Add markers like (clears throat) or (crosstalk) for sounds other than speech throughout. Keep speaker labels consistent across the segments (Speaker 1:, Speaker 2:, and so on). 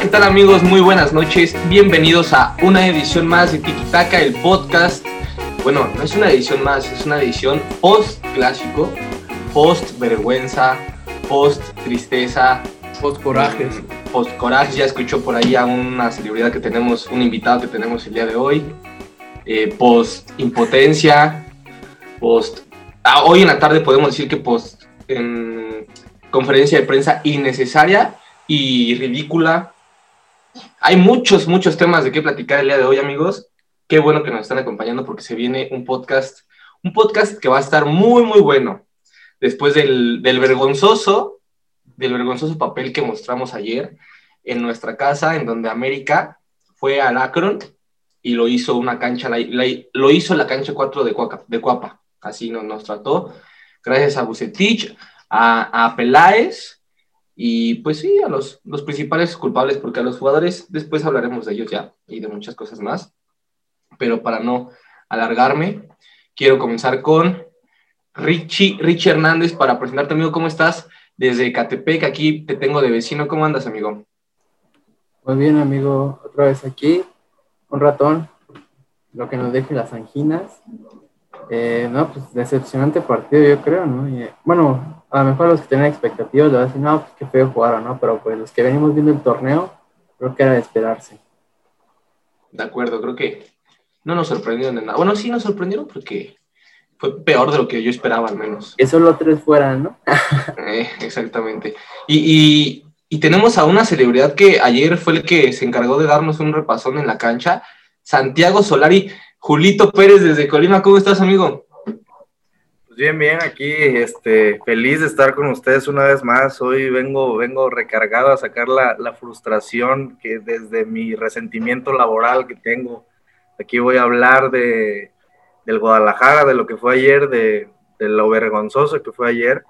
Speaker 1: Hola, ¿qué tal amigos? Muy buenas noches. Bienvenidos a una edición más de Tiki Taka, el podcast. Bueno, no es una edición más, es una edición post clásico, post vergüenza, post tristeza,
Speaker 2: post corajes.
Speaker 1: Post corajes, ya escuchó por ahí a una celebridad que tenemos, un invitado que tenemos el día de hoy. Eh, post impotencia, post. Ah, hoy en la tarde podemos decir que post en conferencia de prensa innecesaria y ridícula. Hay muchos, muchos temas de qué platicar el día de hoy, amigos. Qué bueno que nos están acompañando porque se viene un podcast, un podcast que va a estar muy, muy bueno. Después del, del vergonzoso, del vergonzoso papel que mostramos ayer en nuestra casa, en donde América fue al Akron y lo hizo una cancha, lo hizo la cancha 4 de, Cuapa, de Cuapa. Así nos, nos trató. Gracias a Bucetich, a, a Peláez, y pues sí, a los, los principales culpables, porque a los jugadores después hablaremos de ellos ya y de muchas cosas más. Pero para no alargarme, quiero comenzar con Richie, Richie Hernández para presentarte, amigo. ¿Cómo estás? Desde Catepec, aquí te tengo de vecino. ¿Cómo andas, amigo?
Speaker 2: Muy bien, amigo. Otra vez aquí, un ratón, lo que nos deje las anginas. Eh, no, pues decepcionante partido, yo creo, ¿no? Eh, bueno, a lo mejor los que tenían expectativas le van a decir, no, pues qué feo jugaron, ¿no? Pero pues los que venimos viendo el torneo, creo que era de esperarse.
Speaker 1: De acuerdo, creo que no nos sorprendieron de nada. Bueno, sí nos sorprendieron porque fue peor de lo que yo esperaba, al menos.
Speaker 2: Que solo tres fueran, ¿no? (laughs)
Speaker 1: eh, exactamente. Y, y, y tenemos a una celebridad que ayer fue el que se encargó de darnos un repasón en la cancha, Santiago Solari Julito Pérez desde Colima, ¿cómo estás, amigo?
Speaker 3: Bien, bien, aquí, este, feliz de estar con ustedes una vez más. Hoy vengo, vengo recargado a sacar la, la frustración que desde mi resentimiento laboral que tengo. Aquí voy a hablar de, del Guadalajara, de lo que fue ayer, de, lo vergonzoso que fue ayer.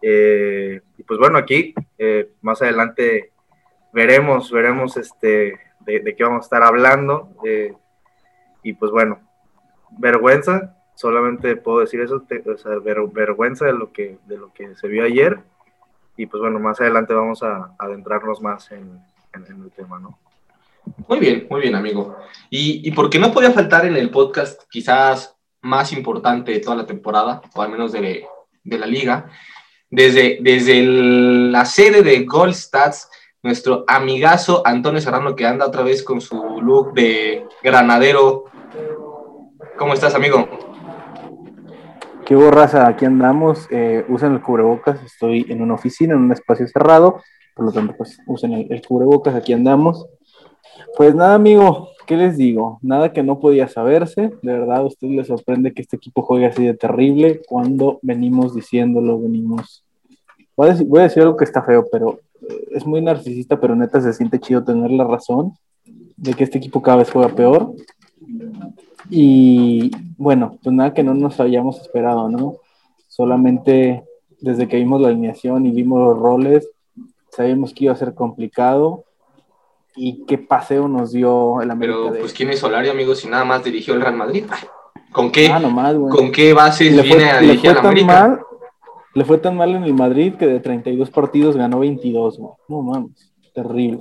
Speaker 3: Eh, y pues bueno, aquí eh, más adelante veremos, veremos este, de, de, qué vamos a estar hablando. Eh, y pues bueno, vergüenza, solamente puedo decir eso, te, o sea, ver, vergüenza de lo, que, de lo que se vio ayer. Y pues bueno, más adelante vamos a, a adentrarnos más en, en, en, el tema, ¿no?
Speaker 1: Muy bien, muy bien, amigo. Y, y porque no podía faltar en el podcast quizás más importante de toda la temporada, o al menos de, de la liga, desde, desde el, la sede de Gold Stats, nuestro amigazo Antonio Serrano que anda otra vez con su look de granadero. ¿Cómo estás, amigo?
Speaker 4: Qué borraza, aquí andamos. Eh, usen el cubrebocas, estoy en una oficina, en un espacio cerrado, por lo tanto, pues usen el, el cubrebocas, aquí andamos. Pues nada, amigo, ¿qué les digo? Nada que no podía saberse. De verdad, a usted le sorprende que este equipo juegue así de terrible cuando venimos diciéndolo, venimos. Voy a decir, voy a decir algo que está feo, pero es muy narcisista, pero neta se siente chido tener la razón de que este equipo cada vez juega peor. Y bueno, pues nada que no nos hayamos esperado, ¿no? Solamente desde que vimos la alineación y vimos los roles, sabíamos que iba a ser complicado. Y qué paseo nos dio el América.
Speaker 1: Pero, pues, ¿quién es Solari, amigo, si nada más dirigió el Real Madrid? ¿Con qué,
Speaker 4: ah, nomás,
Speaker 1: ¿con qué bases
Speaker 4: le
Speaker 1: viene
Speaker 4: fue,
Speaker 1: a dirigir
Speaker 4: le
Speaker 1: a la América?
Speaker 4: Mal, le fue tan mal en el Madrid que de 32 partidos ganó 22, güey. No mames, terrible.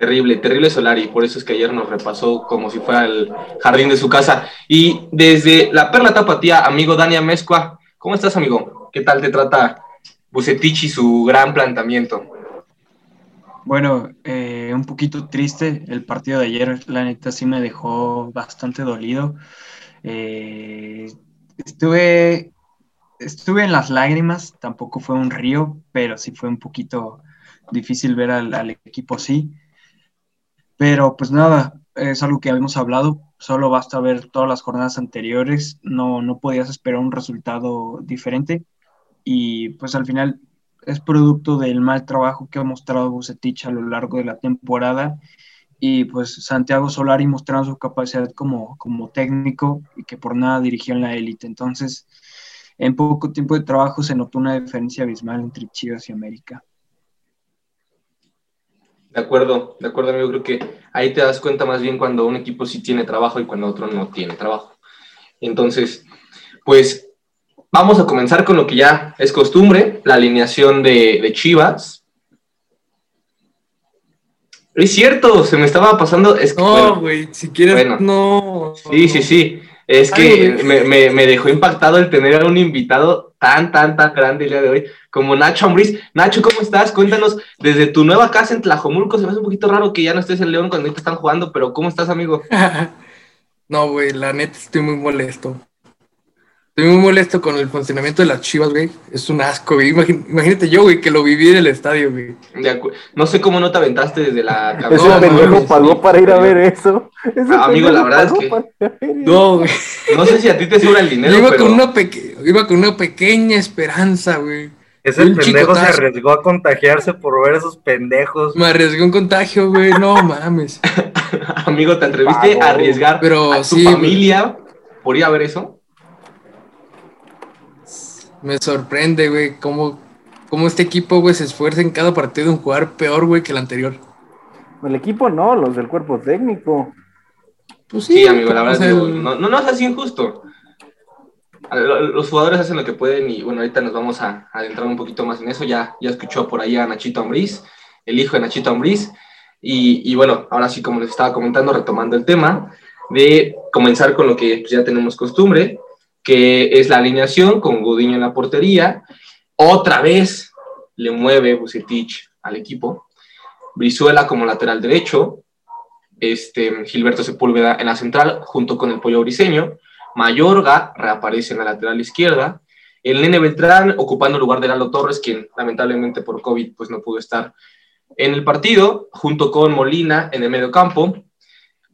Speaker 1: Terrible, terrible Solari, por eso es que ayer nos repasó como si fuera el jardín de su casa. Y desde la Perla Tapatía, amigo Dania Mezcua, ¿cómo estás, amigo? ¿Qué tal te trata Bucetich y su gran planteamiento?
Speaker 5: Bueno, eh, un poquito triste el partido de ayer, la neta sí me dejó bastante dolido. Eh, estuve estuve en las lágrimas, tampoco fue un río, pero sí fue un poquito difícil ver al, al, equipo así. Pero pues nada, es algo que habíamos hablado, solo basta ver todas las jornadas anteriores, no, no podías esperar un resultado diferente y pues al final es producto del mal trabajo que ha mostrado Bucetich a lo largo de la temporada y pues Santiago Solari mostrando su capacidad como, como técnico y que por nada dirigió la élite. Entonces, en poco tiempo de trabajo se notó una diferencia abismal entre Chivas y América.
Speaker 1: De acuerdo, de acuerdo, amigo. Creo que ahí te das cuenta más bien cuando un equipo sí tiene trabajo y cuando otro no tiene trabajo. Entonces, pues vamos a comenzar con lo que ya es costumbre, la alineación de, de Chivas. Es cierto, se me estaba pasando. Es que,
Speaker 6: No,
Speaker 1: bueno,
Speaker 6: güey, si quieres,
Speaker 1: bueno.
Speaker 6: no.
Speaker 1: sí, sí, sí. Es que me, me- me dejó impactado el tener a un invitado tan, tan, tan grande el día de hoy como Nacho Ambriz. Nacho, ¿cómo estás? Cuéntanos, desde tu nueva casa en Tlajomulco, se me hace un poquito raro que ya no estés en León cuando ahorita están jugando, pero ¿cómo estás, amigo? (laughs)
Speaker 6: No, güey, la neta estoy muy molesto. Estoy muy molesto con el funcionamiento de las chivas, güey. Es un asco, güey. Imagín- Imagínate yo, güey, que lo viví en el estadio, güey.
Speaker 1: No sé cómo no te aventaste desde la (laughs)
Speaker 4: Ese
Speaker 1: cabina.
Speaker 6: no,
Speaker 4: pendejo pagó
Speaker 1: sí,
Speaker 4: para ir a ver eso. Ese
Speaker 1: Ah, amigo, la verdad es que-
Speaker 4: eso.
Speaker 6: No, güey.
Speaker 1: No sé si a ti te sobra el
Speaker 6: Yo
Speaker 1: dinero,
Speaker 6: iba,
Speaker 1: pero
Speaker 6: con una peque- iba con una pequeña esperanza, güey.
Speaker 3: Ese
Speaker 6: Un
Speaker 3: pendejo se arriesgó a contagiarse por ver esos pendejos.
Speaker 6: Me arriesgué un contagio, güey. No mames. (laughs)
Speaker 1: amigo, ¿te atreviste
Speaker 3: Pagó.
Speaker 1: a arriesgar
Speaker 6: Pero
Speaker 1: a tu
Speaker 6: sí, güey.
Speaker 1: familia por ir a ver eso?
Speaker 6: Me sorprende, güey, cómo, cómo este equipo, güey, se esfuerza en cada partido en jugar peor, güey, que el anterior.
Speaker 4: El equipo no, los del cuerpo técnico.
Speaker 6: Pues
Speaker 1: Sí, amigo, la verdad,
Speaker 6: sea,
Speaker 1: digo,
Speaker 6: el-
Speaker 1: no, no, no es así injusto. Los jugadores hacen lo que pueden y bueno, ahorita nos vamos a adentrar un poquito más en eso. Ya, ya escuchó por ahí a Nachito Ambriz, el hijo de Nachito Ambriz. Y, y bueno, ahora sí, como les estaba comentando, retomando el tema, de comenzar con lo que pues, ya tenemos costumbre, que es la alineación con Gudiño en la portería. Otra vez le mueve Bucetich al equipo. Brizuela como lateral derecho, este, Gilberto Sepúlveda en la central, junto con el Pollo Briseño. Mayorga reaparece en la lateral izquierda. El Nene Beltrán ocupando el lugar de Lalo Torres, quien lamentablemente por COVID pues, no pudo estar en el partido, junto con Molina en el medio campo.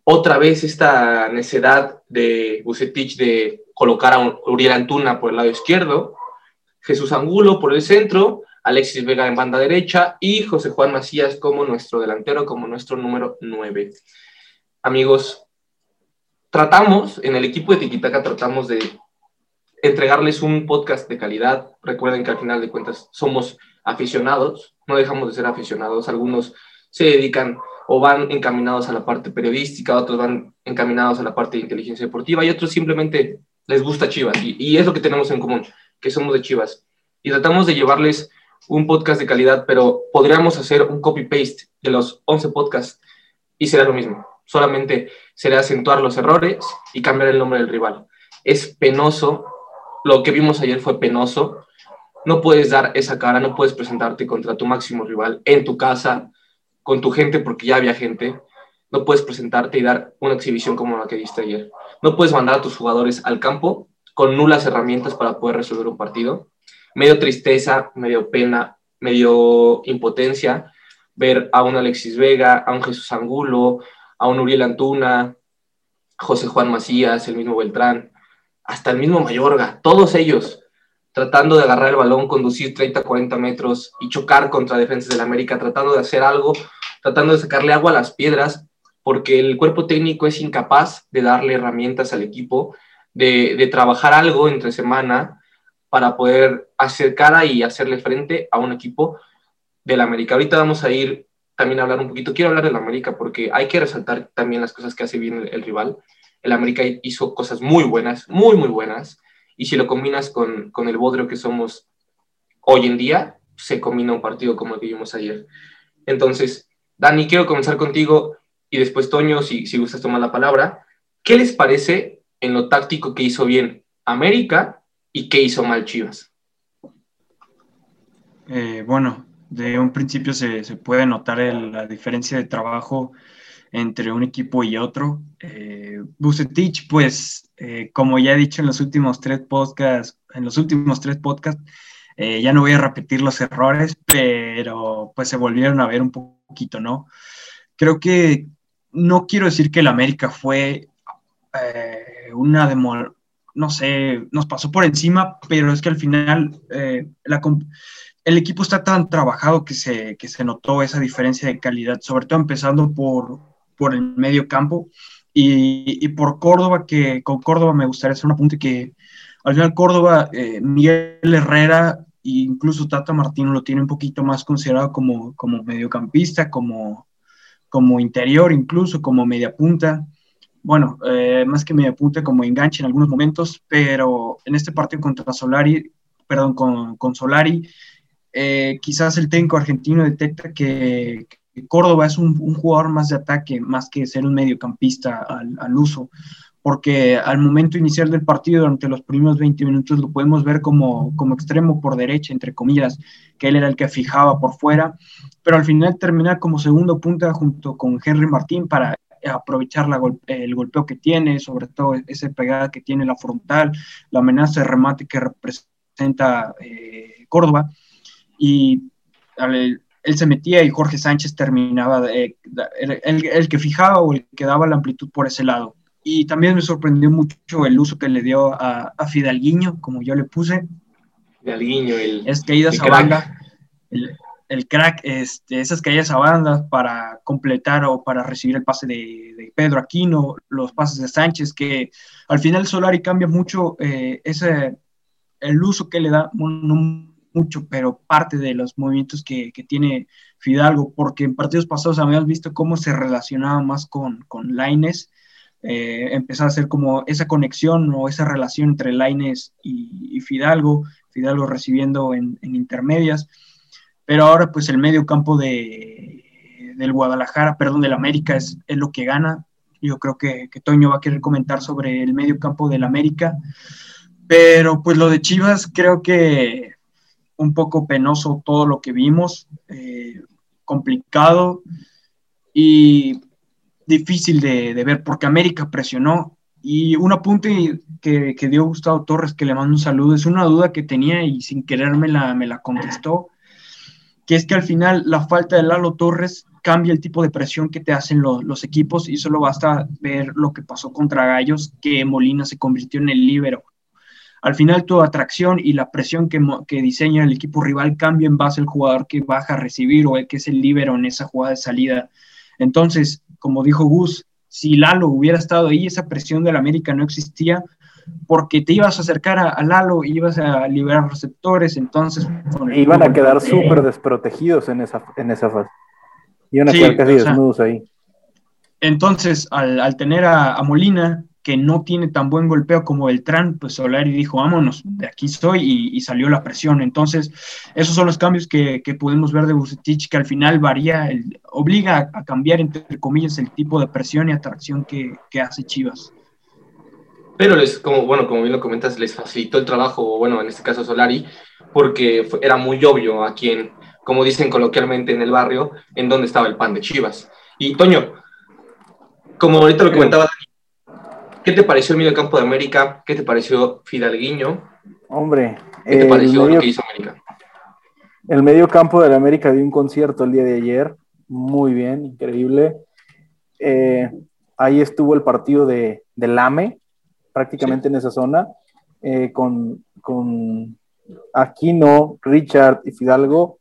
Speaker 1: Otra vez esta necedad de Bucetich de colocar a Uriel Antuna por el lado izquierdo, Jesús Angulo por el centro, Alexis Vega en banda derecha y José Juan Macías como nuestro delantero, como nuestro número 9. Amigos, tratamos, en el equipo de Tiquitaca tratamos de entregarles un podcast de calidad. Recuerden que al final de cuentas somos aficionados, no dejamos de ser aficionados. Algunos se dedican o van encaminados a la parte periodística, otros van encaminados a la parte de inteligencia deportiva y otros simplemente les gusta Chivas. Y, y es lo que tenemos en común, que somos de Chivas. Y tratamos de llevarles un podcast de calidad, pero podríamos hacer un copy-paste de los 11 podcasts y será lo mismo. Solamente será acentuar los errores y cambiar el nombre del rival. Es penoso, lo que vimos ayer fue penoso. No puedes dar esa cara, no puedes presentarte contra tu máximo rival en tu casa, con tu gente, porque ya había gente. No puedes presentarte y dar una exhibición como la que diste ayer. No puedes mandar a tus jugadores al campo con nulas herramientas para poder resolver un partido. Medio tristeza, medio pena, medio impotencia ver a un Alexis Vega, a un Jesús Angulo, a un Uriel Antuna, José Juan Macías, el mismo Beltrán, hasta el mismo Mayorga, todos ellos tratando de agarrar el balón, conducir 30, 40 metros y chocar contra defensas del América, tratando de hacer algo, tratando de sacarle agua a las piedras, porque el cuerpo técnico es incapaz de darle herramientas al equipo, de, de trabajar algo entre semana para poder hacer cara y hacerle frente a un equipo del América. Ahorita vamos a ir también a hablar un poquito, quiero hablar del América porque hay que resaltar también las cosas que hace bien el, el rival. El América hizo cosas muy buenas, muy, muy buenas, y si lo combinas con, con el bodrio que somos hoy en día, se combina un partido como el que vimos ayer. Entonces, Dani, quiero comenzar contigo y después Toño, si, si gustas tomar la palabra. ¿Qué les parece en lo táctico que hizo bien América y qué hizo mal Chivas?
Speaker 7: Eh, bueno, de un principio se, se puede notar la diferencia de trabajo entre un equipo y otro. Eh, Bucetich, pues, eh, como ya he dicho en los últimos tres podcasts, en los últimos tres podcasts, eh, ya no voy a repetir los errores, pero pues se volvieron a ver un poquito, ¿no? Creo que no quiero decir que el América fue eh, una demo, no sé, nos pasó por encima, pero es que al final eh, el equipo está tan trabajado que se, que se notó esa diferencia de calidad, sobre todo empezando por, por el medio campo. Y, y por Córdoba, que con Córdoba me gustaría hacer un apunte que al final Córdoba, eh, Miguel Herrera e incluso Tata Martino lo tiene un poquito más considerado como, como mediocampista, como, como interior, incluso como media punta. Bueno, eh, más que media punta, como enganche en algunos momentos, pero en este partido contra Solari, perdón, con, con Solari, eh, quizás el técnico argentino detecta que, Córdoba es un, jugador más de ataque, más que ser un mediocampista al, al, uso, porque al momento inicial del partido, durante los primeros 20 minutos, lo podemos ver como, como extremo por derecha, entre comillas, que él era el que fijaba por fuera, pero al final termina como segundo punta junto con Henry Martín para aprovechar el golpeo que tiene, sobre todo esa pegada que tiene la frontal, la amenaza de remate que representa eh, Córdoba. Y él, se metía y Jorge Sánchez terminaba, el, el, que fijaba o el que daba la amplitud por ese lado. Y también me sorprendió mucho el uso que le dio a, a Fidalguiño, como yo le puse.
Speaker 1: Fidalguiño, el.
Speaker 7: Es caídas a banda. El, el crack, este, esas caídas a banda para completar o para recibir el pase de, Pedro Aquino, los pases de Sánchez, que al final Solari cambia mucho eh, ese, el uso que le da, no mucho, pero parte de los movimientos que, tiene Fidalgo, porque en partidos pasados habíamos visto cómo se relacionaba más con, con Laines, eh, empezó a hacer como esa conexión o esa relación entre Laines y, Fidalgo, Fidalgo recibiendo en, intermedias. Pero ahora pues el medio campo de, del Guadalajara, perdón, del América es, es lo que gana. Yo creo que, que, Toño va a querer comentar sobre el medio campo del América, pero pues lo de Chivas creo que un poco penoso todo lo que vimos, eh, complicado. Y difícil de, ver porque América presionó. Y un apunte que, que, dio Gustavo Torres, que le mando un saludo, es una duda que tenía y sin querer me la, me la contestó que es que al final la falta de Lalo Torres cambia el tipo de presión que te hacen los equipos y solo basta ver lo que pasó contra Gallos, que Molina se convirtió en el líbero. Al final tu atracción y la presión que, que, diseña el equipo rival cambia en base al jugador que baja a recibir o el que es el líbero en esa jugada de salida. Entonces, como dijo Gus, si Lalo hubiera estado ahí, esa presión del América no existía, porque te ibas a acercar a, Lalo y ibas a liberar receptores, entonces...
Speaker 4: Iban a quedar súper desprotegidos en esa, en esa fase. Iban a quedar casi desnudos ahí.
Speaker 7: Entonces, al, tener a, Molina, que no tiene tan buen golpeo como Beltrán, pues Solari dijo, vámonos, de aquí soy, y, salió la presión. Entonces, esos son los cambios que, que podemos ver de Bucetich, que al final varía, obliga a, cambiar, entre comillas, el tipo de presión y atracción que, que hace Chivas
Speaker 1: pero les, como, bueno, como bien lo comentas, les facilitó el trabajo, bueno, en este caso Solari, porque era muy obvio a quien, como dicen coloquialmente en el barrio, en dónde estaba el pan de Chivas. Y Toño, como ahorita lo comentaba, ¿qué te pareció el medio campo de América? ¿Qué te pareció Fidalguiño?
Speaker 4: Hombre,
Speaker 1: ¿qué te pareció lo que hizo América?
Speaker 4: El medio campo de América dio un concierto el día de ayer, muy bien, increíble. Eh, ahí estuvo el partido de, de Lame, prácticamente en esa zona, eh, con, con, Aquino, Richard y Fidalgo.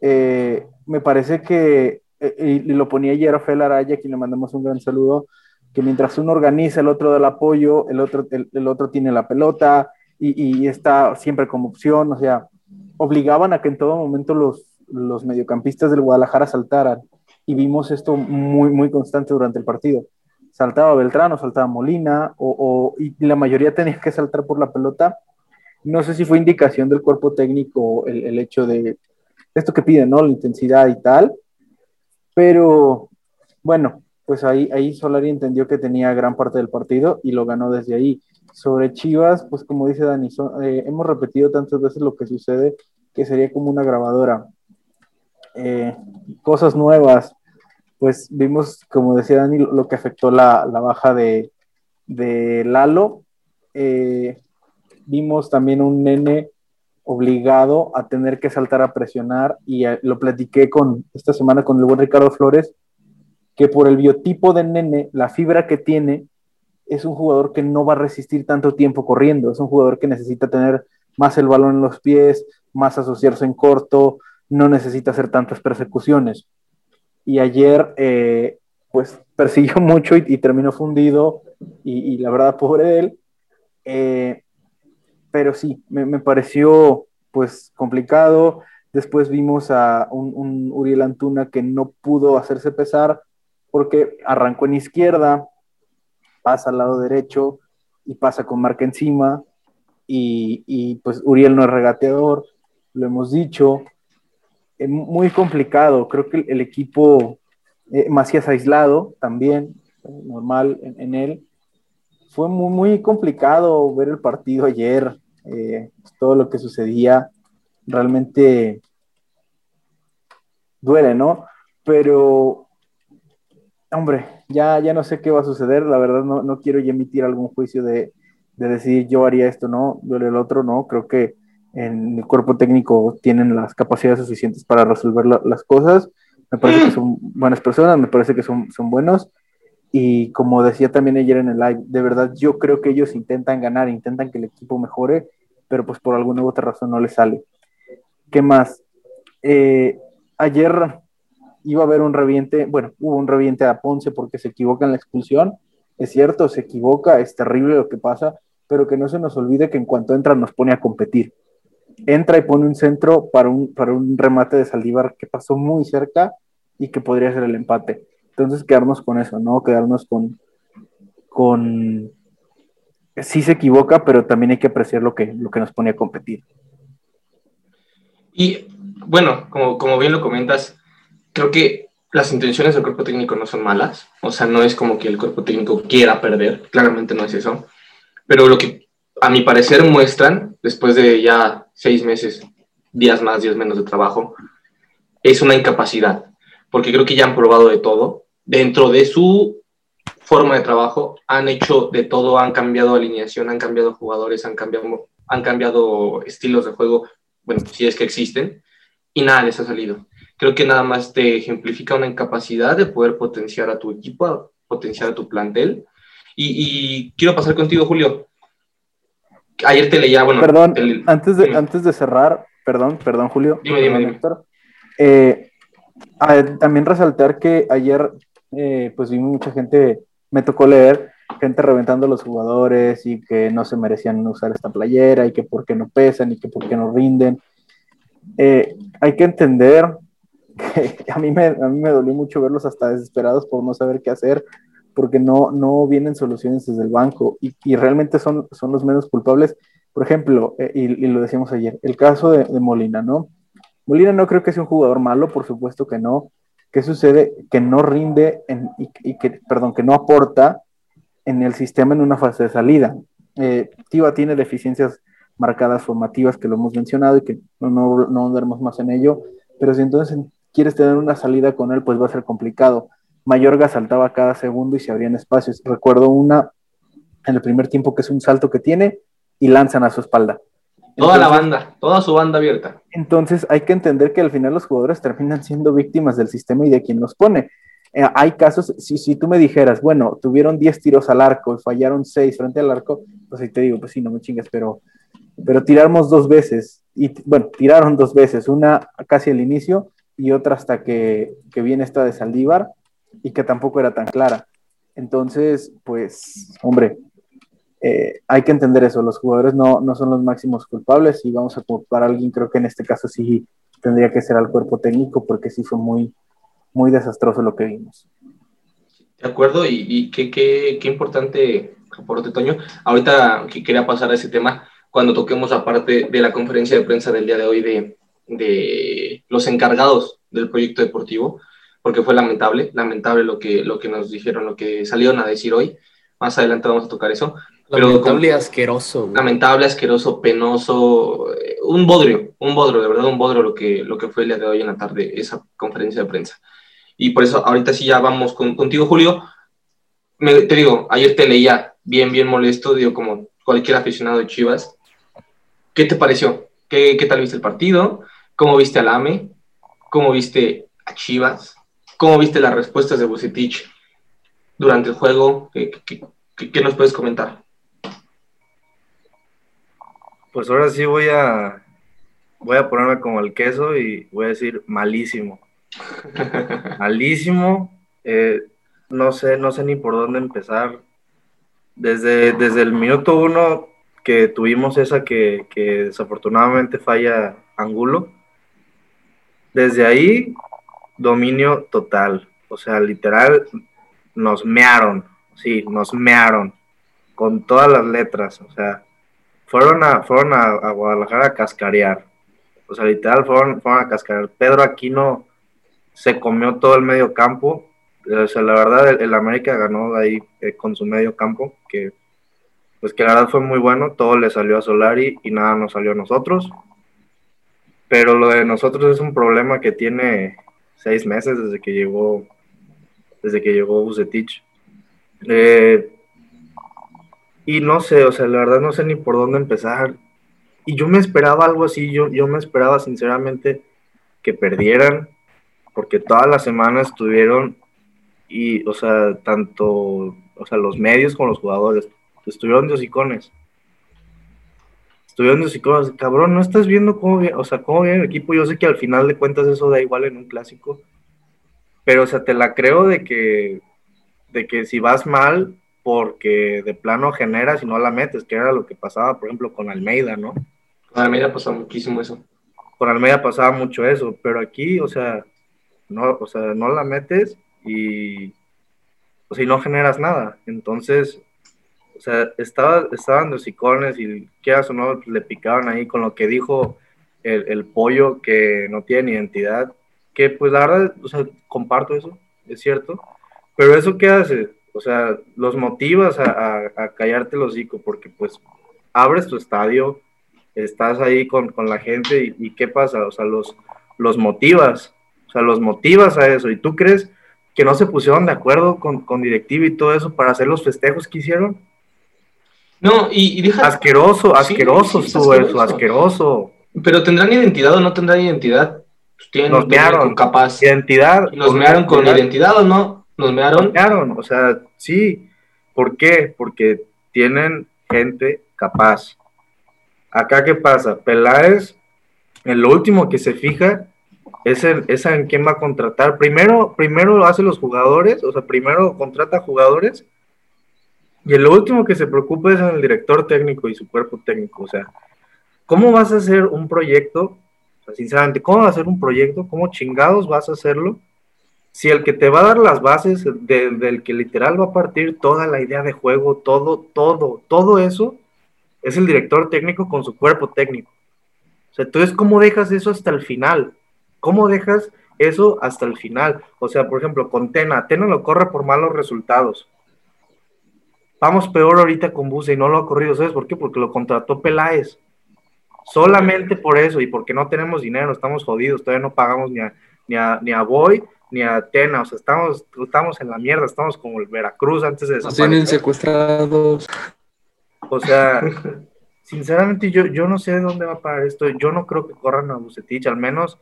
Speaker 4: Eh, me parece que, y lo ponía ayer a Fel Araya, a quien le mandamos un gran saludo, que mientras uno organiza, el otro da el apoyo, el otro, el, otro tiene la pelota y, está siempre como opción, o sea, obligaban a que en todo momento los, los mediocampistas del Guadalajara saltaran y vimos esto muy, muy constante durante el partido saltaba Beltrán saltaba Molina, o, y la mayoría tenía que saltar por la pelota. No sé si fue indicación del cuerpo técnico el, hecho de esto que piden, ¿no? La intensidad y tal. Pero bueno, pues ahí, ahí Solari entendió que tenía gran parte del partido y lo ganó desde ahí. Sobre Chivas, pues como dice Dani, eh, hemos repetido tantas veces lo que sucede que sería como una grabadora. Eh, cosas nuevas, pues vimos, como decía Dani, lo que afectó la, baja de, Lalo. Eh, vimos también un nene obligado a tener que saltar a presionar y lo platiqué con esta semana con el buen Ricardo Flores, que por el biotipo del nene, la fibra que tiene, es un jugador que no va a resistir tanto tiempo corriendo, es un jugador que necesita tener más el balón en los pies, más asociarse en corto, no necesita hacer tantas persecuciones y ayer eh, pues (laughs) persiguió mucho y, terminó fundido y, la verdad pobre de él. Eh, pero sí, me, pareció pues complicado. Después vimos a un, Uriel Antuna que no pudo hacerse pesar porque arrancó en izquierda, pasa al lado derecho y pasa con marca encima. Y, pues Uriel no es regateador, lo hemos dicho. eh, muy complicado. Creo que el, equipo, eh, Macías aislado también, normal en, él. Fue muy, muy complicado ver el partido ayer, todo lo que sucedía. Realmente duele, ¿no? Pero, hombre, ya, ya no sé qué va a suceder. La verdad, no, no quiero ya emitir algún juicio de, de decir yo haría esto, no, yo el otro, no. Creo que en el cuerpo técnico tienen las capacidades suficientes para resolver las cosas. Me parece que son buenas personas, me parece que son, son buenos. Y como decía también ayer en el live, de verdad yo creo que ellos intentan ganar, intentan que el equipo mejore, pero pues por alguna u otra razón no les sale. ¿Qué más? Eh, ayer iba a haber un reviente, bueno, hubo un reviente a Ponce porque se equivoca en la expulsión. Es cierto, se equivoca, es terrible lo que pasa, pero que no se nos olvide que en cuanto entra nos pone a competir. Entra y pone un centro para un, para un remate de Saldívar que pasó muy cerca y que podría ser el empate. Entonces quedarnos con eso, ¿no? Quedarnos con, con sí se equivoca, pero también hay que apreciar lo que, lo que nos pone a competir.
Speaker 1: Y bueno, como, como bien lo comentas, creo que las intenciones del cuerpo técnico no son malas, o sea, no es como que el cuerpo técnico quiera perder, claramente no es eso, pero lo que a mi parecer muestran, después de ya seis meses, días más, días menos de trabajo, es una incapacidad, porque creo que ya han probado de todo. Dentro de su forma de trabajo, han hecho de todo, han cambiado alineación, han cambiado jugadores, han cambiado, han cambiado estilos de juego, bueno, si es que existen, y nada les ha salido. Creo que nada más te ejemplifica una incapacidad de poder potenciar a tu equipo, potenciar a tu plantel, y, quiero pasar contigo, Julio. Ayer te leía, bueno.
Speaker 4: Perdón, antes, de, antes de cerrar, perdón, perdón, Julio.
Speaker 1: Dime, dime, dime.
Speaker 4: Eh, también resaltar que ayer, eh, pues vi mucha gente, me tocó leer gente reventando a los jugadores y que no se merecían usar esta playera y que por qué no pesan y que por qué no rinden. Eh, hay que entender que a mí, me, a mí me dolió mucho verlos hasta desesperados por no saber qué hacer, porque no, no vienen soluciones desde el banco y, y realmente son, son los menos culpables. Por ejemplo, eh, y, lo decíamos ayer, el caso de, Molina, ¿no? Molina no creo que sea un jugador malo, por supuesto que no. ¿Qué sucede? Que no rinde en, y, y, que, perdón, que no aporta en el sistema en una fase de salida. Eh, Tiva tiene deficiencias marcadas formativas que lo hemos mencionado y que no, no, no andaremos más en ello, pero si entonces quieres tener una salida con él, pues va a ser complicado. Mayorga saltaba cada segundo y se abrían espacios. Recuerdo una en el primer tiempo que es un salto que tiene y lanzan a su espalda.
Speaker 1: Toda la banda, toda su banda abierta.
Speaker 4: Entonces hay que entender que al final los jugadores terminan siendo víctimas del sistema y de quien los pone. Eh, hay casos, si, si tú me dijeras, bueno, tuvieron 10 tiros al arco y fallaron 6 frente al arco, pues ahí te digo, pues sí, no me chingas, pero, pero tiramos dos veces, y bueno, tiraron dos veces, una casi al inicio y otra hasta que, que viene esta de Saldívar, y que tampoco era tan clara. Entonces, pues, hombre, eh, hay que entender eso, los jugadores no, no, son los máximos culpables y vamos a culpar a alguien, creo que en este caso sí tendría que ser al cuerpo técnico porque sí fue muy, muy desastroso lo que vimos.
Speaker 1: De acuerdo, y, y qué, qué, qué, importante aporte, Toño. Ahorita que quería pasar a ese tema, cuando toquemos aparte de la conferencia de prensa del día de hoy de, de los encargados del proyecto deportivo, porque fue lamentable, lamentable lo que, lo que nos dijeron, lo que salieron a decir hoy. Más adelante vamos a tocar eso.
Speaker 6: Lamentable, asqueroso. Güey.
Speaker 1: Lamentable, asqueroso, penoso, eh, un bodrio, un bodrio, de verdad, un bodrio lo que, lo que fue el día de hoy en la tarde, esa conferencia de prensa. Y por eso, ahorita sí ya vamos con, contigo, Julio. Me, te digo, ayer te leía bien, bien molesto, digo, como cualquier aficionado de Chivas. ¿Qué te pareció? ¿Qué, qué tal viste el partido? ¿Cómo viste al AME? ¿Cómo viste a Chivas? ¿Cómo viste las respuestas de Bucetich durante el juego? ¿Qué, qué, qué, nos puedes comentar?
Speaker 3: Pues ahora sí voy a voy a ponerme como el queso y voy a decir malísimo. (laughs) malísimo. Eh, no sé, no sé ni por dónde empezar. Desde, desde el minuto uno que tuvimos esa que, que desafortunadamente falla Angulo, desde ahí dominio total. O sea, literal, nos mearon, sí, nos mearon con todas las letras. O sea, fueron a, fueron a, a Guadalajara a cascarear. O sea, literal fueron, fueron a cascar. Pedro Aquino se comió todo el medio campo. O sea, la verdad, el, el América ganó ahí eh, con su medio campo, que pues que la verdad fue muy bueno. Todo le salió a Solari y nada nos salió a nosotros. Pero lo de nosotros es un problema que tiene seis meses desde que llegó, desde que llegó Bucetich. Eh, y no sé, o sea, la verdad no sé ni por dónde empezar. Y yo me esperaba algo así, yo, yo me esperaba sinceramente que perdieran, porque todas las semanas estuvieron, y, o sea, tanto, o sea, los medios como los jugadores, estuvieron de hocicones. Estuvieron de hocicones, cabrón, no estás viendo cómo viene, o sea, cómo viene el equipo. Yo sé que al final de cuentas eso da igual en un clásico, pero, o sea, te la creo de que, de que si vas mal, porque de plano generas y no la metes, que era lo que pasaba, por ejemplo, con Almeida, ¿no?
Speaker 1: Con Almeida pasó muchísimo eso.
Speaker 3: Con Almeida pasaba mucho eso, pero aquí, o sea, no, o sea, no la metes y, o sea, y no generas nada. Entonces, o sea, estaba, estaban los icones y quieras o no, le picaban ahí con lo que dijo el, el pollo que no tiene identidad, que pues la verdad, o sea, comparto eso, es cierto, pero eso qué hace, o sea, los motivas a, a, a callarte el hocico porque pues abres tu estadio, estás ahí con, con la gente y, y, ¿qué pasa? O sea, los, los motivas, o sea, los motivas a eso y tú crees que no se pusieron de acuerdo con, con directiva y todo eso para hacer los festejos que hicieron.
Speaker 1: No, y, y deja...
Speaker 3: Asqueroso, asqueroso sí, sí, estuvo asqueroso. eso, asqueroso.
Speaker 1: Pero tendrán identidad o no tendrán identidad.
Speaker 3: Pues tienen nos mearon,
Speaker 1: capaz.
Speaker 3: Identidad.
Speaker 1: ¿Nos mearon con identidad o no? ¿Nos mearon?
Speaker 3: Nos mearon, o sea, sí. ¿Por qué? Porque tienen gente capaz. Acá, ¿qué pasa? Peláez, en lo último que se fija es en, es en quién va a contratar. Primero, primero hace los jugadores, o sea, primero contrata jugadores y lo último que se preocupa es el director técnico y su cuerpo técnico. O sea, ¿cómo vas a hacer un proyecto? O sea, sinceramente, ¿cómo vas a hacer un proyecto? ¿Cómo chingados vas a hacerlo? Si el que te va a dar las bases, de, del que literal va a partir toda la idea de juego, todo, todo, todo eso, es el director técnico con su cuerpo técnico. O sea, entonces, ¿cómo dejas eso hasta el final? ¿Cómo dejas eso hasta el final? O sea, por ejemplo, con Tena, Tena lo corre por malos resultados vamos peor ahorita con Buse y no lo ha corrido, ¿sabes por qué? Porque lo contrató Peláez. Solamente por eso y porque no tenemos dinero, estamos jodidos, todavía no pagamos ni a, ni a, ni a Boy ni a Tena, o sea, estamos, estamos en la mierda, estamos como el Veracruz antes de
Speaker 6: Nos tienen secuestrados.
Speaker 3: O sea, (laughs) sinceramente yo, yo no sé de dónde va a parar esto, yo no creo que corran a Bucetich, al menos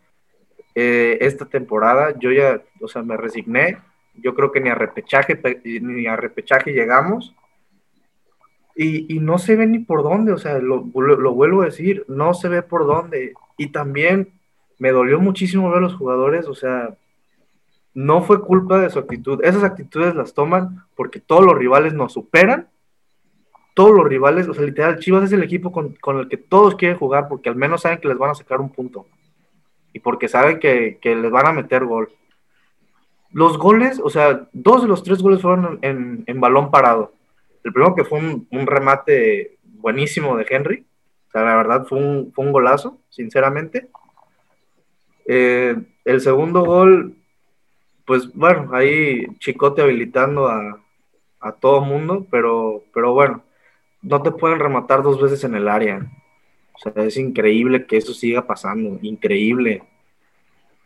Speaker 3: eh, esta temporada, yo ya, o sea, me resigné, yo creo que ni a repechaje, ni a repechaje llegamos, y, no se ve ni por dónde, o sea, lo, vuelvo a decir, no se ve por dónde. Y también me dolió muchísimo ver a los jugadores, o sea, no fue culpa de su actitud. Esas actitudes las toman porque todos los rivales nos superan. Todos los rivales, o sea, literal, Chivas es el equipo con, el que todos quieren jugar porque al menos saben que les van a sacar un punto. Y porque saben que, que les van a meter gol. Los goles, o sea, dos de los tres goles fueron en, en balón parado el primero que fue un, remate buenísimo de Henry. O sea, la verdad fue un, golazo, sinceramente. Eh, el segundo gol, pues bueno, ahí Chicote habilitando a, todo mundo, pero, pero bueno, no te pueden rematar dos veces en el área. O sea, es increíble que eso siga pasando, increíble.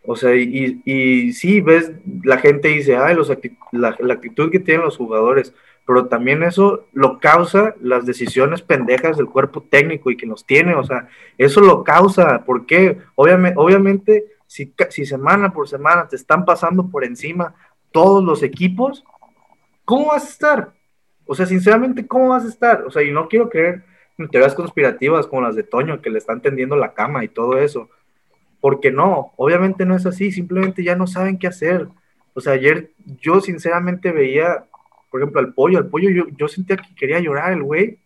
Speaker 3: O sea, y, sí, ves, la gente dice, ay, los la, la actitud que tienen los jugadores pero también eso lo causa las decisiones pendejas del cuerpo técnico y que nos tiene, o sea, eso lo causa, ¿por qué? Obviamente, obviamente si, si semana por semana te están pasando por encima todos los equipos, ¿cómo vas a estar? O sea, sinceramente, ¿cómo vas a estar? O sea, y no quiero creer en teorías conspirativas como las de Toño, que le están tendiendo la cama y todo eso, porque no, obviamente no es así, simplemente ya no saben qué hacer. O sea, ayer yo sinceramente veía por ejemplo, al pollo, al pollo yo, yo sentía que quería llorar el güey.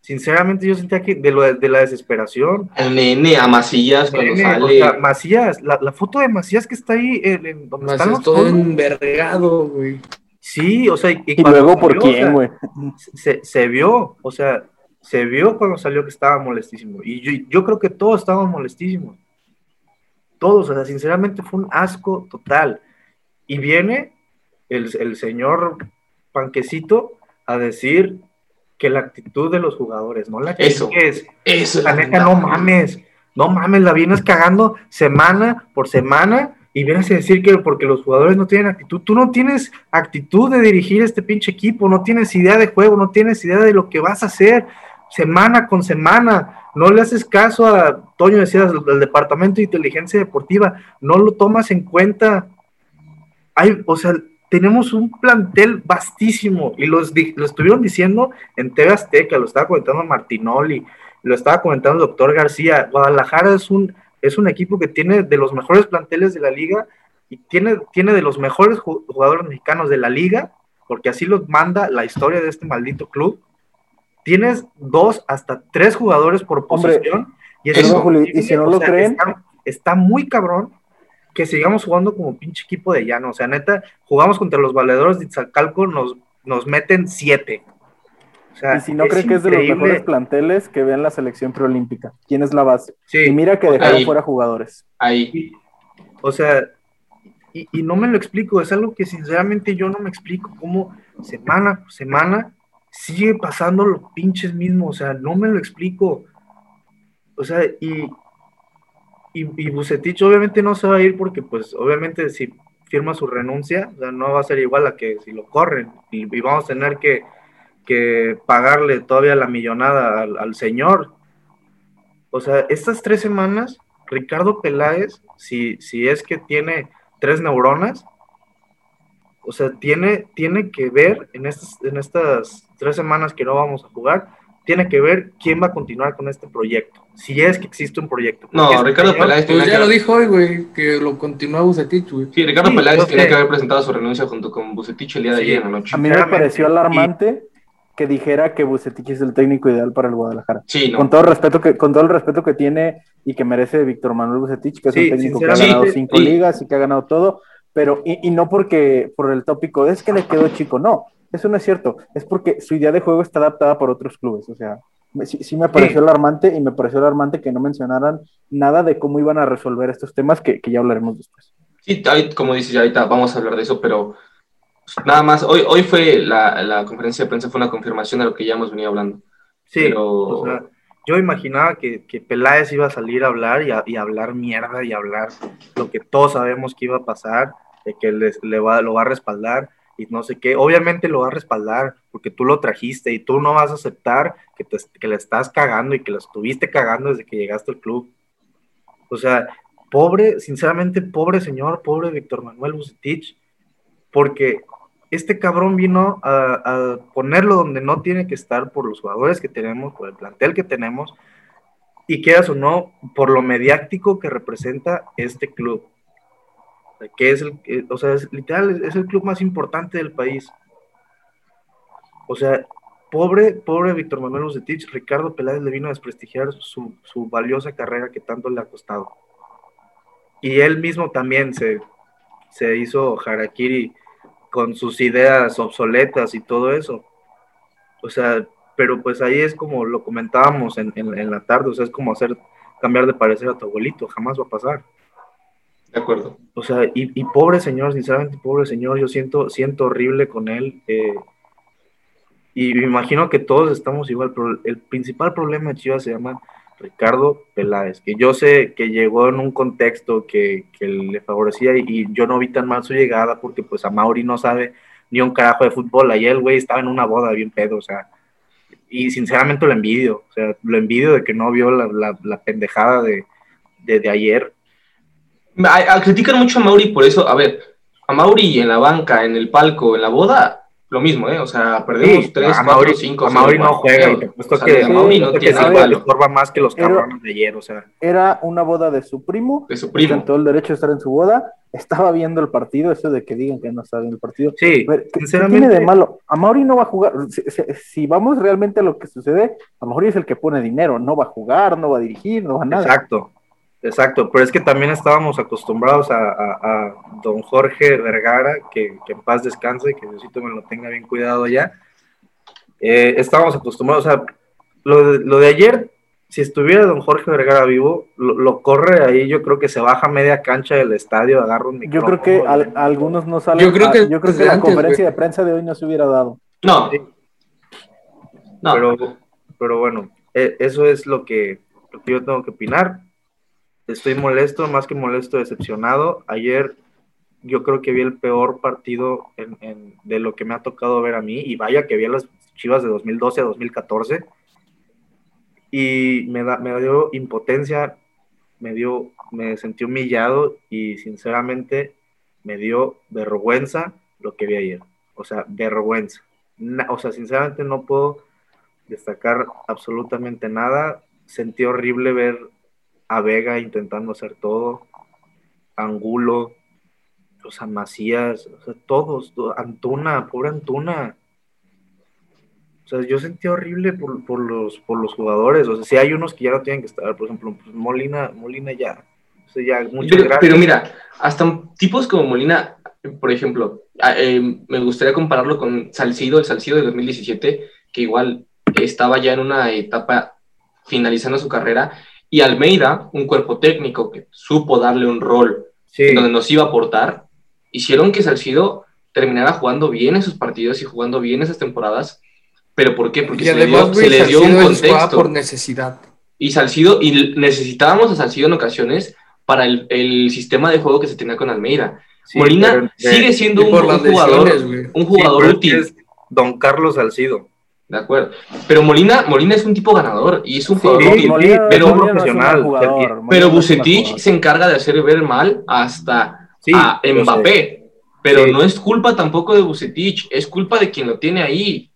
Speaker 3: Sinceramente yo sentía que de, lo, de la desesperación.
Speaker 1: El nene, a Macías cuando nene, sale. O sea,
Speaker 3: Macías, la, la, foto de Macías que está ahí en, en donde
Speaker 6: Macías están todo envergado, güey.
Speaker 3: Sí, o sea, y,
Speaker 4: y luego por vio, quién, güey.
Speaker 3: O sea, se, se, vio, o sea, se vio cuando salió que estaba molestísimo. Y yo, yo creo que todos estábamos molestísimos. Todos, o sea, sinceramente fue un asco total. Y viene el, el señor Panquecito a decir que la actitud de los jugadores, no la
Speaker 1: Eso,
Speaker 3: es.
Speaker 1: Eso es
Speaker 3: La neta, no mames, no mames, la vienes cagando semana por semana y vienes a decir que porque los jugadores no tienen actitud, tú no tienes actitud de dirigir este pinche equipo, no tienes idea de juego, no tienes idea de lo que vas a hacer semana con semana, no le haces caso a Toño, decías, del Departamento de Inteligencia Deportiva, no lo tomas en cuenta. Hay, o sea, tenemos un plantel vastísimo y los, lo estuvieron diciendo en TV Azteca, lo estaba comentando Martinoli, lo estaba comentando el doctor García. Guadalajara es un, es un equipo que tiene de los mejores planteles de la liga y tiene, tiene de los mejores ju- jugadores mexicanos de la liga, porque así lo manda la historia de este maldito club. Tienes dos hasta tres jugadores por
Speaker 4: Hombre,
Speaker 3: posición. y
Speaker 1: perdón,
Speaker 4: Juli, y si no lo
Speaker 3: sea,
Speaker 4: creen-
Speaker 3: está- está muy cabrón que sigamos jugando como pinche equipo de llano. O sea, neta, jugamos contra los valedores de Izacalco, nos, nos meten siete. O sea,
Speaker 4: Y si no creen que es de los mejores planteles, que vean la selección preolímpica. ¿Quién es la base?
Speaker 3: Sí,
Speaker 4: Y mira que dejaron
Speaker 1: Ahí.
Speaker 4: fuera jugadores.
Speaker 1: Ahí.
Speaker 3: o sea, y, y no me lo explico. Es algo que sinceramente yo no me explico. Cómo semana por semana sigue pasando los pinches mismos. O sea, no me lo explico. O sea, y, y, y obviamente no se va a ir porque, pues, obviamente si firma su renuncia, no va a ser igual a que si lo corren y, y vamos a tener que, que pagarle todavía la millonada al, al señor. O sea, estas tres semanas, Ricardo Peláez, si, si es que tiene tres neuronas, o sea, tiene, tiene que ver en estas, en estas tres semanas que no vamos a jugar, tiene que ver quién va a continuar con este proyecto, si es que existe un proyecto.
Speaker 1: No, Ricardo Peláez
Speaker 6: Pues ya
Speaker 1: que
Speaker 6: lo dijo hoy, güey, que lo continúa Bucetich, güey.
Speaker 1: Sí, Ricardo
Speaker 3: Sí,
Speaker 1: Peláez
Speaker 3: sé.
Speaker 1: que haber presentado su renuncia junto con Bucetich el día de
Speaker 3: Sí.
Speaker 1: ayer en la noche.
Speaker 4: A mí me pareció
Speaker 3: y-
Speaker 4: alarmante que dijera que Bucetich es el técnico ideal para el Guadalajara.
Speaker 1: Sí, no.
Speaker 4: Con todo el respeto que, con todo el respeto que tiene y que merece Víctor Manuel Bucetich, que es
Speaker 3: Sí,
Speaker 4: un técnico que ha ganado cinco ligas y que ha ganado todo, pero y, y no porque por el tópico es que le quedó chico, no, eso no es cierto, es porque su idea de juego está adaptada por otros clubes, o sea, sí, sí me pareció alarmante y me pareció alarmante que no mencionaran nada de cómo iban a resolver estos temas que, que ya hablaremos después.
Speaker 1: Sí, ahí, como dices, ya ahorita vamos a hablar de eso, pero nada más, hoy, hoy fue la, la conferencia de prensa, fue una confirmación de lo que ya hemos venido hablando.
Speaker 3: Sí,
Speaker 1: Pero-
Speaker 3: o sea, yo imaginaba que, que Peláez iba a salir a hablar y, a- y hablar mierda y hablar lo que todos sabemos que iba a pasar, de que les- le va, lo va a respaldar y no sé qué. Obviamente lo va a respaldar porque tú lo trajiste y tú no vas a aceptar que, te, le estás cagando y que lo estuviste cagando desde que llegaste al club. O sea, pobre, sinceramente, pobre señor, pobre Víctor Manuel Bucetich, porque este cabrón vino a, ponerlo donde no tiene que estar por los jugadores que tenemos, por el plantel que tenemos, y quieras o no, por lo mediático que representa este club. Que es el, que- o sea, literal, es el club más importante del país. O sea, pobre, pobre Víctor Manuel Bucetich, Ricardo Peláez le vino a desprestigiar su, su valiosa carrera que tanto le ha costado. Y él mismo también se, se hizo harakiri con sus ideas obsoletas y todo eso. O sea, pero pues ahí es como lo comentábamos en, en- en la tarde, o sea, es como hacer cambiar de parecer a tu abuelito, jamás va a pasar.
Speaker 1: De acuerdo.
Speaker 3: O sea, y, y pobre señor, sinceramente, pobre señor, yo siento, siento horrible con él. eh, y me imagino que todos estamos igual, pero el principal problema de Chivas se llama Ricardo Peláez, que yo sé que llegó en un contexto que, que le favorecía y, yo no vi tan mal su llegada porque pues a Mauri no sabe ni un carajo de fútbol. Ayer el güey estaba en una boda bien pedo, o sea, y sinceramente lo envidio, o sea, lo envidio de que no vio la, la- la pendejada de, de, de ayer.
Speaker 1: A- a- critican mucho a Mauri por eso. A ver, a Mauri en la banca, en el palco, en la boda, lo mismo, ¿eh? O sea, perdemos
Speaker 3: Sí,
Speaker 1: 3,
Speaker 3: a
Speaker 1: 4,
Speaker 3: Mauri,
Speaker 1: 5,
Speaker 3: a Mauri no juega y te que,
Speaker 1: a Mauri no tiene
Speaker 3: sí, estorba más que los
Speaker 4: Pero-
Speaker 3: cabrones de ayer, o sea.
Speaker 4: Era una boda de su primo,
Speaker 1: de su primo.
Speaker 4: todo el derecho de estar en su boda, estaba viendo el partido, eso de que digan que no está viendo el partido.
Speaker 3: Sí,
Speaker 4: A ver, ¿qué- ¿qué
Speaker 3: sinceramente.
Speaker 4: tiene de malo? A Mauri no va a jugar. Si, si- si vamos realmente a lo que sucede, a Mauri es el que pone dinero, no va a jugar, no va a dirigir, no va a nada.
Speaker 3: Exacto, exacto. Pero es que también estábamos acostumbrados a, a- a don Jorge Vergara, que, que en paz descanse, que Diosito me lo tenga bien cuidado ya. Eh, estábamos acostumbrados, o sea, lo de, lo de ayer, si estuviera don Jorge Vergara vivo, lo, lo corre ahí, yo creo que se baja media cancha del estadio, agarra un
Speaker 4: Yo
Speaker 3: micrófono.
Speaker 4: creo que al- algunos no salen.
Speaker 6: Yo creo
Speaker 4: a-
Speaker 6: que
Speaker 4: yo creo que
Speaker 6: desde
Speaker 4: la
Speaker 6: antes,
Speaker 4: conferencia
Speaker 6: güey.
Speaker 4: de prensa de hoy no se hubiera dado.
Speaker 1: No,
Speaker 3: Sí.
Speaker 1: no.
Speaker 3: Pero, pero bueno, e- eso es lo que, lo que yo tengo que opinar. Estoy molesto, más que molesto, decepcionado. Ayer yo creo que vi el peor partido de lo que me ha tocado ver a mí. Y vaya que vi a las Chivas de 2012 a 2014. Y me, da, me dio impotencia, me, dio, me sentí humillado y sinceramente me dio vergüenza lo que vi ayer. O sea, vergüenza. O sea, sinceramente no puedo destacar absolutamente nada. Sentí horrible ver a Vega intentando hacer todo, Angulo, o sea, Macías, o sea, todos, to- Antuna, pobre Antuna. O sea, yo sentí horrible por, por los, por los jugadores. O sea, si hay unos que ya no tienen que estar, por ejemplo, pues Molina, Molina ya. O sea, ya, muchas
Speaker 1: Pero,
Speaker 3: gracias.
Speaker 1: pero mira, hasta tipos como Molina, por ejemplo, eh, me gustaría compararlo con Salcido, el Salcido de 2017, que igual estaba ya en una etapa finalizando su carrera, y Almeida, un cuerpo técnico que supo darle un rol
Speaker 3: Sí,
Speaker 1: donde nos iba a aportar, hicieron que Salcido terminara jugando bien esos partidos y jugando bien esas temporadas. ¿Pero por qué? Porque
Speaker 6: Y
Speaker 1: se, le dio,
Speaker 6: además,
Speaker 1: se le dio un contexto.
Speaker 6: por necesidad.
Speaker 1: Y Salcido, y necesitábamos a Salcido en ocasiones para el, el sistema de juego que se tenía con Almeida.
Speaker 3: sí,
Speaker 1: Molina
Speaker 3: pero-
Speaker 1: sigue siendo un,
Speaker 6: por
Speaker 1: un jugador,
Speaker 6: lesiones,
Speaker 1: un
Speaker 3: Sí,
Speaker 1: jugador útil,
Speaker 3: Don Carlos Salcido.
Speaker 1: De acuerdo. Pero Molina, Molina es un tipo ganador y es un jugador
Speaker 3: Sí. Molina-
Speaker 1: pero-
Speaker 3: Molina no jugador,
Speaker 1: Pero
Speaker 4: Molina no es un mal
Speaker 1: Bucetich se encarga de hacer ver mal hasta
Speaker 3: Sí,
Speaker 1: a. Mbappé. Pero
Speaker 3: Sí.
Speaker 1: no es culpa tampoco de Bucetich, es culpa de quien lo tiene ahí.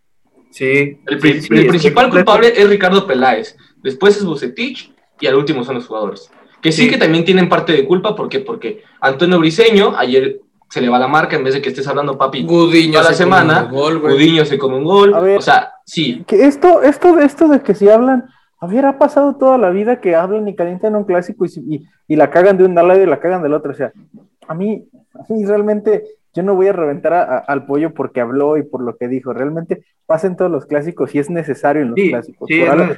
Speaker 3: Sí.
Speaker 1: El,
Speaker 3: sí,
Speaker 1: pri-
Speaker 3: sí,
Speaker 1: el
Speaker 3: estoy
Speaker 1: principal culpable es Ricardo Peláez, después es Bucetich y al último son los jugadores. Que sí,
Speaker 3: Sí.
Speaker 1: que también tienen parte de culpa, ¿por qué? Porque Antonio Briseño ayer se le va la marca en vez de que estés hablando, papi,
Speaker 6: Gudiño
Speaker 1: toda la
Speaker 6: se come
Speaker 1: semana,
Speaker 6: un gol, güey.
Speaker 1: Gudiño se come un gol,
Speaker 4: A ver.
Speaker 1: o sea, sí,
Speaker 4: Que esto, esto, esto de que si hablan, a ver, ha pasado toda la vida que hablan y calientan un clásico y, y, y la cagan de un lado y la cagan del otro. O sea, a mí, a mí realmente, yo no voy a reventar a- a- al pollo porque habló y por lo que dijo. Realmente pasen todos los clásicos y es necesario en los
Speaker 3: Sí,
Speaker 4: clásicos.
Speaker 3: sí, es
Speaker 4: algo-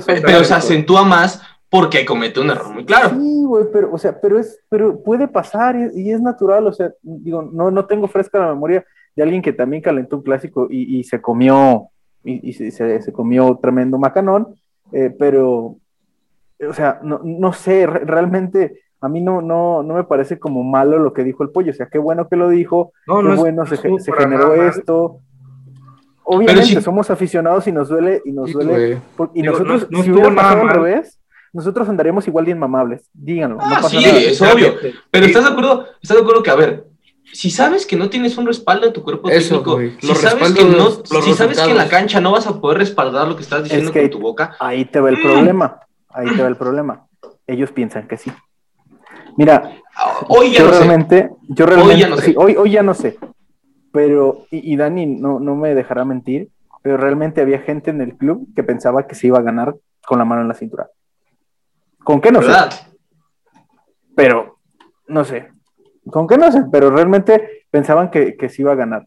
Speaker 4: son
Speaker 1: pero se acentúa más porque comete un error muy claro.
Speaker 4: Sí, güey, pero, o sea, pero es, pero puede pasar y, y es natural, o sea, digo, no, no tengo fresca la memoria de alguien que también calentó un clásico y, y se comió, y, y se, se- se comió tremendo macanón, eh, pero, o sea, no, no sé, re- realmente a mí no, no, no me parece como malo lo que dijo el pollo, o sea, qué bueno que lo dijo,
Speaker 3: No,
Speaker 4: qué
Speaker 3: no
Speaker 4: bueno
Speaker 3: no
Speaker 4: se, generó
Speaker 3: nada
Speaker 4: esto. Obviamente
Speaker 1: si-
Speaker 4: somos aficionados y nos duele, y nos
Speaker 6: Sí,
Speaker 4: duele y
Speaker 3: Digo,
Speaker 4: nosotros,
Speaker 3: no- no
Speaker 4: si hubiera
Speaker 3: nada
Speaker 4: pasado al revés, nosotros andaríamos igual de inmamables. Díganlo.
Speaker 1: Ah,
Speaker 4: no pasa
Speaker 1: sí,
Speaker 4: nada.
Speaker 1: es obvio. Pero
Speaker 3: Sí.
Speaker 1: ¿estás de acuerdo? ¿Estás de acuerdo que, a ver, si sabes que no tienes un respaldo en tu cuerpo
Speaker 6: Eso,
Speaker 1: técnico, si
Speaker 6: Los
Speaker 1: sabes, que, no,
Speaker 6: los
Speaker 1: si sabes que en la cancha no vas a poder respaldar lo que estás diciendo
Speaker 4: que-
Speaker 1: con tu boca,
Speaker 4: Ahí te va el
Speaker 1: Mm.
Speaker 4: problema. (clears throat) Ahí te va el problema. Ellos piensan que sí. Mira,
Speaker 1: hoy ya
Speaker 4: yo
Speaker 1: no sé.
Speaker 4: realmente, yo realmente,
Speaker 1: ya no sé.
Speaker 4: sí, hoy, hoy ya no sé. Pero, y, y Dani no, no me dejará mentir, pero realmente había gente en el club que pensaba que se iba a ganar con la mano en la cintura. ¿Con qué no sé? Pero no sé. ¿Con qué no sé? Pero realmente pensaban que, que se iba a ganar.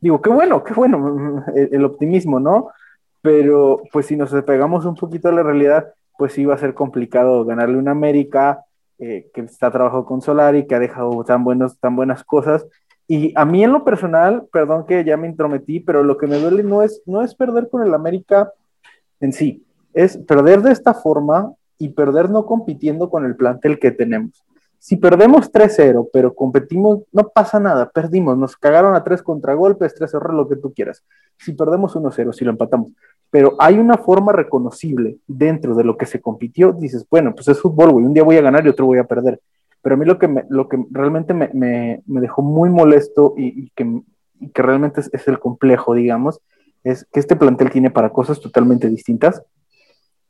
Speaker 4: Digo, qué bueno, qué bueno, (laughs) el, optimismo, ¿no? Pero pues si nos despegamos un poquito de la realidad, pues sí va a ser complicado ganarle una América eh, que está trabajando con Solari, que ha dejado tan, buenos, tan buenas cosas. Y a mí en lo personal, perdón que ya me intrometí, pero lo que me duele no es, no es perder con el América en sí, es perder de esta forma y perder no compitiendo con el plantel que tenemos. Si perdemos 3-0, pero competimos, no pasa nada, perdimos, nos cagaron a tres contragolpes, 3-0, lo que tú quieras. Si perdemos 1-0, si lo empatamos, pero hay una forma reconocible dentro de lo que se compitió, dices, bueno, pues es fútbol, güey, un día voy a ganar y otro voy a perder. Pero a mí lo que, me, lo que realmente me, me, dejó muy molesto y, que, que realmente es el complejo, digamos, es que este plantel tiene para cosas totalmente distintas,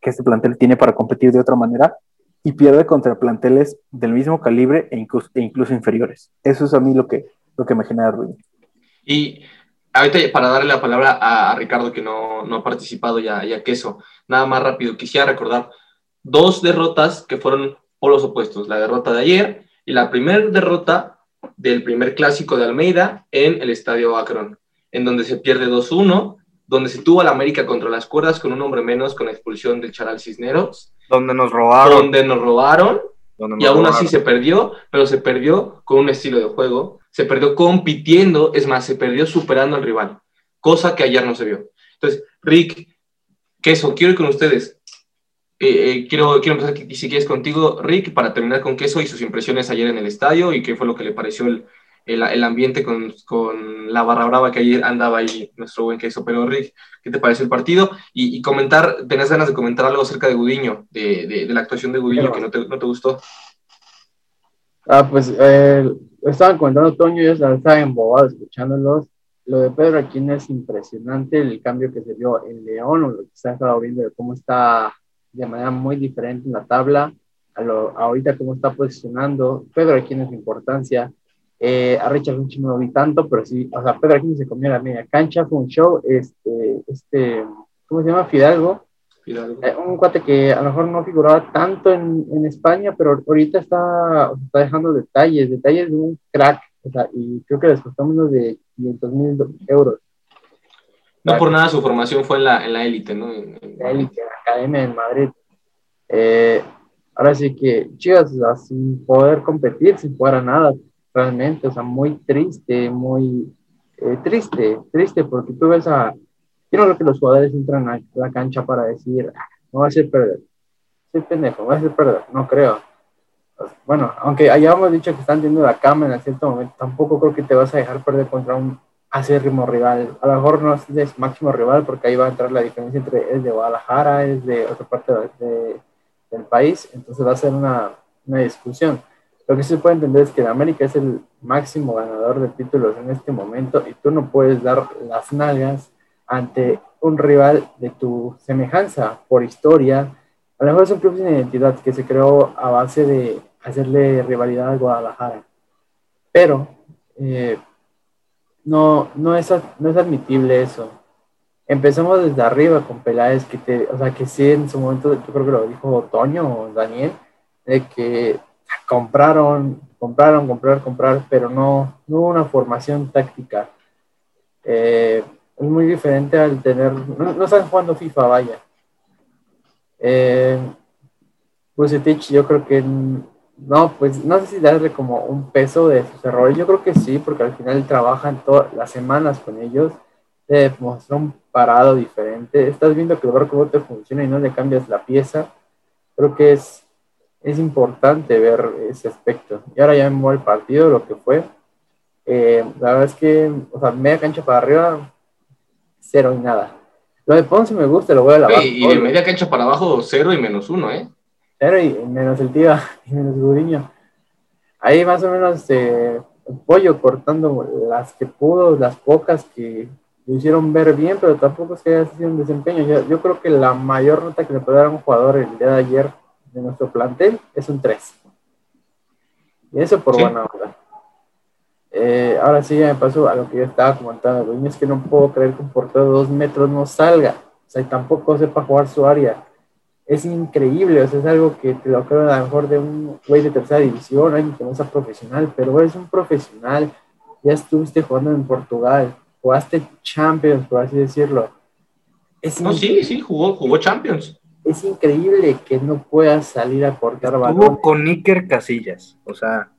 Speaker 4: que este plantel tiene para competir de otra manera y pierde contra planteles del mismo calibre e incluso, e incluso inferiores. Eso es a mí lo que, lo que me genera ruido.
Speaker 1: Y ahorita para darle la palabra a, a Ricardo que no, no ha participado ya, ya que eso, nada más rápido, quisiera recordar dos derrotas que fueron polos opuestos, la derrota de ayer y la primera derrota del primer clásico de Almeida en el Estadio Akron, en donde se pierde 2-1 donde se tuvo al América contra las cuerdas con un hombre menos con la expulsión del Charal Cisneros,
Speaker 3: Donde nos robaron.
Speaker 1: donde nos robaron
Speaker 3: donde
Speaker 1: y aún
Speaker 3: robaron.
Speaker 1: así se perdió, pero se perdió con un estilo de juego, se perdió compitiendo, es más, se perdió superando al rival, cosa que ayer no se vio. Entonces, Rick, Queso, quiero ir con ustedes. Eh, eh, quiero, quiero empezar, si quieres, contigo, Rick, para terminar con Queso y sus impresiones ayer en el estadio y qué fue lo que le pareció el, el, el ambiente con, con la barra brava que ayer andaba ahí nuestro buen Queso. Pero, Rick, ¿qué te pareció el partido? Y, y comentar, ¿tenés ganas de comentar algo acerca de Gudiño, de, de, de la actuación de Gudiño que no te, no te gustó?
Speaker 2: Ah, pues eh, estaban comentando Toño, yo estaba embobado escuchándolos. Lo de Pedro Aquino es impresionante, el cambio que se dio en León, o lo que se ha estado viendo de cómo está de manera muy diferente en la tabla, a, lo, ahorita cómo está posicionando. Pedro Aquino es importancia. Eh, a Richard Finch no lo vi tanto, pero sí, o sea, Pedro Aquino se comió la media cancha, fue un show. Este, este, ¿cómo se llama? Fidalgo.
Speaker 1: Fidalgo.
Speaker 2: Eh, un cuate que a lo mejor no figuraba tanto en, en España, pero ahorita está, está dejando detalles, detalles de un crack, o sea, y creo que les costó menos de 500 mil euros.
Speaker 1: No por nada su formación fue en la, en la élite, ¿no? En- en-
Speaker 2: La élite, la academia en Madrid. Eh, ahora sí que Chivas, o sea, sin poder competir, sin jugar a nada, realmente, o sea, muy triste, muy eh, triste, triste, porque tú ves a. Yo no creo que los jugadores entran a la cancha para decir, "Ah, no va a ser perder. Soy pendejo, va a ser perder, no creo. Bueno, aunque hayamos dicho que están teniendo la cama en cierto momento, tampoco creo que te vas a dejar perder contra un acérrimo rival. A lo mejor no es máximo rival, porque ahí va a entrar la diferencia entre es de Guadalajara, es de otra parte de- de- del país, entonces va a ser una, una discusión. Lo que se puede entender es que el América es el máximo ganador de títulos en este momento y tú no puedes dar las nalgas ante un rival de tu semejanza por historia. A lo mejor es un club sin identidad que se creó a base de hacerle rivalidad al Guadalajara. Pero eh, no, no, es, no es admitible eso. Empezamos desde arriba con Peláez, que te, o sea, que sí en su momento, yo creo que lo dijo Toño o Daniel, de que compraron, compraron, comprar, comprar, pero no, no hubo una formación táctica. Eh, es muy diferente al tener, no, no están jugando FIFA, vaya. Eh, Vucetich, yo creo que no, pues no sé si darle como un peso de sus errores. Yo creo que sí, porque al final trabajan todas las semanas con ellos. Te mostrar un parado diferente. Estás viendo que el barco no te funciona y no le cambias la pieza. Creo que es, es importante ver ese aspecto. Y ahora ya me mueve el partido, lo que fue. Eh, la verdad es que, o sea, media cancha para arriba, cero y nada. Lo de Ponce me gusta, lo voy a lavar.
Speaker 1: Y de media cancha para abajo, cero y menos uno, ¿eh?
Speaker 2: Cero y menos el tío (laughs) y menos Gudiño. Ahí más o menos eh, el pollo cortando las que pudo, las pocas que lo hicieron ver bien, pero tampoco es que haya sido un desempeño. Yo, yo creo que la mayor nota que le puede dar a un jugador el día de ayer de nuestro plantel es un 3. Y eso por
Speaker 1: Sí.
Speaker 2: buena onda. Eh, ahora sí ya me paso a lo que yo estaba comentando. Gudiño, es que no puedo creer que un portero de dos metros no salga. O sea, y tampoco sepa jugar su área es increíble, o sea, es algo que te lo creo a lo mejor de un güey de tercera división, alguien que no sea profesional, pero eres un profesional, ya estuviste jugando en Portugal, jugaste Champions, por así decirlo. Es,
Speaker 1: No, sí, sí, jugó, jugó Champions.
Speaker 2: Es increíble que no puedas salir a cortar balón.
Speaker 3: Estuvo con Iker Casillas. O sea,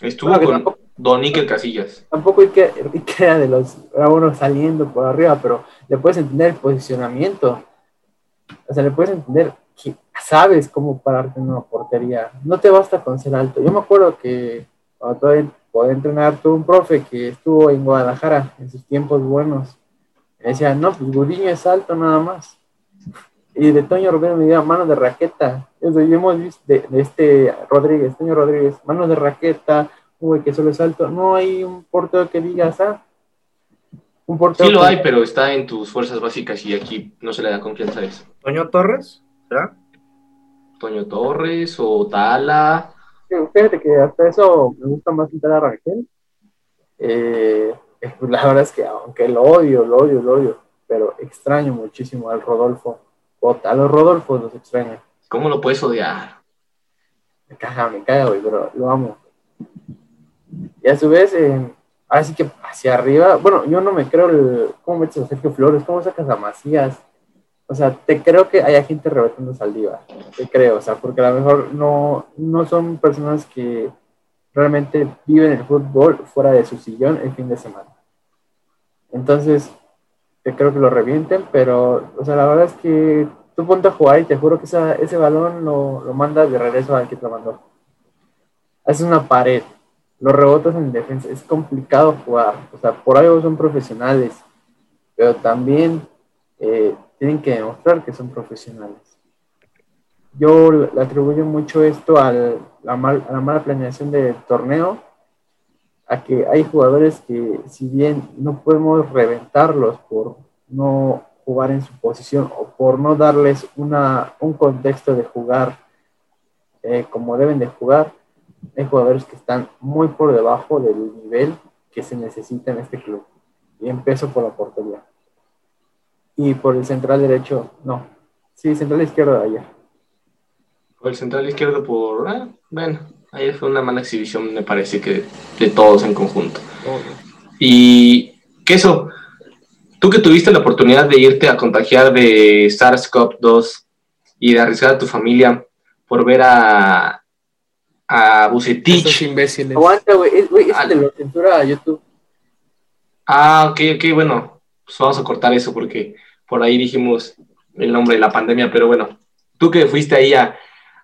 Speaker 1: Estuvo con
Speaker 2: tampoco-
Speaker 1: Don Iker Casillas.
Speaker 2: Tampoco hay que, hay que era de los uno saliendo por arriba, pero le puedes entender el posicionamiento. O sea, le puedes entender que sabes cómo pararte en una portería. No te basta con ser alto. Yo me acuerdo que cuando todavía podía entrenar, tuve un profe que estuvo en Guadalajara en sus tiempos buenos. Me decía, no, pues Gudiño es alto nada más. Y de Toño Romero me decía, mano de raqueta. Eso, y hemos visto de, de este Rodríguez, Toño Rodríguez, mano de raqueta, un güey que solo es alto. No hay un portero que digas, ah, un portero
Speaker 1: Sí lo
Speaker 2: que-
Speaker 1: hay, pero está en tus fuerzas básicas y aquí no se le da confianza a eso.
Speaker 3: Toño Torres, ¿será?
Speaker 1: Toño Torres o Tala.
Speaker 2: Sí, Fíjate que hasta eso me gusta más quitar a Rangel. Eh, (laughs) la verdad es que aunque lo odio, lo odio, lo odio, pero extraño muchísimo al Rodolfo. Bota. A los Rodolfos los extraño.
Speaker 1: ¿Cómo lo puedes odiar?
Speaker 2: Me caga, me caga, güey, pero lo amo. Y a su vez, eh, así que hacia arriba, bueno, yo no me creo el, ¿cómo metes a Sergio Flores? ¿Cómo sacas a Macías? O sea, te creo que haya gente rebotando Saldívar, te creo, o sea, porque a lo mejor no, no son personas que realmente viven el fútbol fuera de su sillón el fin de semana. Entonces, te creo que lo revienten, pero, o sea, la verdad es que tú ponte a jugar y te juro que ese balón lo, lo mandas de regreso al que te lo mandó. Haces una pared, los rebotes en defensa, es complicado jugar, o sea, por algo son profesionales, pero también eh, tienen que demostrar que son profesionales. Yo le atribuyo mucho esto a la mala planeación del torneo, a que hay jugadores que si bien no podemos reventarlos por no jugar en su posición o por no darles una, un contexto de jugar eh, como deben de jugar, hay jugadores que están muy por debajo del nivel que se necesita en este club. Y empiezo por la portería. Y por el central derecho, no. Sí, central izquierdo de ayer.
Speaker 1: Por el central izquierdo por... Eh, bueno, ayer fue una mala exhibición, me parece que de todos en conjunto. Y que eso, tú que tuviste la oportunidad de irte a contagiar de SARS-CoV-2 y de arriesgar a tu familia por ver a a Bucetich.
Speaker 6: imbéciles.
Speaker 2: Aguanta, güey. Es, de la censura a YouTube.
Speaker 1: Ah, ok, ok, bueno. Pues vamos a cortar eso porque por ahí dijimos el nombre de la pandemia, pero bueno. Tú que fuiste ahí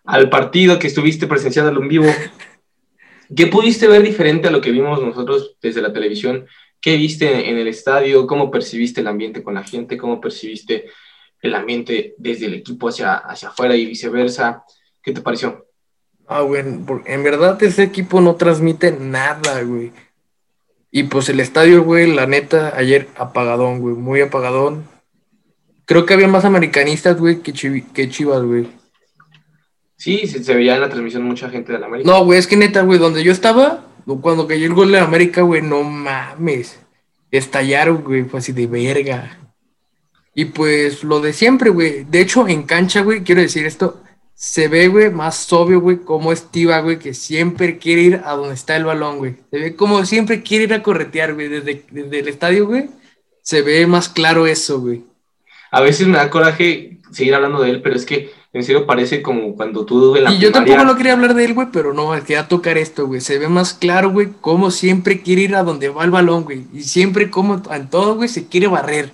Speaker 1: al partido, que estuviste presenciando en vivo, (laughs) ¿qué pudiste ver diferente a lo que vimos nosotros desde la televisión? ¿Qué viste en el estadio? ¿Cómo percibiste el ambiente con la gente? ¿Cómo percibiste el ambiente desde el equipo hacia, hacia afuera y viceversa? ¿Qué te pareció?
Speaker 6: Ah, güey, en verdad ese equipo no transmite nada, güey. Y pues el estadio, güey, la neta, ayer apagadón, güey, muy apagadón. Creo que había más americanistas, güey, que, que Chivas, güey.
Speaker 1: Sí, se, veía en la transmisión mucha gente de la América.
Speaker 6: No, güey, es que neta, güey, donde yo estaba, cuando cayó el gol de América, güey, no mames. Estallaron, güey, fue así de verga. Y pues lo de siempre, güey. De hecho, en cancha, güey, quiero decir esto, se ve, güey, más obvio, güey, como Estiva, güey, que siempre quiere ir a donde está el balón, güey. Se ve como siempre quiere ir a corretear, güey, desde, el estadio, güey. Se ve más claro eso, güey.
Speaker 1: A veces me da coraje seguir hablando de él, pero es que en serio parece como cuando tú
Speaker 6: en la Y yo tampoco no quería hablar de él, güey, pero no, quería tocar esto, güey. Se ve más claro, güey, cómo siempre quiere ir a donde va el balón, güey. Y siempre como en todo, güey, se quiere barrer.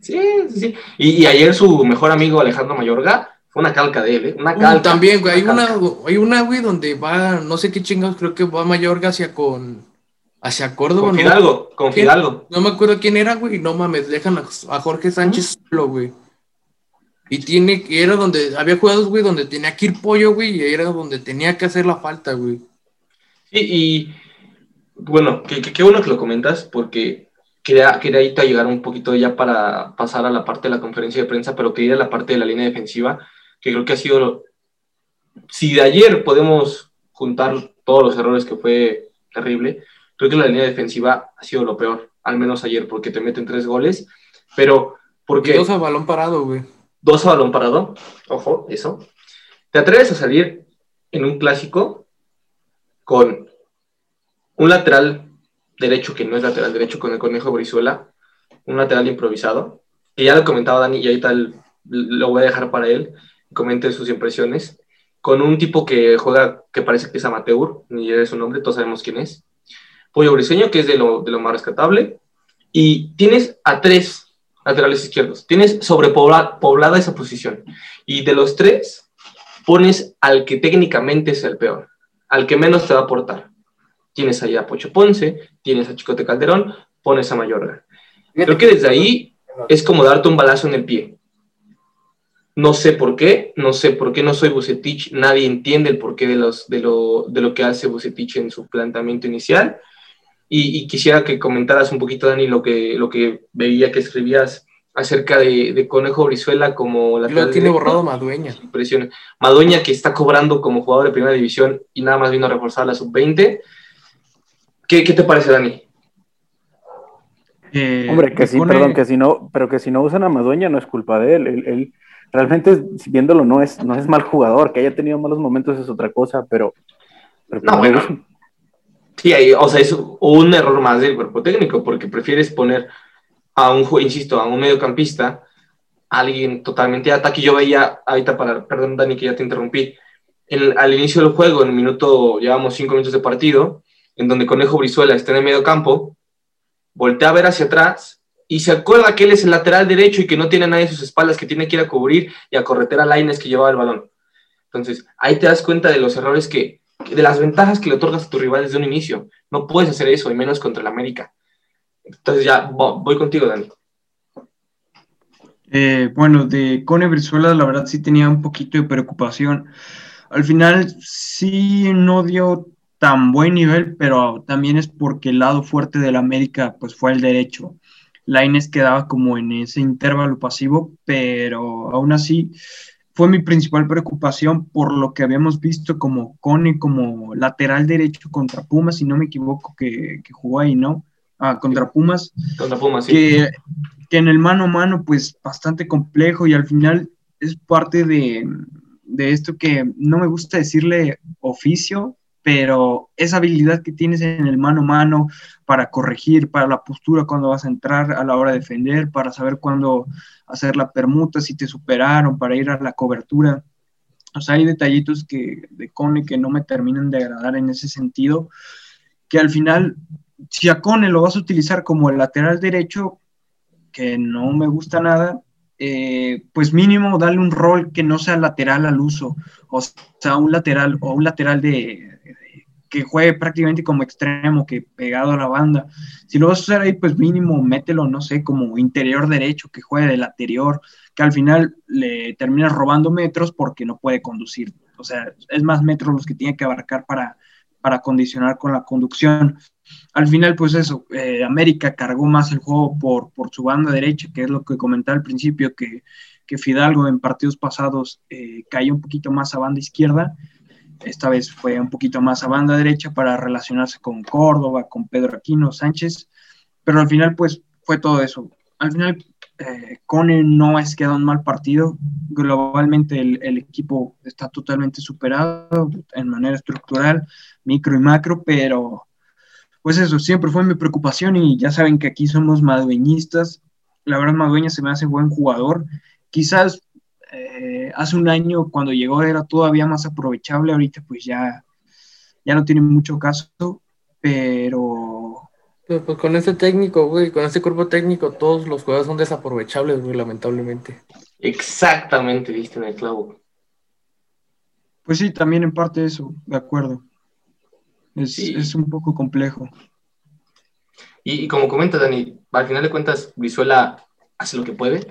Speaker 1: Sí, sí, sí. Y, y ayer su mejor amigo Alejandro Mayorga fue una calca de él, ¿eh? Una uh, calca.
Speaker 6: también, güey. Hay una, hay una, güey, donde va, no sé qué chingados, creo que va Mayorga hacia con. Hacia Córdoba,
Speaker 1: con Fidalgo, con Fidalgo.
Speaker 6: No me acuerdo quién era, güey. No mames, dejan a, Jorge Sánchez solo, güey. Y tiene que, era donde, había jugados, güey, donde tenía que ir pollo, güey, y era donde tenía que hacer la falta, güey.
Speaker 1: Sí, y bueno, qué bueno que lo comentas, porque quería, quería a llegar un poquito ya para pasar a la parte de la conferencia de prensa, pero quería ir a la parte de la línea defensiva que creo que ha sido, si de ayer podemos juntar todos los errores que fue terrible, creo que la línea defensiva ha sido lo peor, al menos ayer, porque te meten tres goles, pero porque...
Speaker 6: dos a balón parado, güey.
Speaker 1: Dos a balón parado, ojo, eso. ¿Te atreves a salir en un clásico con un lateral derecho que no es lateral derecho con el Conejo Brizuela, un lateral improvisado, que ya lo comentaba Dani y ahorita lo voy a dejar para él, comente sus impresiones, con un tipo que juega, que parece que es amateur, ni es su nombre, todos sabemos quién es. Pollo Briseño, que es de lo, de lo más rescatable, y tienes a tres laterales izquierdos, tienes sobrepoblada esa posición, y de los tres, pones al que técnicamente es el peor, al que menos te va a aportar. Tienes ahí a Pocho Ponce, tienes a Chicote Calderón, pones a Mayorga. Creo que desde ahí es como darte un balazo en el pie. No sé por qué, no sé por qué no soy Bucetich, nadie entiende el porqué de, los, de, lo, de lo que hace Bucetich en su planteamiento inicial. Y, quisiera que comentaras un poquito, Dani, lo que, lo que veía que escribías acerca de, Conejo Brizuela como
Speaker 6: la... Lo tiene borrado Madueña.
Speaker 1: Madueña que está cobrando como jugador de primera división y nada más vino a reforzar la sub-20. ¿Qué, ¿Qué, te parece, Dani?
Speaker 4: Eh, Hombre, que sí, perdón, que si no, pero que si no usan a Madueña no es culpa de él. él realmente viéndolo no es, no es mal jugador, que haya tenido malos momentos es otra cosa, pero...
Speaker 1: no, bueno. Sí, ahí, o sea, es un error más del cuerpo técnico, porque prefieres poner a un, insisto, a un mediocampista, alguien totalmente de ataque. Yo veía, ahorita para, perdón Dani que ya te interrumpí, al inicio del juego, en el minuto, llevamos cinco minutos de partido, en donde Conejo Brizuela está en el medio campo, voltea a ver hacia atrás y se acuerda que él es el lateral derecho y que no tiene a nadie a sus espaldas, que tiene que ir a cubrir y a correter a Laines que llevaba el balón. Entonces, ahí te das cuenta de los errores que- de las ventajas que le otorgas a tu rival desde un inicio. No puedes hacer eso, y menos contra el América. Entonces ya vo- voy contigo, Dani.
Speaker 7: Eh, bueno, de Cone Brizuela, la verdad sí tenía un poquito de preocupación. Al final sí no dio tan buen nivel, pero también es porque el lado fuerte del América pues fue el derecho. Lainez quedaba como en ese intervalo pasivo, pero aún así fue mi principal preocupación por lo que habíamos visto como Cone como lateral derecho contra Pumas, si no me equivoco, que, que jugó ahí, ¿no? Ah, contra Pumas
Speaker 1: Contra Pumas, sí.
Speaker 7: que, que en el mano a mano, pues bastante complejo y al final es parte de, de esto que no me gusta decirle oficio, pero esa habilidad que tienes en el mano a mano para corregir, para la postura cuando vas a entrar a la hora de defender, para saber cuándo hacer la permuta, si te superaron, para ir a la cobertura. O sea, hay detallitos que, de Cone que no me terminan de agradar en ese sentido, que al final si a Cone lo vas a utilizar como el lateral derecho, que no me gusta nada, eh, pues mínimo darle un rol que no sea lateral al uso, o sea, un lateral o un lateral de, que juegue prácticamente como extremo, que pegado a la banda. Si lo vas a usar ahí, pues mínimo mételo, no sé, como interior derecho, que juegue del anterior, que al final le terminas robando metros porque no puede conducir. O sea, es más metros los que tiene que abarcar para, para condicionar con la conducción al final, pues eso, eh, América cargó más el juego por, por su banda derecha, que es lo que comentaba al principio, que, que Fidalgo en partidos pasados eh, cayó un poquito más a banda izquierda. Esta vez fue un poquito más a banda derecha para relacionarse con Córdoba, con Pedro Aquino, Sánchez, pero al final, pues fue todo eso. Al final, eh, Cone no es que da un mal partido. Globalmente, el, el equipo está totalmente superado en manera estructural, micro y macro, pero pues eso, siempre fue mi preocupación y ya saben que aquí somos madueñistas. La verdad, Madueña se me hace buen jugador. Quizás eh, hace un año cuando llegó era todavía más aprovechable, ahorita pues ya, ya no tiene mucho caso, pero
Speaker 6: Pero, pues con este técnico, güey, con este cuerpo técnico, todos los jugadores son desaprovechables, güey, lamentablemente.
Speaker 1: Exactamente, viste en el clavo.
Speaker 7: pues sí, también en parte eso, de acuerdo. Es,
Speaker 1: Sí.
Speaker 7: es un poco complejo.
Speaker 1: Y, y como comenta Dani, al final de cuentas, Brizuela hace lo que puede,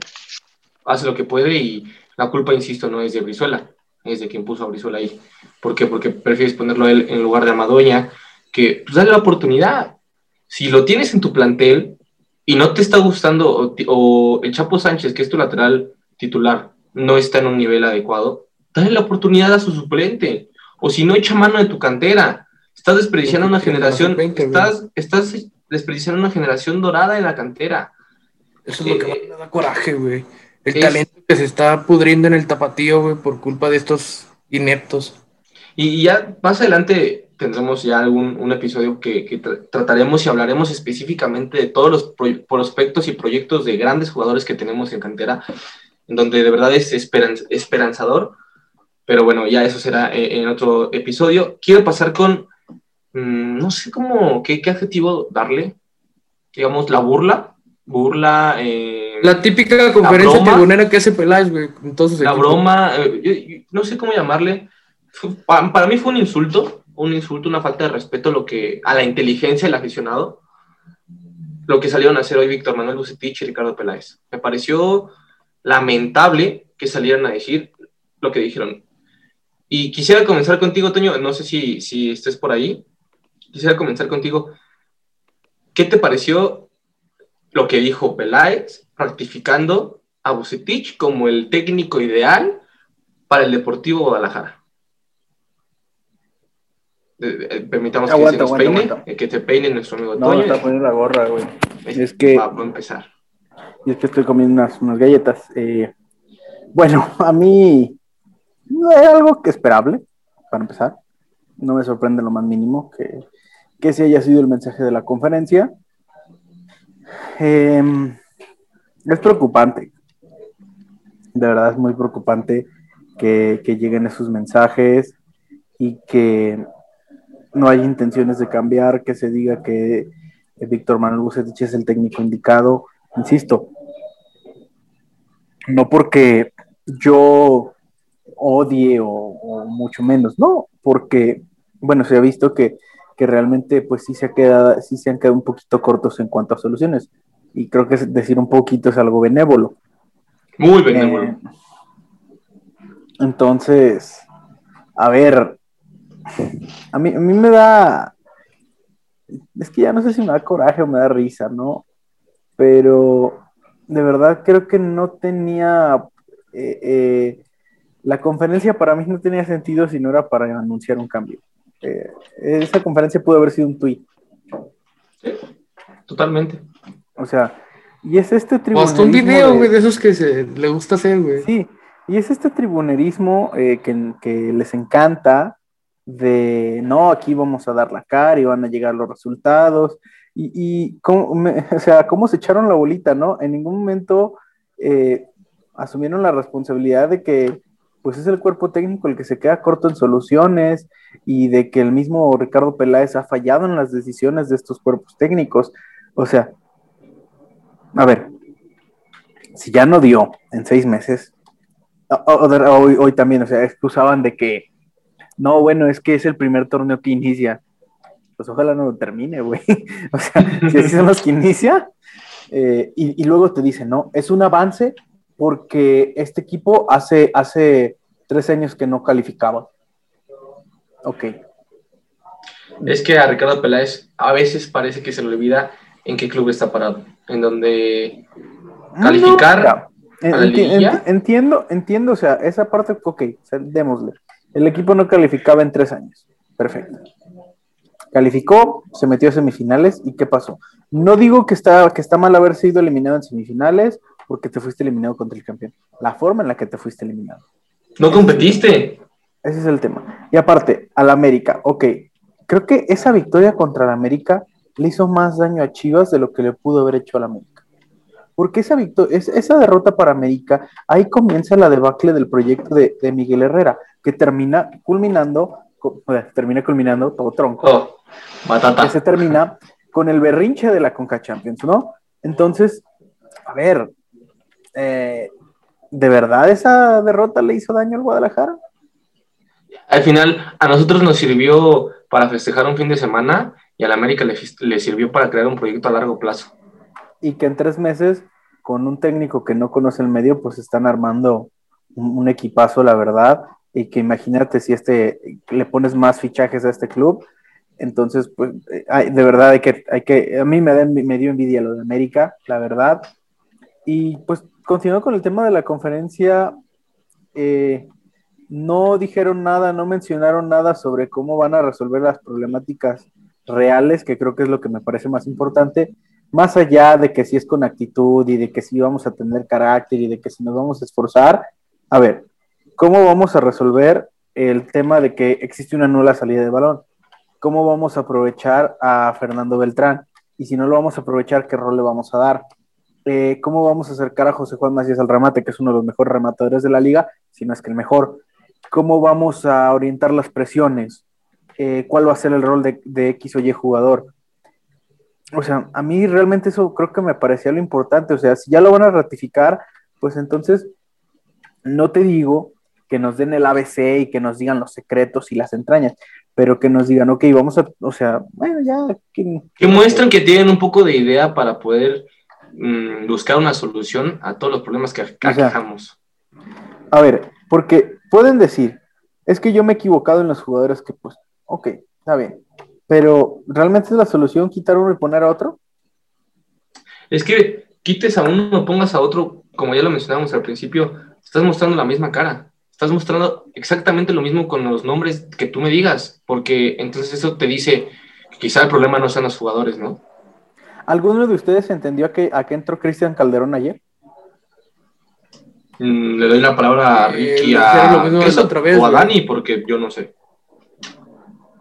Speaker 1: hace lo que puede y la culpa, insisto, no es de Brizuela, es de quien puso a Brizuela ahí. ¿Por qué? Porque prefieres ponerlo a él en lugar de Amadoña, que pues dale la oportunidad. Si lo tienes en tu plantel y no te está gustando, o, el Chapo Sánchez, que es tu lateral titular, no está en un nivel adecuado, dale la oportunidad a su suplente. O si no, echa mano de tu cantera. Estás desperdiciando una generación,
Speaker 6: tiene la sub-20,
Speaker 1: estás, estás desperdiciando una generación dorada en la cantera.
Speaker 6: Eso es lo que
Speaker 1: Eh,
Speaker 6: me da coraje, güey. El
Speaker 1: es-
Speaker 6: talento que se está pudriendo en el tapatío, güey, por culpa de estos ineptos.
Speaker 1: Y, ya más adelante tendremos ya algún un episodio que, que tra- trataremos y hablaremos específicamente de todos los pro- prospectos y proyectos de grandes jugadores que tenemos en cantera, en donde de verdad es esperanz- esperanzador. Pero bueno, ya eso será eh, en otro episodio. Quiero pasar con, mm, no sé cómo, qué, qué adjetivo darle. Digamos, la burla. Burla. eh,
Speaker 6: La típica conferencia
Speaker 1: broma.
Speaker 6: tribunera que hace Peláez, güey, con todos sus
Speaker 1: la
Speaker 6: equipos.
Speaker 1: broma, eh, yo- yo no sé cómo llamarle. Fue- pa- para mí fue un insulto, un insulto, una falta de respeto a, lo que, a la inteligencia del aficionado. Lo que salieron a hacer hoy Víctor Manuel Bucetich y Ricardo Peláez. Me pareció lamentable que salieran a decir lo que dijeron. Y quisiera comenzar contigo, Toño, no sé si, si estés por ahí. Quisiera comenzar contigo. ¿Qué te pareció lo que dijo Peláez, ratificando a Bucetich como el técnico ideal para el Deportivo Guadalajara? Eh, eh, Permitamos que se nos
Speaker 4: aguanta,
Speaker 1: peine,
Speaker 4: aguanta.
Speaker 1: eh, que te peine nuestro amigo
Speaker 4: No,
Speaker 1: Toño.
Speaker 4: está poniendo la gorra, güey.
Speaker 1: Eh,
Speaker 4: es que-
Speaker 1: Va, a empezar.
Speaker 4: Y es que estoy comiendo unas, unas galletas. Eh, bueno, (laughs) a mí no es algo que esperable, para empezar. No me sorprende lo más mínimo que que ese haya sido el mensaje de la conferencia. Em, es preocupante, de verdad es muy preocupante que, que lleguen esos mensajes y que no hay intenciones de cambiar, que se diga que Víctor Manuel Bucetich es el técnico indicado. Insisto, no porque yo odie o, mucho menos, no, porque, bueno, se ha visto que, realmente pues sí se, ha quedado, sí se han quedado un poquito cortos en cuanto a soluciones. Y creo que decir un poquito es algo benévolo.
Speaker 1: Muy benévolo. Eh,
Speaker 4: entonces, a ver, a mí, a mí me da, es que ya no sé si me da coraje o me da risa, ¿no? Pero de verdad creo que no tenía, eh, eh, la conferencia para mí no tenía sentido si no era para anunciar un cambio. Eh, esa conferencia pudo haber sido un tweet.
Speaker 1: totalmente.
Speaker 4: O sea, y es este
Speaker 6: tribunerismo. un video, güey, de, esos que se, le gusta hacer, güey.
Speaker 4: Sí, y es este tribunerismo que, que les encanta, de no, aquí vamos a dar la cara y van a llegar los resultados. Y, y cómo, (laughs) o sea, cómo se echaron la bolita, ¿no? En ningún momento eh, asumieron la responsabilidad de que pues es el cuerpo técnico el que se queda corto en soluciones y de que el mismo Ricardo Peláez ha fallado en las decisiones de estos cuerpos técnicos. O sea, a ver, si ya no dio en seis meses, hoy, también, o sea, excusaban de que no, bueno, es que es el primer torneo que inicia. Pues ojalá no lo termine, güey. (laughs) o sea, si así son los que inicia, eh, y, luego te dicen, no, es un avance porque este equipo hace, hace tres años que no calificaba. Ok.
Speaker 1: Es que a Ricardo Peláez a veces parece que se le olvida en qué club está parado, en donde calificar.
Speaker 4: entiendo, entiendo, o sea, esa parte, ok, démosle. El equipo no calificaba en tres años. Perfecto. Calificó, se metió a semifinales y ¿qué pasó? No digo que está, que está mal haber sido eliminado en semifinales porque te fuiste eliminado contra el campeón. La forma en la que te fuiste eliminado.
Speaker 1: No competiste.
Speaker 4: Ese es el tema. Y aparte, al América, ok. Creo que esa victoria contra el América le hizo más daño a Chivas de lo que le pudo haber hecho al América. Porque esa, esa derrota para América, ahí comienza la debacle del proyecto de, de Miguel Herrera que termina culminando, termina culminando todo tronco.
Speaker 1: Oh,
Speaker 4: que se termina con el berrinche de la Conca Champions, ¿no? Entonces, a ver, eh, ¿de verdad esa derrota le hizo daño al Guadalajara?
Speaker 1: Al final, a nosotros nos sirvió para festejar un fin de semana y a la América le, sirvió para crear un proyecto a largo plazo.
Speaker 4: Y que en tres meses, con un técnico que no conoce el medio, pues están armando un equipazo, la verdad, y que imagínate si este le pones más fichajes a este club, entonces pues de verdad hay que, hay que, a mí me, me dio envidia lo de América, la verdad. Y pues continuando con el tema de la conferencia, eh, no dijeron nada, no mencionaron nada sobre cómo van a resolver las problemáticas reales, que creo que es lo que me parece más importante, más allá de que si es con actitud y de que si vamos a tener carácter y de que si nos vamos a esforzar. A ver, ¿Cómo vamos a resolver el tema de que existe una nula salida de balón? ¿Cómo vamos a aprovechar a Fernando Beltrán? Y si no lo vamos a aprovechar, ¿qué rol le vamos a dar? Eh, ¿Cómo vamos a acercar a José Juan Macías al remate, que es uno de los mejores rematadores de la liga, si no es que el mejor? ¿Cómo vamos a orientar las presiones? Eh, ¿Cuál va a ser el rol de, de X o Y jugador? O sea, a mí realmente eso creo que me parecía lo importante. O sea, si ya lo van a ratificar, pues entonces no te digo que nos den el ABC y que nos digan los secretos y las entrañas, pero que nos digan, ok, vamos a, o sea, bueno, ya.
Speaker 1: Que, que muestren que tienen un poco de idea para poder mm, buscar una solución a todos los problemas que aquejamos.
Speaker 4: a ver, porque pueden decir, es que yo me he equivocado en los jugadores que, pues, ok, está bien, pero ¿realmente es la solución quitar uno y poner a otro?
Speaker 1: Es que quites a uno, pongas a otro, como ya lo mencionamos al principio, estás mostrando la misma cara estás mostrando exactamente lo mismo con los nombres que tú me digas, porque entonces eso te dice que quizá el problema no sean los jugadores, ¿no?
Speaker 4: ¿Alguno de ustedes entendió a qué, a qué entró Cristian Calderón ayer?
Speaker 1: Mm, le doy la palabra a Ricky, a, otra vez, o a Dani, porque yo no sé.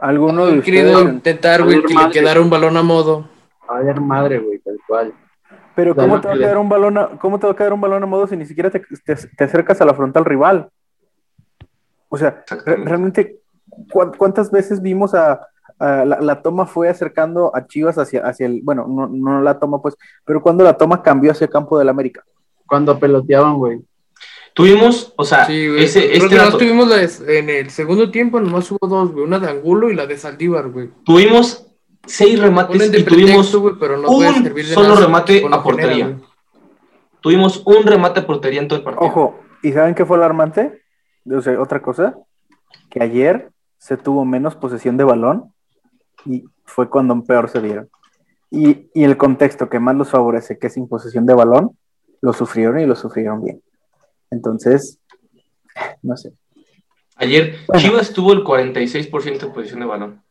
Speaker 4: Alguno de
Speaker 6: He querido
Speaker 4: ustedes.
Speaker 6: intentar, güey, que le quedara un balón a modo.
Speaker 2: A ver, madre, güey, tal cual.
Speaker 4: Pero ¿cómo te va a quedar un balón a, cómo te va a quedar un balón a modo si ni siquiera te, te- te acercas a la frontal rival? O sea, re- realmente, ¿cu- ¿cuántas veces vimos a, a la, la toma fue acercando a Chivas hacia, hacia el, bueno, no, no la toma pues, pero cuando la toma cambió hacia el campo del América?
Speaker 2: Cuando peloteaban, güey.
Speaker 1: Tuvimos, o sea,
Speaker 6: Sí, güey.
Speaker 1: ese,
Speaker 6: Creo
Speaker 1: este
Speaker 6: que nomás
Speaker 1: dato-
Speaker 6: tuvimos la de- en el segundo tiempo, nomás hubo dos, güey. Una de Angulo y la de Saldívar, güey.
Speaker 1: tuvimos seis remates y tuvimos,
Speaker 6: güey, pero no
Speaker 1: un
Speaker 6: puede servir de
Speaker 1: solo
Speaker 6: nada
Speaker 1: remate a portería.
Speaker 6: genera,
Speaker 1: tuvimos un remate a portería en todo el partido.
Speaker 4: Ojo, ¿y saben qué fue alarmante? O sea, otra cosa, que ayer se tuvo menos posesión de balón y fue cuando peor se dieron. Y, y el contexto que más los favorece, que es sin posesión de balón, lo sufrieron y lo sufrieron bien. Entonces, no sé.
Speaker 1: Ayer
Speaker 4: Bueno.
Speaker 1: Chivas tuvo el 46% de posición de balón.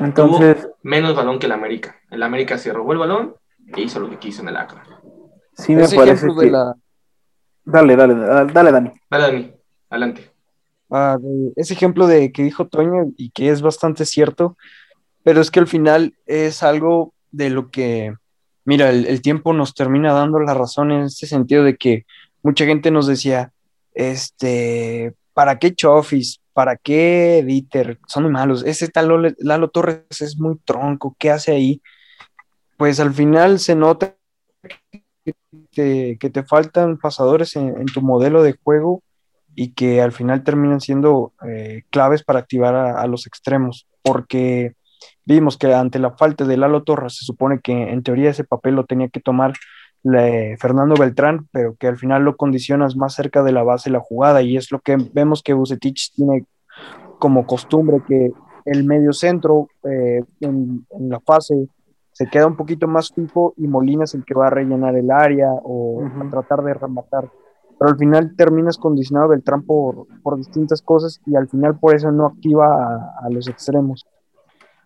Speaker 4: Entonces,
Speaker 1: Menos balón que el América. El América se robó el balón e hizo lo que quiso en el Acra.
Speaker 4: sí me
Speaker 7: Ese
Speaker 4: parece que...
Speaker 7: la,
Speaker 4: Dale, dale, dale, dale, Dani.
Speaker 1: Dale, Dani, adelante.
Speaker 7: ah, de ese ejemplo de que dijo Toño y que es bastante cierto, pero es que al final es algo de lo que, mira, el, el tiempo nos termina dando la razón en este sentido de que mucha gente nos decía, este, ¿para qué Chofis? ¿Para qué Dieter? Son muy malos. Ese tal Lalo, Torres es muy tronco, ¿qué hace ahí? Pues al final se nota que te, faltan pasadores en, tu modelo de juego y que al final terminan siendo eh, claves para activar a los extremos, porque vimos que ante la falta de Lalo Torres se supone que en teoría ese papel lo tenía que tomar Fernando Beltrán, pero que al final lo condicionas más cerca de la base de la jugada y es lo que vemos que Bucetich tiene como costumbre que el medio centro eh, en, en la fase se queda un poquito más fijo y Molina es el que va a rellenar el área o
Speaker 4: Ujú.
Speaker 7: a tratar de rematar. Pero al final terminas condicionado Beltrán por, por distintas cosas y al final por eso no activa a, a los extremos.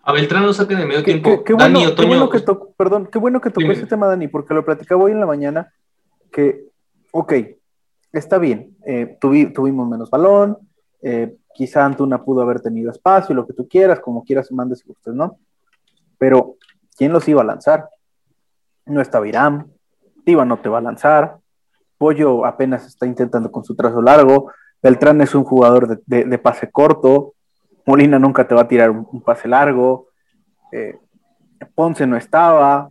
Speaker 1: A Beltrán lo sacan en el medio
Speaker 4: Qué,
Speaker 1: tiempo.
Speaker 4: qué- qué
Speaker 1: Dani,
Speaker 4: bueno, qué
Speaker 1: Otoño,
Speaker 4: bueno que tocó, perdón, qué bueno que tocó
Speaker 1: Dime.
Speaker 4: ese tema, Dani, porque lo platicaba hoy en la mañana, que, ok, está bien, eh, tuvi- tuvimos menos balón, eh, quizá Antuna pudo haber tenido espacio, lo que tú quieras, como quieras, mandes gustes, ¿no? Pero, ¿quién los iba a lanzar? No estaba Irán, Tiva no te va a lanzar, Pollo apenas está intentando con su trazo largo, Beltrán es un jugador de, de- de pase corto, Molina nunca te va a tirar un, pase largo, eh, Ponce no estaba,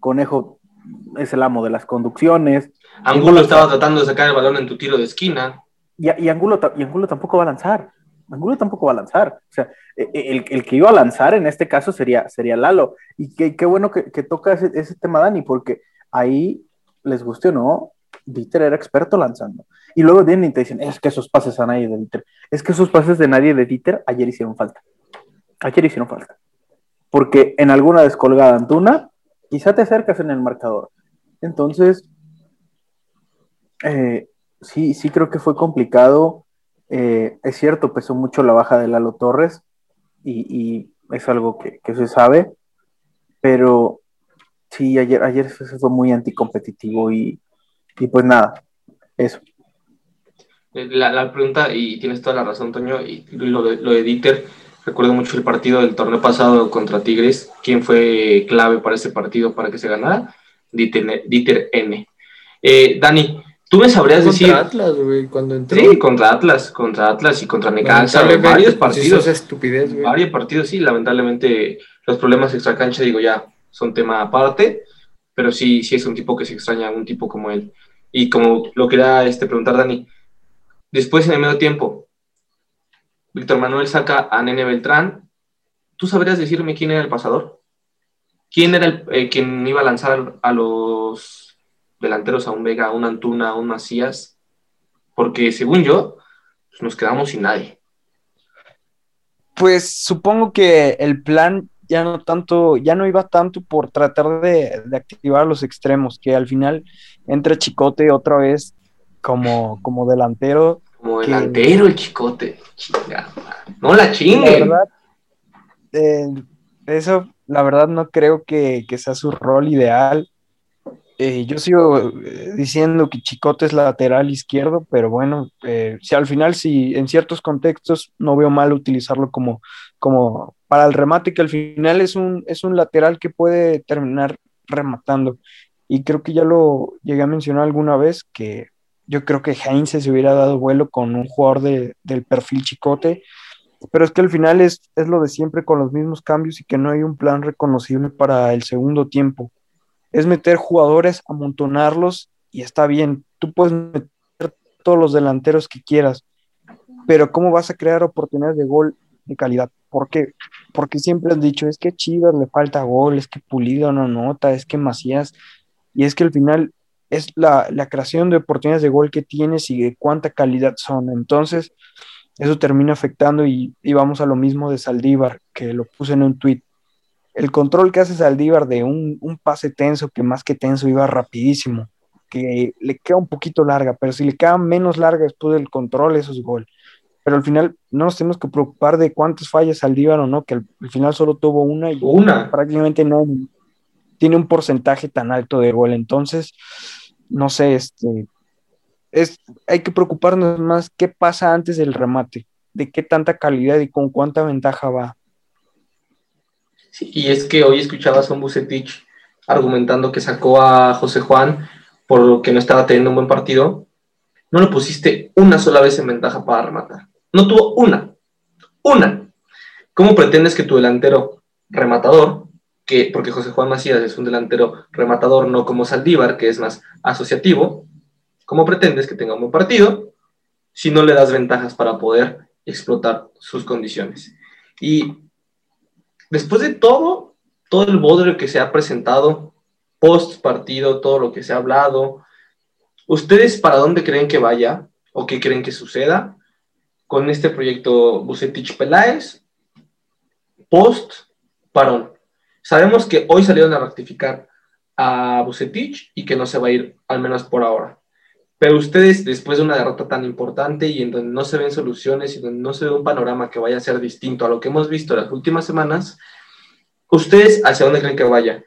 Speaker 4: Conejo es el amo de las conducciones,
Speaker 1: Angulo estaba tratando de sacar el balón en tu tiro de esquina.
Speaker 4: y, y Angulo, y Angulo tampoco va a lanzar. Angulo tampoco va a lanzar. O sea, e- e- el, el que iba a lanzar en este caso sería, sería Lalo. Y qué, qué bueno que, que toca ese, ese tema, Dani, porque ahí, les guste o no, Dieter era experto lanzando. Y luego vienen y te dicen, es que esos pases a nadie de Dieter, es que esos pases de nadie de Dieter ayer hicieron falta. Ayer hicieron falta. Porque en alguna descolgada Antuna, quizá te acercas en el marcador. Entonces, eh, sí, sí creo que fue complicado. Eh, es cierto, pesó mucho la baja de Lalo Torres y, es algo que, que se sabe, pero sí, ayer, ayer se fue muy anticompetitivo y, y pues nada, eso.
Speaker 1: La, la pregunta, y tienes toda la razón, Toño, y lo de, lo de Dieter, recuerdo mucho el partido del torneo pasado contra Tigres. ¿Quién fue clave para ese partido para que se ganara? Dieter, Dieter N. Eh, Dani, tú me sabrías
Speaker 6: Contra
Speaker 1: decir.
Speaker 6: Atlas, güey, cuando entró.
Speaker 1: Sí, contra Atlas, contra Atlas y contra Necaxa, varios
Speaker 6: pues,
Speaker 1: partidos.
Speaker 6: esa estupidez, güey.
Speaker 1: Varios partidos, sí, lamentablemente los problemas extracancha, digo ya, son tema aparte, pero sí, sí es un tipo que se extraña, un tipo como él. Y como lo quería este, preguntar Dani, después en el medio tiempo, Víctor Manuel saca a Nene Beltrán, ¿tú sabrías decirme quién era el pasador? ¿Quién era el, eh, quien iba a lanzar a los delanteros, a un Vega, a un Antuna, a un Macías? Porque según yo, pues, nos quedamos sin nadie.
Speaker 7: Pues supongo que el plan ya no tanto, ya no iba tanto por tratar de, de activar los extremos, que al final entra Chicote otra vez como, como delantero.
Speaker 1: Como
Speaker 7: Que-
Speaker 1: delantero el chicote. No la
Speaker 7: La
Speaker 1: chingue.
Speaker 7: verdad, eh, eso, la verdad, no creo que, que sea su rol ideal. Eh, yo sigo eh, diciendo que Chicote es lateral izquierdo, pero bueno, eh, si al final, si en ciertos contextos no veo mal utilizarlo como, como para el remate, que al final es un, es un lateral que puede terminar rematando. Y creo que ya lo llegué a mencionar alguna vez, que yo creo que Heinz se hubiera dado vuelo con un jugador de, del perfil chicote, pero es que al final es, es lo de siempre con los mismos cambios y que no hay un plan reconocible para el segundo tiempo. Es meter jugadores, amontonarlos y está bien. Tú puedes meter todos los delanteros que quieras, pero ¿cómo vas a crear oportunidades de gol de calidad? ¿Por? Porque siempre has dicho, es que Chivas le falta gol, es que Pulido no nota, es que Macías, y es que al final es la, la creación de oportunidades de gol que tienes y de cuánta calidad son. Entonces, eso termina afectando y, y vamos a lo mismo de Saldívar, que lo puse en un tweet. El control que hace Saldívar de un, un pase tenso, que más que tenso iba rapidísimo, que le queda un poquito larga, pero si le queda menos larga después del control, eso es gol. Pero al final no nos tenemos que preocupar de cuántas fallas Saldívar o no, que al, al final solo tuvo una y
Speaker 1: Una.
Speaker 7: prácticamente no tiene un porcentaje tan alto de gol. Entonces, no sé, este, es, hay que preocuparnos más qué pasa antes del remate, de qué tanta calidad y con cuánta ventaja va.
Speaker 1: Y es que hoy escuchabas a un Bucetich argumentando que sacó a José Juan por lo que no estaba teniendo un buen partido. No lo pusiste una sola vez en ventaja para rematar. No tuvo una. Una. ¿Cómo pretendes que tu delantero rematador, que, porque José Juan Macías es un delantero rematador, no como Saldívar, que es más asociativo, ¿cómo pretendes que tenga un buen partido si no le das ventajas para poder explotar sus condiciones? Y después de todo, todo el bodrio que se ha presentado post partido, todo lo que se ha hablado, ¿ustedes para dónde creen que vaya o qué creen que suceda con este proyecto Bucetich Peláez post parón? Sabemos que hoy salieron a rectificar a Bucetich y que no se va a ir, al menos por ahora. Pero ustedes, después de una derrota tan importante y en donde no se ven soluciones y donde no se ve un panorama que vaya a ser distinto a lo que hemos visto las últimas semanas, ¿ustedes hacia dónde creen que vaya?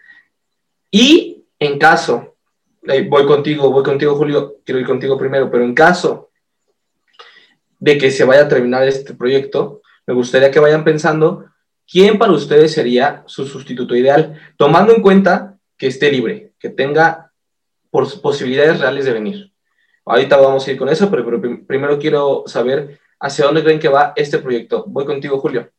Speaker 1: Y en caso, eh, voy contigo, voy contigo Julio, quiero ir contigo primero, pero en caso de que se vaya a terminar este proyecto, me gustaría que vayan pensando quién para ustedes sería su sustituto ideal, tomando en cuenta que esté libre, que tenga posibilidades reales de venir. Ahorita vamos a ir con eso, pero, pero prim- primero quiero saber hacia dónde creen que va este proyecto. Voy contigo, Julio.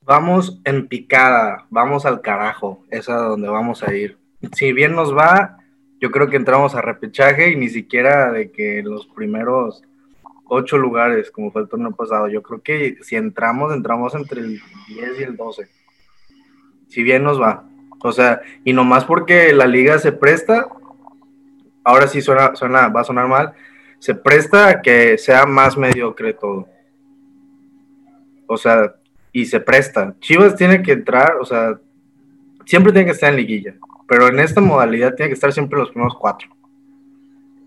Speaker 3: Vamos en picada, vamos al carajo, es a donde vamos a ir. Si bien nos va, yo creo que entramos a repechaje y ni siquiera de que los primeros ocho lugares, como fue el torneo pasado, yo creo que si entramos, entramos entre el 10 y el 12. Si bien nos va. O sea, y nomás porque la liga se presta, ahora sí suena, suena, va a sonar mal, se presta a que sea más mediocre todo. O sea, y se presta. Chivas tiene que entrar, o sea, siempre tiene que estar en liguilla, pero en esta modalidad tiene que estar siempre los primeros cuatro.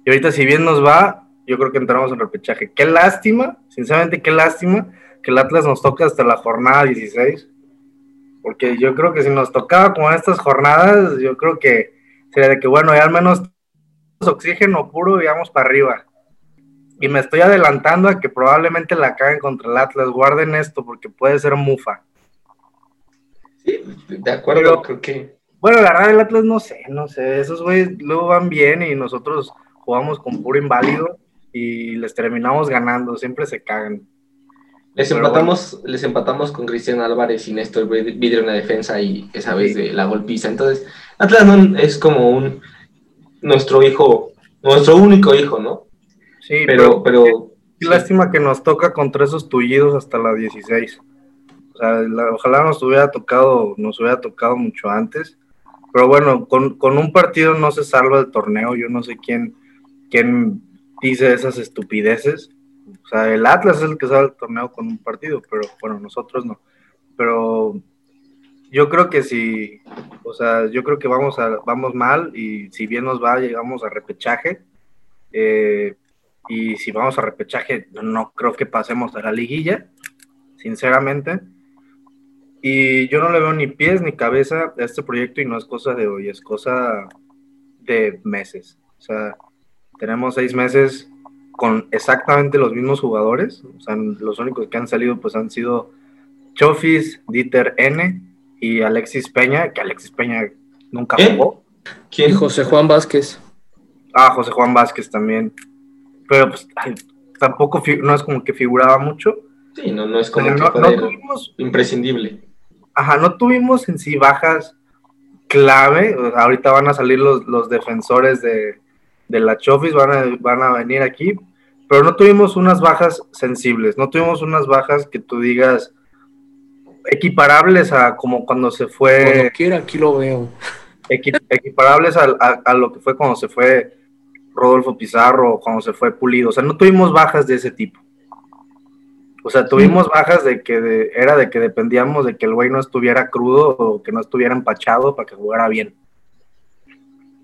Speaker 3: Y ahorita, si bien nos va, yo creo que entramos en repechaje. Qué lástima, sinceramente, qué lástima que el Atlas nos toque hasta la jornada 16, porque yo creo que si nos tocaba como estas jornadas, yo creo que sería de que, bueno, ya al menos oxígeno puro y vamos para arriba. Y me estoy adelantando a que probablemente la caguen contra el Atlas. Guarden esto porque puede ser mufa.
Speaker 1: Sí, de acuerdo,
Speaker 3: Pero-
Speaker 1: creo que
Speaker 3: Bueno, la verdad, el Atlas no sé, no sé. Esos güeyes luego van bien y nosotros jugamos con puro inválido y les terminamos ganando. Siempre se cagan.
Speaker 1: les
Speaker 3: Pero
Speaker 1: empatamos, les empatamos con Cristian Álvarez y Néstor Vidrio en la defensa y esa vez de la golpiza. Entonces, Atlas no es como un nuestro hijo, nuestro único hijo, ¿no?
Speaker 3: Sí,
Speaker 1: Pero, pero
Speaker 3: Qué lástima que nos toca contra esos tullidos hasta la 16. O sea, la- ojalá nos hubiera tocado, nos hubiera tocado mucho antes. Pero bueno, con, con un partido no se salva el torneo. Yo no sé quién, quién dice esas estupideces. O sea, el Atlas es el que salva el torneo con un partido, pero bueno, nosotros no. Pero yo creo que sí, o sea, yo creo que vamos, a, vamos mal y si bien nos va, llegamos a repechaje. Eh, y si vamos a repechaje, no creo que pasemos a la liguilla, sinceramente. Y yo no le veo ni pies ni cabeza a este proyecto y no es cosa de hoy, es cosa de meses. O sea, tenemos seis meses con exactamente los mismos jugadores. O sea, los únicos que han salido pues han sido Chofis, Dieter N y Alexis Peña, que Alexis Peña nunca
Speaker 1: ¿Quién?
Speaker 3: jugó.
Speaker 6: Y José Juan Vázquez.
Speaker 3: Ah, José Juan Vázquez también. Pero pues ay, tampoco no es como que figuraba mucho.
Speaker 1: Sí, no, no es como
Speaker 3: Pero
Speaker 1: que
Speaker 3: no, tuvimos,
Speaker 1: imprescindible.
Speaker 3: ajá, no tuvimos en sí bajas clave. O sea, ahorita van a salir los, los defensores de, de la Chofis, van a, van a venir aquí. Pero no tuvimos unas bajas sensibles, no tuvimos unas bajas que tú digas equiparables a como cuando se fue.
Speaker 6: Cuando quiera, aquí lo veo.
Speaker 3: equi- equiparables a, a lo que fue cuando se fue Rodolfo Pizarro o cuando se fue Pulido. O sea, no tuvimos bajas de ese tipo. O sea, tuvimos bajas de que de- era de que dependíamos de que el güey no estuviera crudo o que no estuviera empachado para que jugara bien.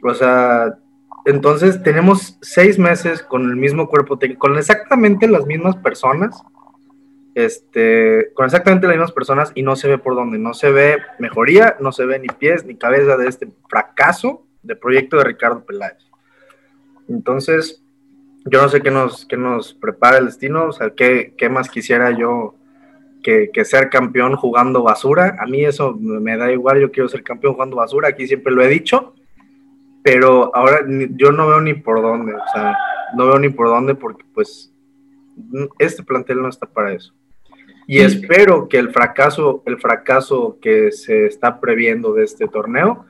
Speaker 3: O sea, entonces tenemos seis meses con el mismo cuerpo técnico, con exactamente las mismas personas, este, con exactamente las mismas personas y no se ve por dónde, no se ve mejoría, no se ve ni pies ni cabeza de este fracaso de proyecto de Ricardo Peláez. Entonces, yo no sé qué nos, qué nos prepara el destino, o sea, qué, qué más quisiera yo que, que ser campeón jugando basura. A mí eso me da igual, yo quiero ser campeón jugando basura, aquí siempre lo he dicho, pero ahora yo no veo ni por dónde, o sea, no veo ni por dónde porque pues este plantel no está para eso. Y espero que el fracaso, el fracaso que se está previendo de este torneo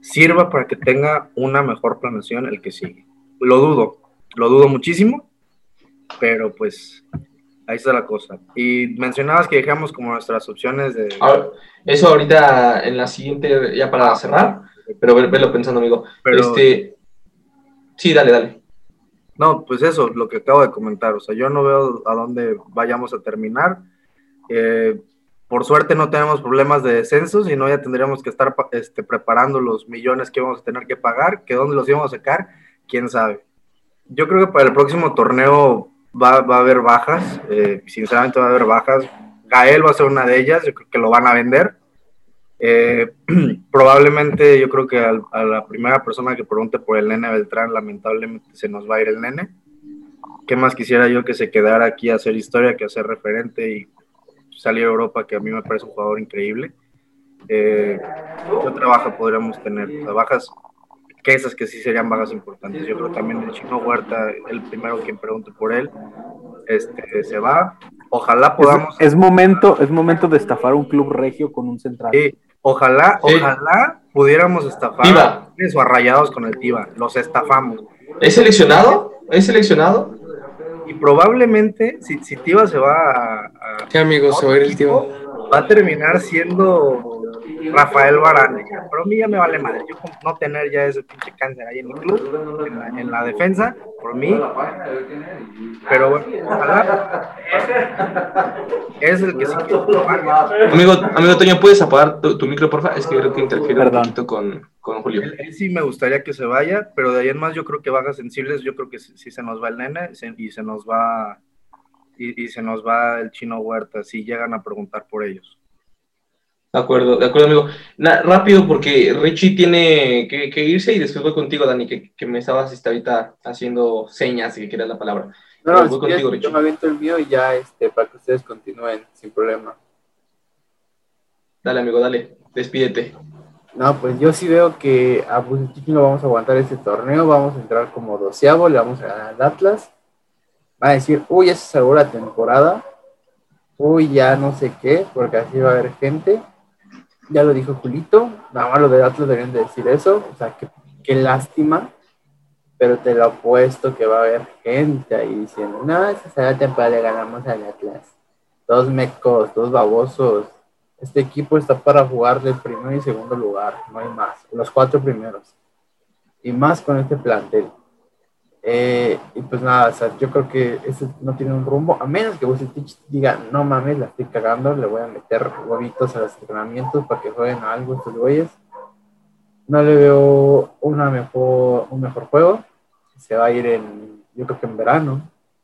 Speaker 3: sirva para que tenga una mejor planeación el que sigue. Lo dudo, lo dudo muchísimo, pero pues ahí está la cosa. Y mencionabas que dejamos como nuestras opciones de...
Speaker 1: Ahora, eso ahorita en la siguiente, ya para cerrar, pero ve- velo pensando, amigo.
Speaker 3: Pero-
Speaker 1: Este, sí, dale, dale.
Speaker 3: No, pues eso, lo que acabo de comentar. O sea, yo no veo a dónde vayamos a terminar. Eh, por suerte no tenemos problemas de descenso, si no ya tendríamos que estar este, preparando los millones que vamos a tener que pagar, que dónde los íbamos a sacar, quién sabe. Yo creo que para el próximo torneo va, va a haber bajas, eh, sinceramente va a haber bajas. Gael va a ser una de ellas, yo creo que lo van a vender. Eh, (clears throat) probablemente yo creo que a la primera persona que pregunte por el nene Beltrán, lamentablemente se nos va a ir el nene. ¿Qué más quisiera yo que se quedara aquí a hacer historia, que a ser referente y salir a Europa, que a mí me parece un jugador increíble? Eh, ¿Qué otra baja podríamos tener? O sea, bajas, que esas que sí serían bajas importantes. Yo creo también el Chino Huerta, el primero quien pregunte por él, este, se va. Ojalá podamos...
Speaker 4: Es, es momento, es momento de estafar un club regio con un central.
Speaker 3: Sí, ojalá,
Speaker 1: Sí.
Speaker 3: ojalá pudiéramos estafar
Speaker 1: Tiva.
Speaker 3: a Rayados con el Tiva. Los estafamos.
Speaker 1: ¿Es seleccionado? ¿Es seleccionado?
Speaker 3: Y probablemente, si, si Tiva se va a, a-
Speaker 6: Sí, amigos, se va a ir el tío.
Speaker 3: va a terminar siendo Rafael Varane. Pero a mí ya me vale madre. Yo con no tener ya ese pinche cáncer ahí en mi club, en la, en la defensa, por mí. Pero bueno, ojalá. Es el que sí quiero probar.
Speaker 1: Amigo, amigo Toño, ¿puedes apagar tu, tu micro, porfa? Es que creo que interfiere un poquito con, con Julio.
Speaker 3: Él, él sí me gustaría que se vaya, pero de ahí en más yo creo que bajas sensibles, yo creo que sí, sí se nos va el nene se- y se nos va y, y se nos va el chino Huerta si llegan a preguntar por ellos.
Speaker 1: De acuerdo, de acuerdo, amigo. Na- rápido, porque Richie tiene que, que irse y después voy contigo, Dani, que, que me estabas este, ahorita haciendo señas y que quieras la palabra.
Speaker 2: No, no,
Speaker 1: voy
Speaker 2: si
Speaker 1: contigo, Richie.
Speaker 2: yo me aviento el mío y ya este, para que ustedes continúen sin problema.
Speaker 1: Dale, amigo, dale. Despídete.
Speaker 2: No, pues yo sí veo que a Bucetich no vamos a aguantar este torneo, vamos a entrar como doceavo, le vamos a ganar al Atlas. Va a decir, uy, ya se salvó la temporada, uy, ya no sé qué, porque así va a haber gente. Ya lo dijo Julito, nada más los del Atlas deberían de decir eso, o sea, qué, qué lástima, pero te lo apuesto que va a haber gente ahí diciendo, no, esa es la temporada, le ganamos al Atlas. Dos mecos, dos babosos, este equipo está para jugar primero y segundo lugar, no hay más, los cuatro primeros. Y más con este plantel. Eh, y pues nada, o sea, yo creo que este no tiene un rumbo, a menos que Bucetich diga, no mames, la estoy cagando, le voy a meter huevitos a los entrenamientos para que jueguen a algo estos güeyes. No le veo una mejor, un mejor juego. Se va a ir en, yo creo que en verano.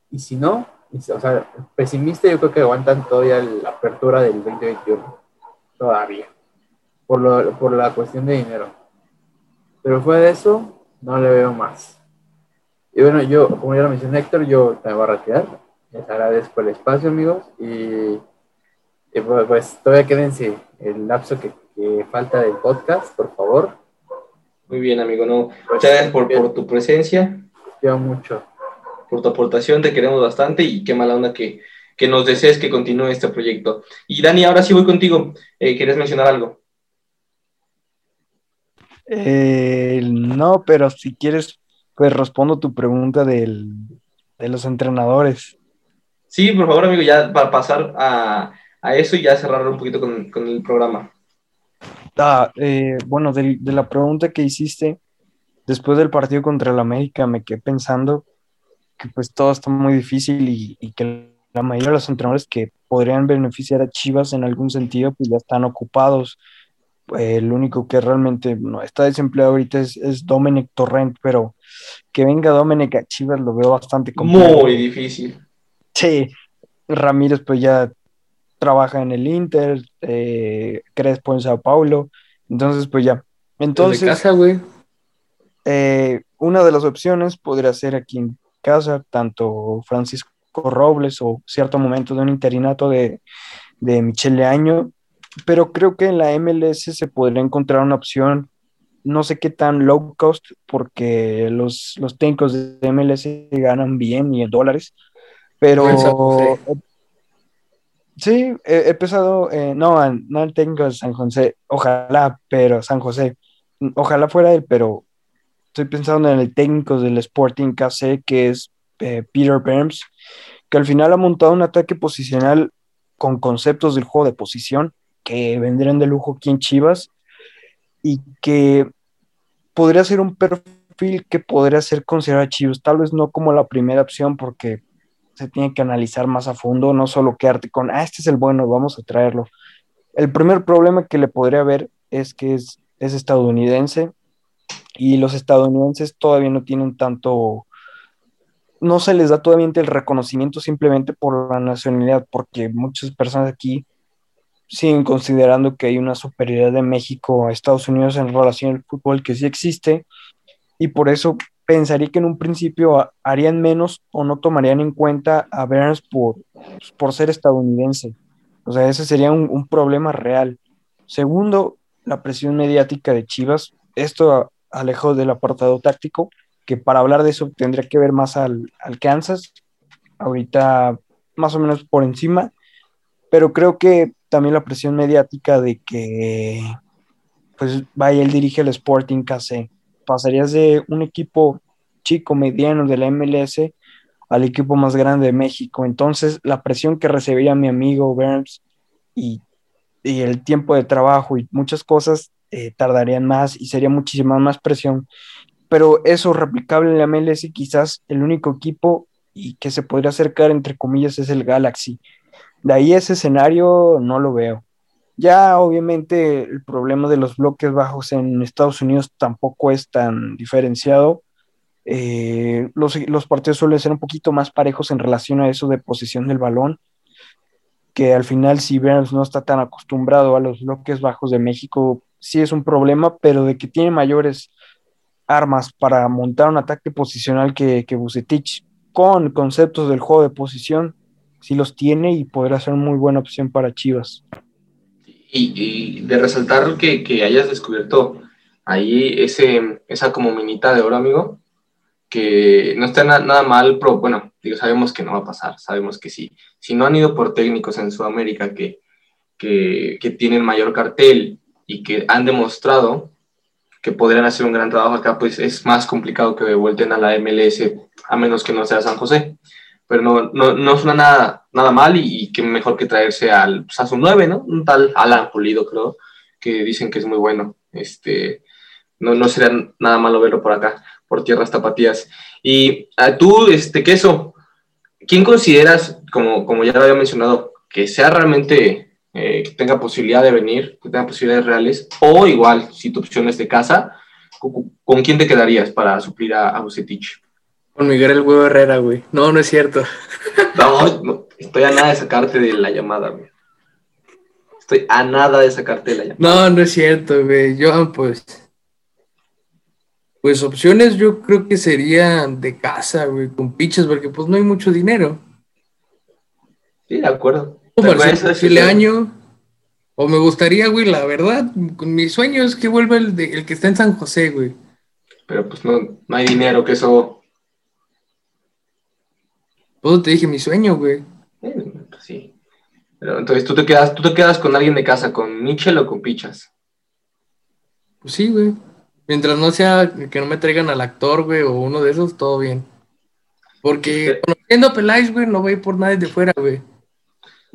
Speaker 2: Y si no, o sea, pesimista, yo creo que aguantan todavía la apertura del 2021 todavía, por, lo, por la cuestión de dinero. Pero fuera de eso, no le veo más. Y bueno, yo, como ya lo mencioné Héctor, yo me voy a retirar. Les agradezco el espacio, amigos. Y, y pues, pues, todavía quédense el lapso que, que falta del podcast, por favor.
Speaker 1: Muy bien, amigo. No,
Speaker 2: Pues,
Speaker 1: muchas gracias por, tu presencia,
Speaker 2: Quiero mucho.
Speaker 1: por tu aportación. Te queremos bastante y qué mala onda que, que nos desees que continúe este proyecto. Y Dani, ahora sí voy contigo. Eh, ¿Quieres mencionar algo?
Speaker 7: Eh, no, pero si quieres, pues respondo tu pregunta del, de los entrenadores.
Speaker 1: Sí, por favor, amigo, ya para pasar a, a eso y ya cerrar un poquito con, con el programa.
Speaker 7: Ah, eh, bueno, de, la pregunta que hiciste, después del partido contra el América, me quedé pensando que pues todo está muy difícil y, y que la mayoría de los entrenadores que podrían beneficiar a Chivas en algún sentido, pues ya están ocupados. El único que realmente no está desempleado ahorita es, es Dominic Torrent, pero que venga Dominic a Chivas lo veo bastante complicado.
Speaker 1: Muy difícil.
Speaker 7: Sí, Ramírez pues ya trabaja en el Inter, eh, Crespo en Sao Paulo, entonces pues ya.
Speaker 6: Entonces, casa, güey.
Speaker 7: eh, una de las opciones podría ser aquí en casa, tanto Francisco Robles o cierto momento de un interinato de, de Michele Año, pero creo que en la MLS se podría encontrar una opción, no sé qué tan low cost, porque los, los técnicos de MLS ganan bien y en dólares, pero sí, he, he pensado, eh, no, no el técnico de San José, ojalá, pero San José, ojalá fuera él, pero estoy pensando en el técnico del Sporting KC, que es eh, Peter Burns, que al final ha montado un ataque posicional con conceptos del juego de posición que vendrían de lujo aquí en Chivas y que podría ser un perfil que podría ser considerado Chivas, tal vez no como la primera opción porque se tiene que analizar más a fondo, no solo quedarte con, ah, este es el bueno, vamos a traerlo. El primer problema que le podría haber es que es, es estadounidense y los estadounidenses todavía no tienen tanto, no se les da todavía el reconocimiento simplemente por la nacionalidad, porque muchas personas aquí siguen considerando que hay una superioridad de México a Estados Unidos en relación al fútbol que sí existe y por eso pensaría que en un principio ha- harían menos o no tomarían en cuenta a Burns por, por ser estadounidense. O sea, ese sería un, problema real. Segundo, la presión mediática de Chivas. Esto a- alejado del apartado táctico, que para hablar de eso tendría que ver más al, al Kansas. Ahorita más o menos por encima, pero creo que también la presión mediática de que pues vaya, él dirige el Sporting KC. Pasarías de un equipo chico, mediano de la MLS al equipo más grande de México. Entonces, la presión que recibiría mi amigo Burns y, y el tiempo de trabajo y muchas cosas eh, tardarían más y sería muchísima más presión. Pero eso replicable en la MLS, quizás el único equipo y que se podría acercar, entre comillas, es el Galaxy. De ahí ese escenario no lo veo. Ya obviamente el problema de los bloques bajos en Estados Unidos tampoco es tan diferenciado. Eh, los, los partidos suelen ser un poquito más parejos en relación a eso de posición del balón, que al final si Burns no está tan acostumbrado a los bloques bajos de México, sí es un problema, pero de que tiene mayores armas para montar un ataque posicional que, que Bucetich con conceptos del juego de posición, sí los tiene y podrá ser muy buena opción para Chivas.
Speaker 1: Y, de resaltar que, que hayas descubierto ahí ese, esa como minita de oro, amigo, que no está na- nada mal, pero bueno, sabemos que no va a pasar, sabemos que sí. Si no han ido por técnicos en Sudamérica que, que, que tienen mayor cartel y que han demostrado que podrían hacer un gran trabajo acá, pues es más complicado que vuelten a la MLS, a menos que no sea San José. Pero no, no, no suena nada, nada mal y, y qué mejor que traerse al, pues, a su 9, ¿no? Un tal Alan Pulido, creo, que dicen que es muy bueno. Este, no, no sería nada malo verlo por acá, por tierras tapatías. Y a tú, este, Queso, ¿quién consideras, como, como ya lo había mencionado, que sea realmente, eh, que tenga posibilidad de venir, que tenga posibilidades reales, o igual, si tu opción es de casa, ¿con, con quién te quedarías para suplir a, a Bucetich?
Speaker 6: Con Miguel el huevo Herrera, güey. No, no es cierto. (laughs)
Speaker 1: No, no, estoy a nada de sacarte de la llamada, güey. Estoy a nada de sacarte de la llamada.
Speaker 6: No, no es cierto, güey. Yo, pues. Pues opciones yo creo que serían de casa, güey, con pichas, porque pues no hay mucho dinero.
Speaker 1: Sí, de acuerdo.
Speaker 6: O Marcelo Chileaño. O me gustaría, güey, la verdad, con mi sueño es que vuelva el, de- el que está en San José, güey.
Speaker 1: Pero pues no, no hay dinero, que eso.
Speaker 6: Todo te dije mi sueño, güey.
Speaker 1: pues sí. Pero entonces tú te quedas, tú te quedas con alguien de casa, con Michel o con Pichas.
Speaker 6: Pues sí, güey. Mientras no sea que no me traigan al actor, güey, o uno de esos, todo bien. Porque
Speaker 1: Este-
Speaker 6: conociendo a Peláez, güey, no voy por nadie de fuera, güey.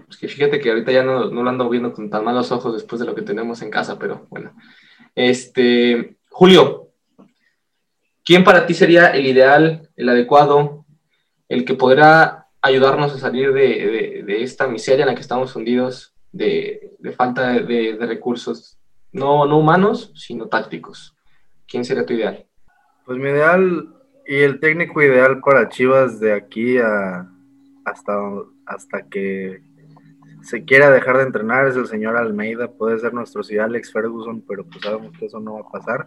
Speaker 1: Pues que fíjate que ahorita ya no, no lo ando viendo con tan malos ojos después de lo que tenemos en casa, pero bueno. Este, Julio, ¿quién para ti sería el ideal, el adecuado, el que podrá ayudarnos a salir de, de- esta miseria en la que estamos hundidos, de, de falta de, recursos, no, no humanos, sino tácticos? ¿Quién sería tu ideal?
Speaker 3: Pues mi ideal y el técnico ideal para Chivas de aquí a hasta, hasta que se quiera dejar de entrenar es el señor Almeida. Puede ser nuestro Sir Alex Ferguson, pero pues sabemos que eso no va a pasar.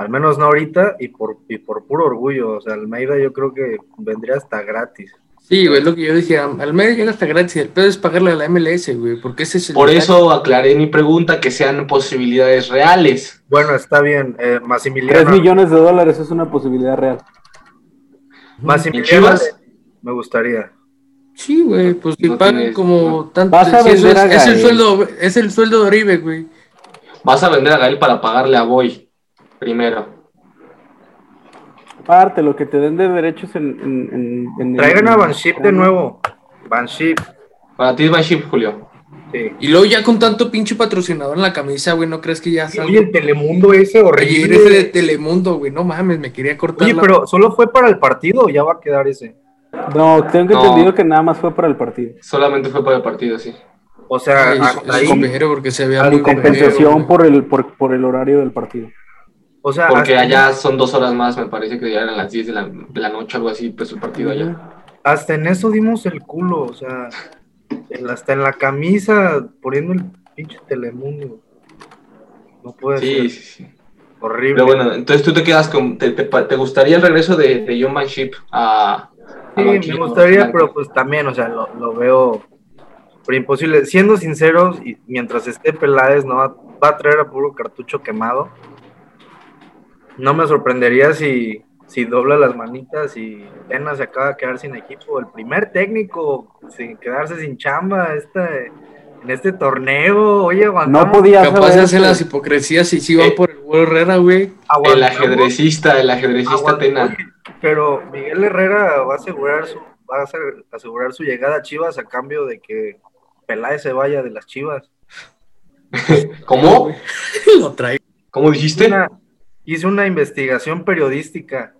Speaker 3: Al menos no ahorita y por, y por puro orgullo. O sea, Almeida yo creo que vendría hasta gratis.
Speaker 6: Sí, güey, es lo que yo decía. Al medio llega hasta gratis. El pedo es pagarle a la MLS, güey, porque ese es el.
Speaker 1: Por eso aclaré mi pregunta, que sean posibilidades reales.
Speaker 3: Bueno, está bien. Eh,
Speaker 4: 3
Speaker 3: Massimiliano,
Speaker 4: millones de dólares es una posibilidad real.
Speaker 3: Massimiliano me gustaría.
Speaker 6: Sí, güey, pues si
Speaker 1: No
Speaker 6: pagan
Speaker 1: tienes-
Speaker 6: como tanto.
Speaker 4: Vas a vender
Speaker 6: es,
Speaker 4: a
Speaker 6: es el
Speaker 4: Gael.
Speaker 6: sueldo, es el sueldo de Oribe, güey.
Speaker 1: Vas a vender a Gael para pagarle a Boy primero.
Speaker 4: Aparte, lo que te den de derechos en. en, en- en-
Speaker 3: Traigan a Banship de nuevo. Banship,
Speaker 1: Para ti es Banship, Julio.
Speaker 3: sí.
Speaker 6: Y luego ya con tanto pinche patrocinador en la camisa, güey, ¿no crees que ya
Speaker 3: Oye,
Speaker 6: salga?
Speaker 3: el Telemundo ese horrible.
Speaker 6: ese de Telemundo, güey, no mames, me quería cortar
Speaker 3: Oye,
Speaker 6: la-
Speaker 3: pero ¿solo fue para el partido o ya va a quedar ese?
Speaker 4: No, tengo
Speaker 1: No.
Speaker 4: entendido que nada más fue para el partido.
Speaker 1: Solamente fue para el partido, sí.
Speaker 3: O sea,
Speaker 6: Ay,
Speaker 3: ahí,
Speaker 6: porque se veía
Speaker 3: Al
Speaker 6: muy
Speaker 4: Compensación por el, por, por el horario del partido.
Speaker 3: O sea,
Speaker 1: Porque allá son dos horas más, me parece que ya eran las 10 de la, de la noche, algo así, pues el partido allá.
Speaker 3: hasta en eso dimos el culo, o sea, en hasta en la camisa poniendo el pinche Telemundo. No puede
Speaker 1: Sí,
Speaker 3: ser,
Speaker 1: sí, sí.
Speaker 3: horrible.
Speaker 1: Pero bueno, entonces tú te quedas con. ¿Te, te, te gustaría el regreso de, de John Banship a. a
Speaker 3: sí, me gustaría, pero pues también, o sea, lo, lo veo pero imposible. Siendo sinceros, y mientras esté Peláez, no va, va a traer a puro cartucho quemado. No me sorprendería si, si dobla las manitas y Tena se acaba de quedar sin equipo. El primer técnico sin quedarse sin chamba este, en este torneo. Oye, aguantamos.
Speaker 4: No podía
Speaker 6: Capaz de hacer las hipocresías y si van
Speaker 1: Eh.
Speaker 6: por el vuelo Herrera, güey.
Speaker 1: El ajedrecista, el ajedrecista Tena.
Speaker 3: Oye, pero Miguel Herrera va a asegurar su, va a hacer- asegurar su llegada a Chivas a cambio de que Peláez se vaya de las Chivas. (laughs)
Speaker 1: ¿Cómo? (laughs)
Speaker 6: Lo.
Speaker 1: ¿Cómo dijiste?
Speaker 3: Una- hice una investigación periodística.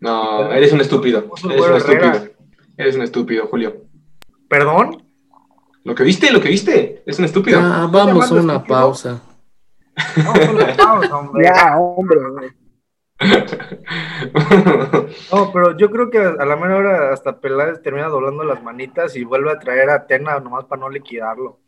Speaker 1: No, eres un estúpido. Eres un estúpido. Eres un estúpido, Julio.
Speaker 3: ¿Perdón?
Speaker 1: Lo que viste, lo que viste. Es un estúpido.
Speaker 6: Ah, vamos a una
Speaker 3: estúpido?
Speaker 6: pausa.
Speaker 3: No, no le vamos, hombre.
Speaker 4: Ya, hombre. (laughs)
Speaker 3: No, pero yo creo que a, a la mera hora hasta Peláez termina doblando las manitas y vuelve a traer a Tena nomás para no liquidarlo.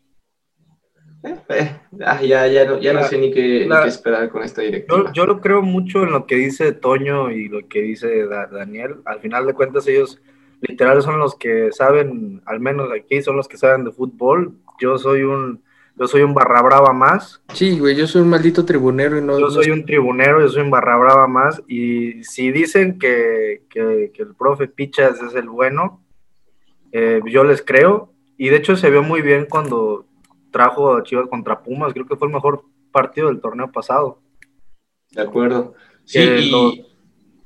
Speaker 1: Eh, ah, ya, ya, no, ya no sé ni qué, ni
Speaker 3: la-
Speaker 1: qué esperar con esta directiva.
Speaker 3: Yo, yo lo creo mucho en lo que dice Toño y lo que dice Da- Daniel. Al final de cuentas, ellos literal son los que saben, al menos aquí son los que saben de fútbol. Yo soy un, yo soy un barra brava más.
Speaker 6: Sí, güey, yo soy un maldito tribunero y no.
Speaker 3: Yo soy un tribunero, yo soy un barra brava más. Y si dicen que, que- que el profe Pichas es el bueno, eh, yo les creo. Y de hecho se vio muy bien cuando trajo a Chivas contra Pumas. Creo que fue el mejor partido del torneo pasado.
Speaker 1: De acuerdo. Sí,
Speaker 3: Que
Speaker 1: y
Speaker 3: lo-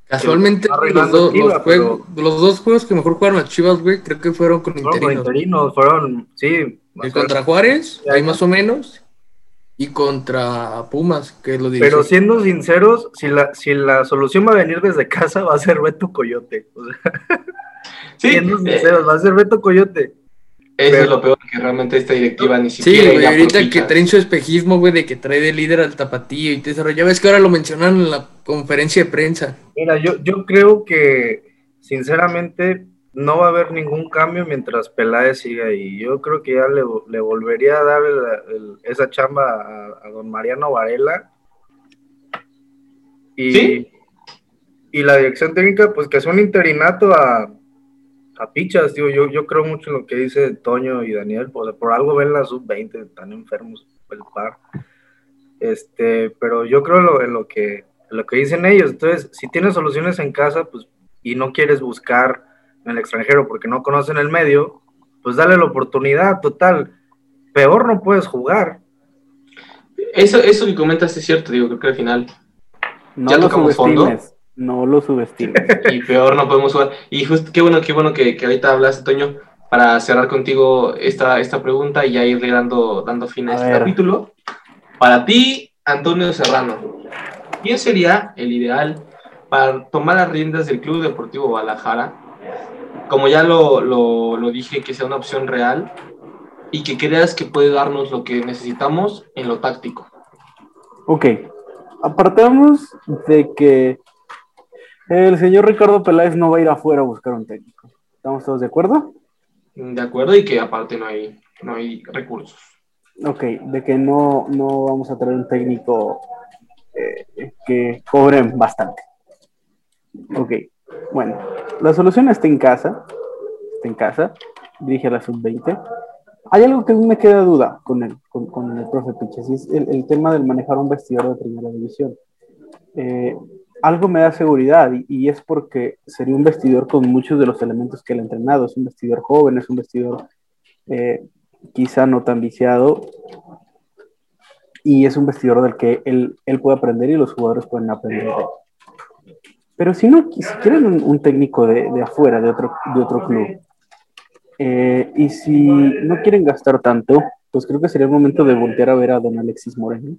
Speaker 6: Casualmente, los,
Speaker 3: Chivas,
Speaker 6: los juegos- los dos juegos que mejor jugaron las Chivas, güey, creo que fueron con
Speaker 3: fueron con
Speaker 6: interinos.
Speaker 3: interinos, fueron, sí.
Speaker 6: Y contra Juárez,
Speaker 3: Ya,
Speaker 6: ahí
Speaker 3: ya.
Speaker 6: más o menos. Y contra Pumas, que es lo dice.
Speaker 3: Pero siendo sinceros, si la, si la solución va a venir desde casa, (laughs) va a ser Beto Coyote. O sea,
Speaker 1: sí,
Speaker 3: siendo
Speaker 1: eh,
Speaker 3: sinceros, va a ser Beto Coyote.
Speaker 1: Eso
Speaker 3: pero-
Speaker 1: es lo peor, que realmente esta directiva ni
Speaker 6: Sí,
Speaker 1: siquiera.
Speaker 6: güey,
Speaker 1: irá por
Speaker 6: ahorita que traen su espejismo, güey, de que trae de líder al tapatío y te desarrolla. Ya ves que ahora lo mencionaron en la conferencia de prensa.
Speaker 3: Mira, yo, yo creo que, sinceramente, no va a haber ningún cambio mientras Peláez siga ahí. Yo creo que ya le, le volvería a dar el- el- esa chamba a, a don Mariano Varela. Y,
Speaker 1: ¿Sí?
Speaker 3: y la dirección técnica, pues que es un interinato a, a pichas, digo, yo, yo creo mucho en lo que dice Toño y Daniel, pues, por algo ven la sub-20, están enfermos el par. Este, pero yo creo en lo, en lo que en lo que dicen ellos. Entonces, si tienes soluciones en casa, pues, y no quieres buscar en el extranjero porque no conocen el medio, pues dale la oportunidad, total. Peor no puedes jugar.
Speaker 1: Eso, eso que comentas es cierto, digo, creo que al final
Speaker 4: No
Speaker 1: Ya
Speaker 4: lo
Speaker 1: tocamos fondo.
Speaker 4: No lo subestimes. (laughs)
Speaker 1: y peor no podemos jugar. Y justo, qué bueno, qué bueno que, que ahorita hablaste, Toño, para cerrar contigo esta, esta pregunta y ya irle dando, dando fin a,
Speaker 4: A
Speaker 1: este
Speaker 4: ver.
Speaker 1: capítulo. Para ti, Antonio Serrano, ¿quién sería el ideal para tomar las riendas del Club Deportivo Guadalajara? Como ya lo, lo, lo dije, que sea una opción real y que creas que puede darnos lo que necesitamos en lo táctico.
Speaker 4: Ok, apartamos de que el señor Ricardo Peláez no va a ir afuera a buscar un técnico. ¿Estamos todos de acuerdo?
Speaker 1: De acuerdo, y que aparte no hay, no hay recursos.
Speaker 4: Ok, de que no, no vamos a traer un técnico eh, que cobre bastante. Ok, bueno, la solución está en casa, está en casa, dirige a la sub-20. Hay algo que me queda duda con el, con, con el profe Piches, y es el, el tema del manejar un vestidor de primera división. Eh, algo me da seguridad y, es porque sería un vestidor con muchos de los elementos que él ha entrenado. Es un vestidor joven, es un vestidor eh, quizá no tan viciado y es un vestidor del que él, él puede aprender y los jugadores pueden aprender. Pero si no, si quieren un, un técnico de, de afuera, de otro, de otro club, eh, y si no quieren gastar tanto, pues creo que sería el momento de voltear a ver a don Alexis Moreno,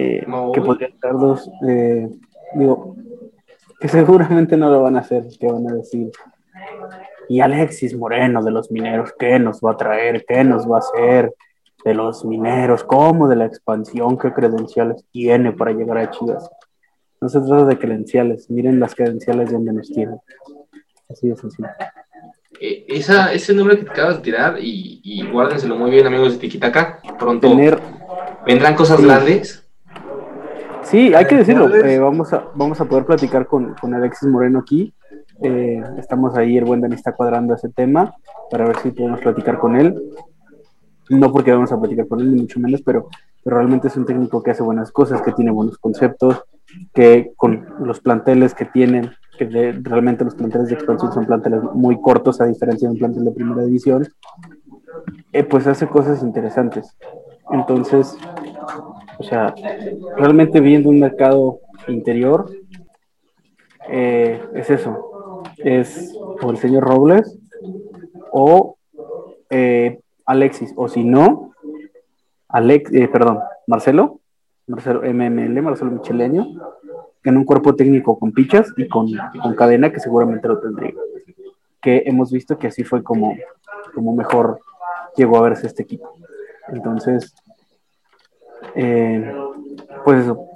Speaker 4: eh,
Speaker 1: No.
Speaker 4: que podría darlos, eh, digo, que seguramente no lo van a hacer, que van a decir, y Alexis Moreno de los mineros, ¿qué nos va a traer? ¿Qué nos va a hacer? De los mineros, ¿cómo? De la expansión, ¿qué credenciales tiene para llegar a Chivas? No se trata de credenciales, miren las credenciales de donde nos tienen. Así de sencillo.
Speaker 1: Eh, esa, ese nombre que te acabas de tirar, y, y guárdenselo muy bien, amigos de Tiquitaca. Pronto
Speaker 4: Tener,
Speaker 1: vendrán cosas
Speaker 4: Sí.
Speaker 1: grandes.
Speaker 4: Sí, hay que decirlo, eh, vamos, a, vamos a poder platicar con, con Alexis Moreno aquí. Eh, estamos ahí, el buen Dani está cuadrando ese tema para ver si podemos platicar con él. No porque vamos a platicar con él, ni mucho menos, pero, pero realmente es un técnico que hace buenas cosas, que tiene buenos conceptos, que con los planteles que tienen, que de- realmente los planteles de expansión son planteles muy cortos a diferencia de un plantel de primera división, eh, pues hace cosas interesantes. Entonces, o sea, realmente viendo un mercado interior, eh, es eso, es o el señor Robles o eh, Alexis, o si no, Alex, eh, perdón, Marcelo, Marcelo MML, Marcelo Micheleño, en un cuerpo técnico con pichas y con, con cadena que seguramente lo tendría. Que hemos visto que así fue como, como mejor llegó a verse este equipo. Entonces, eh, pues eso.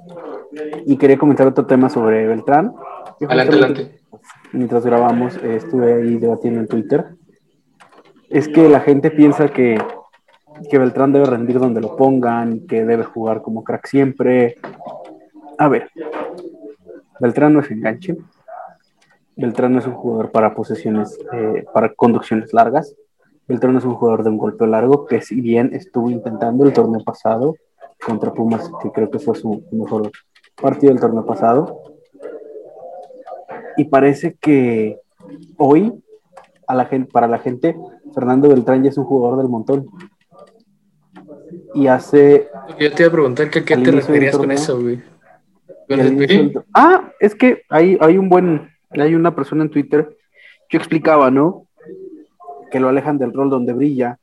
Speaker 4: Y quería comentar otro tema sobre Beltrán.
Speaker 1: Adelante.
Speaker 4: Mientras grabamos, eh, estuve ahí debatiendo en Twitter. Es que la gente piensa que, que Beltrán debe rendir donde lo pongan, que debe jugar como crack siempre. A ver, Beltrán no es enganche. Beltrán no es un jugador para posesiones, eh, para conducciones largas. Beltrán es un jugador de un golpeo largo que si bien estuvo intentando el torneo pasado contra Pumas, que creo que fue su mejor partido del torneo pasado. Y parece que hoy a la gente, para la gente, Fernando Beltrán ya es un jugador del montón. Y hace
Speaker 6: Yo te iba a preguntar que a qué te referías con eso, güey.
Speaker 4: Ah, es que hay, hay un buen, hay una persona en Twitter que explicaba, ¿no? Que lo alejan del rol donde brilla,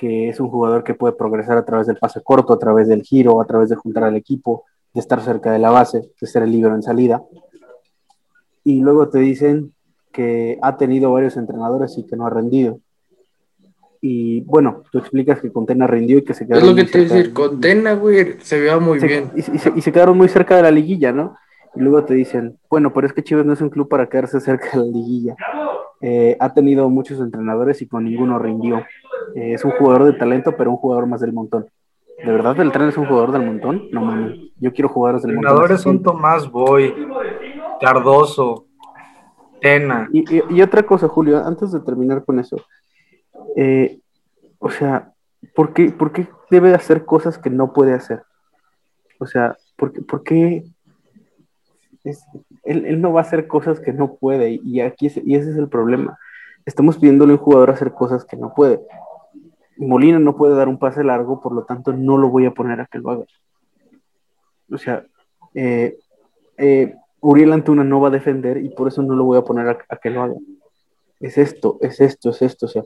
Speaker 4: que es un jugador que puede progresar a través del pase corto, a través del giro, a través de juntar al equipo, de estar cerca de la base, de ser el libro en salida. Y luego te dicen que ha tenido varios entrenadores y que no ha rendido. Y bueno, tú explicas que Contena rindió y que se quedó
Speaker 6: Es lo que te iba a decir, con Tena, güey, se veía muy
Speaker 4: se-
Speaker 6: bien.
Speaker 4: Y, y se, y se quedaron muy cerca de la liguilla, ¿no? Y luego te dicen, bueno, pero es que Chivas no es un club para quedarse cerca de la liguilla. Eh, ha tenido muchos entrenadores y con ninguno rindió. Eh, es un jugador de talento, pero un jugador más del montón. ¿De verdad Beltrán es un jugador del montón? No mames. Yo quiero jugadores del montón.
Speaker 3: entrenadores son Tomás Boy, Cardoso, Tena.
Speaker 4: Y, y- y otra cosa, Julio, antes de terminar con eso. eh, o sea, ¿por qué, por qué debe hacer cosas que no puede hacer? O sea, ¿por qué? por qué es- él, él no va a hacer cosas que no puede? Y, aquí es- y ese es el problema. Estamos pidiéndole a un jugador hacer cosas que no puede. Molina no puede dar un pase largo, por lo tanto no lo voy a poner a que lo haga. O sea, eh, eh, Uriel Antuna no va a defender y por eso no lo voy a poner a, que lo haga. Es esto, es esto, es esto. O sea,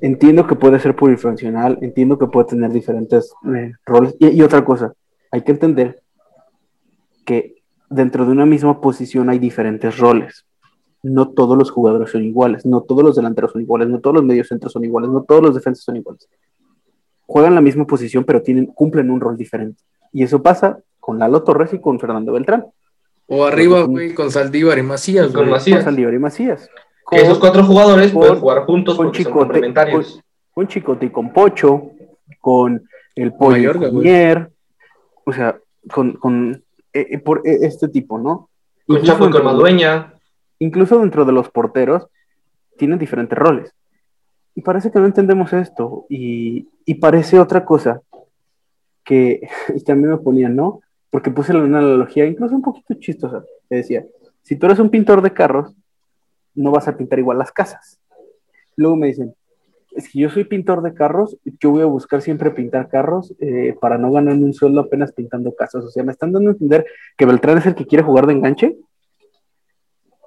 Speaker 4: entiendo que puede ser plurifuncional, entiendo que puede tener diferentes eh, roles. Y otra cosa, hay que entender que dentro de una misma posición hay diferentes roles. No todos los jugadores son iguales, no todos los delanteros son iguales, no todos los mediocentros son iguales, no todos los defensas son iguales. Juegan la misma posición, pero tienen, cumplen un rol diferente. Y eso pasa con Lalo Torres y con Fernando Beltrán.
Speaker 6: O arriba, güey, con Saldívar y Macías,
Speaker 1: Con. Macías.
Speaker 4: Con Saldívar y Macías.
Speaker 1: Esos cuatro jugadores
Speaker 4: con-
Speaker 1: pueden jugar juntos
Speaker 4: con
Speaker 1: porque son
Speaker 4: Chicote,
Speaker 1: complementarios.
Speaker 4: con Chicote y con Pocho, con el Pollo
Speaker 6: Mayorga.
Speaker 4: Mier, o sea, con, con eh, eh, por eh, este tipo, ¿no?
Speaker 1: Con
Speaker 4: Incluso
Speaker 1: Chapo y con Madueña.
Speaker 4: incluso dentro de los porteros, tienen diferentes roles. Y parece que no entendemos esto. Y, y parece otra cosa que (laughs) y también me ponían, ¿no? Porque puse una analogía, incluso un poquito chistosa. Te decía, si tú eres un pintor de carros, no vas a pintar igual las casas. Luego me dicen, si yo soy pintor de carros, yo voy a buscar siempre pintar carros eh, para no ganarme un sueldo apenas pintando casas. O sea, me están dando a entender que Beltrán es el que quiere jugar de enganche.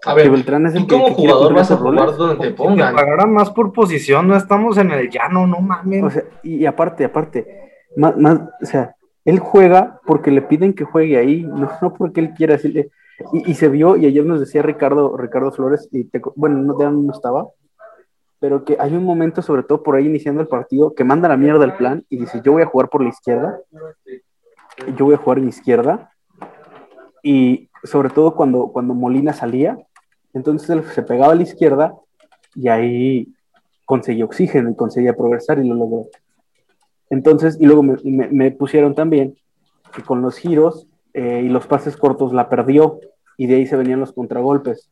Speaker 1: A
Speaker 4: que
Speaker 1: ver,
Speaker 4: Beltrán es el
Speaker 1: ¿tú
Speaker 4: que,
Speaker 1: como
Speaker 4: que quiere
Speaker 1: jugador vas a jugar donde te
Speaker 3: Que
Speaker 1: pongan?
Speaker 3: pagaran más por posición, no estamos en el llano, no mames.
Speaker 4: O sea, y, y aparte, aparte, más, más, o sea, él juega porque le piden que juegue ahí, no, (laughs) no porque él quiera decirle. Y, y se vio, y ayer nos decía Ricardo, Ricardo Flores, y te- bueno, no, ya no estaba, pero que hay un momento, sobre todo por ahí iniciando el partido, que manda la mierda el plan y dice: Yo voy a jugar por la izquierda, yo voy a jugar en izquierda, y sobre todo cuando, cuando Molina salía, entonces él se pegaba a la izquierda y ahí conseguía oxígeno y conseguía progresar y lo logró. Entonces, y luego me pusieron también que con los giros eh, y los pases cortos la perdió y de ahí se venían los contragolpes.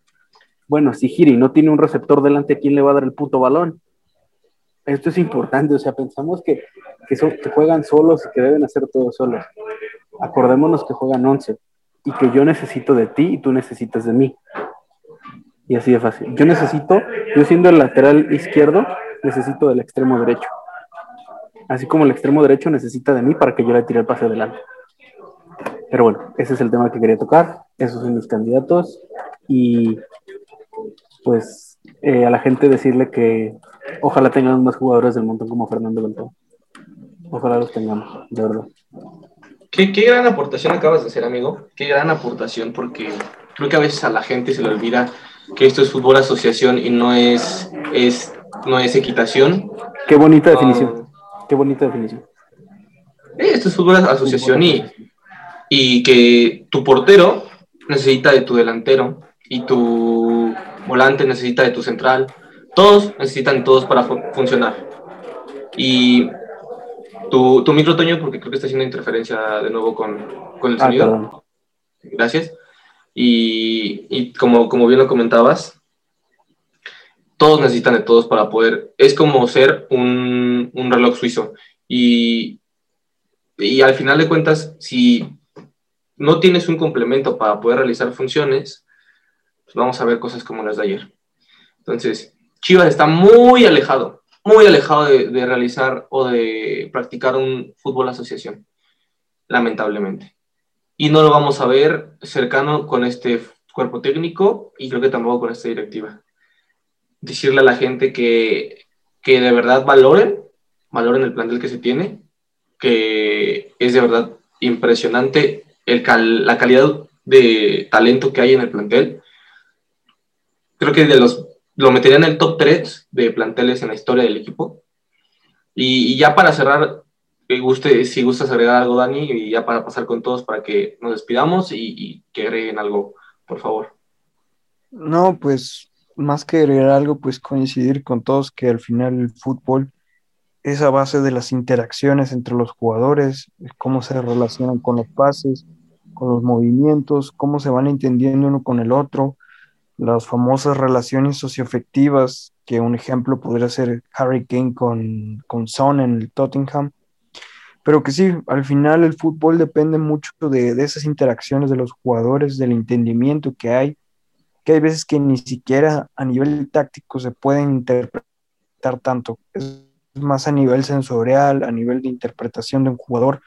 Speaker 4: Bueno, si Giri no tiene un receptor delante, ¿quién le va a dar el puto balón? Esto es importante, o sea, pensamos que, que, juegan solos y que deben hacer todo solos. Acordémonos que juegan 11 y que yo necesito de ti y tú necesitas de mí. Y así de fácil. Yo necesito, yo siendo el lateral izquierdo, necesito del extremo derecho. Así como el extremo derecho necesita de mí para que yo le tire el pase adelante. Pero bueno, ese es el tema que quería tocar. Esos son mis candidatos. Y pues eh, a la gente decirle que ojalá tengan más jugadores del montón como Fernando Beltrán. Ojalá los tengamos, de verdad.
Speaker 1: ¿Qué, qué gran aportación acabas de hacer, amigo. Qué gran aportación, porque creo que a veces a la gente se le olvida que esto es fútbol asociación y no es, es, no es equitación.
Speaker 4: Qué bonita definición. Qué bonita definición.
Speaker 1: Eh, Esto es fútbol asociación y, y que tu portero necesita de tu delantero y tu volante necesita de tu central. Todos necesitan todos para fu- funcionar. Y tu, tu micro, Toño, porque creo que está haciendo interferencia de nuevo con, con el
Speaker 4: Ah,
Speaker 1: sonido.
Speaker 4: perdón.
Speaker 1: Gracias. Y, y como, como bien lo comentabas, todos necesitan de todos para poder. Es como ser un, un reloj suizo. Y, y al final de cuentas, si no tienes un complemento para poder realizar funciones, pues vamos a ver cosas como las de ayer. Entonces, Chivas está muy alejado, muy alejado de, de realizar o de practicar un fútbol asociación, lamentablemente y no lo vamos a ver cercano con este cuerpo técnico y creo que tampoco con esta directiva. Decirle a la gente que, que de verdad valoren, valoren el plantel que se tiene, que es de verdad impresionante el cal- la calidad de talento que hay en el plantel. Creo que de los, lo metería en el top 3 de planteles en la historia del equipo. Y, y ya para cerrar, guste, si gustas agregar algo, Dani, y ya para pasar con todos para que nos despidamos y, y que agreguen algo, por favor.
Speaker 7: No, pues más que agregar algo, pues coincidir con todos que al final el fútbol es a base de las interacciones entre los jugadores, cómo se relacionan con los pases, con los movimientos, cómo se van entendiendo uno con el otro, las famosas relaciones socioafectivas, que un ejemplo podría ser Harry Kane con, con Son en el Tottenham. Pero que sí, al final el fútbol depende mucho de, de esas interacciones de los jugadores, del entendimiento que hay, que hay veces que ni siquiera a nivel táctico se pueden interpretar tanto. Es más a nivel sensorial, a nivel de interpretación de un jugador,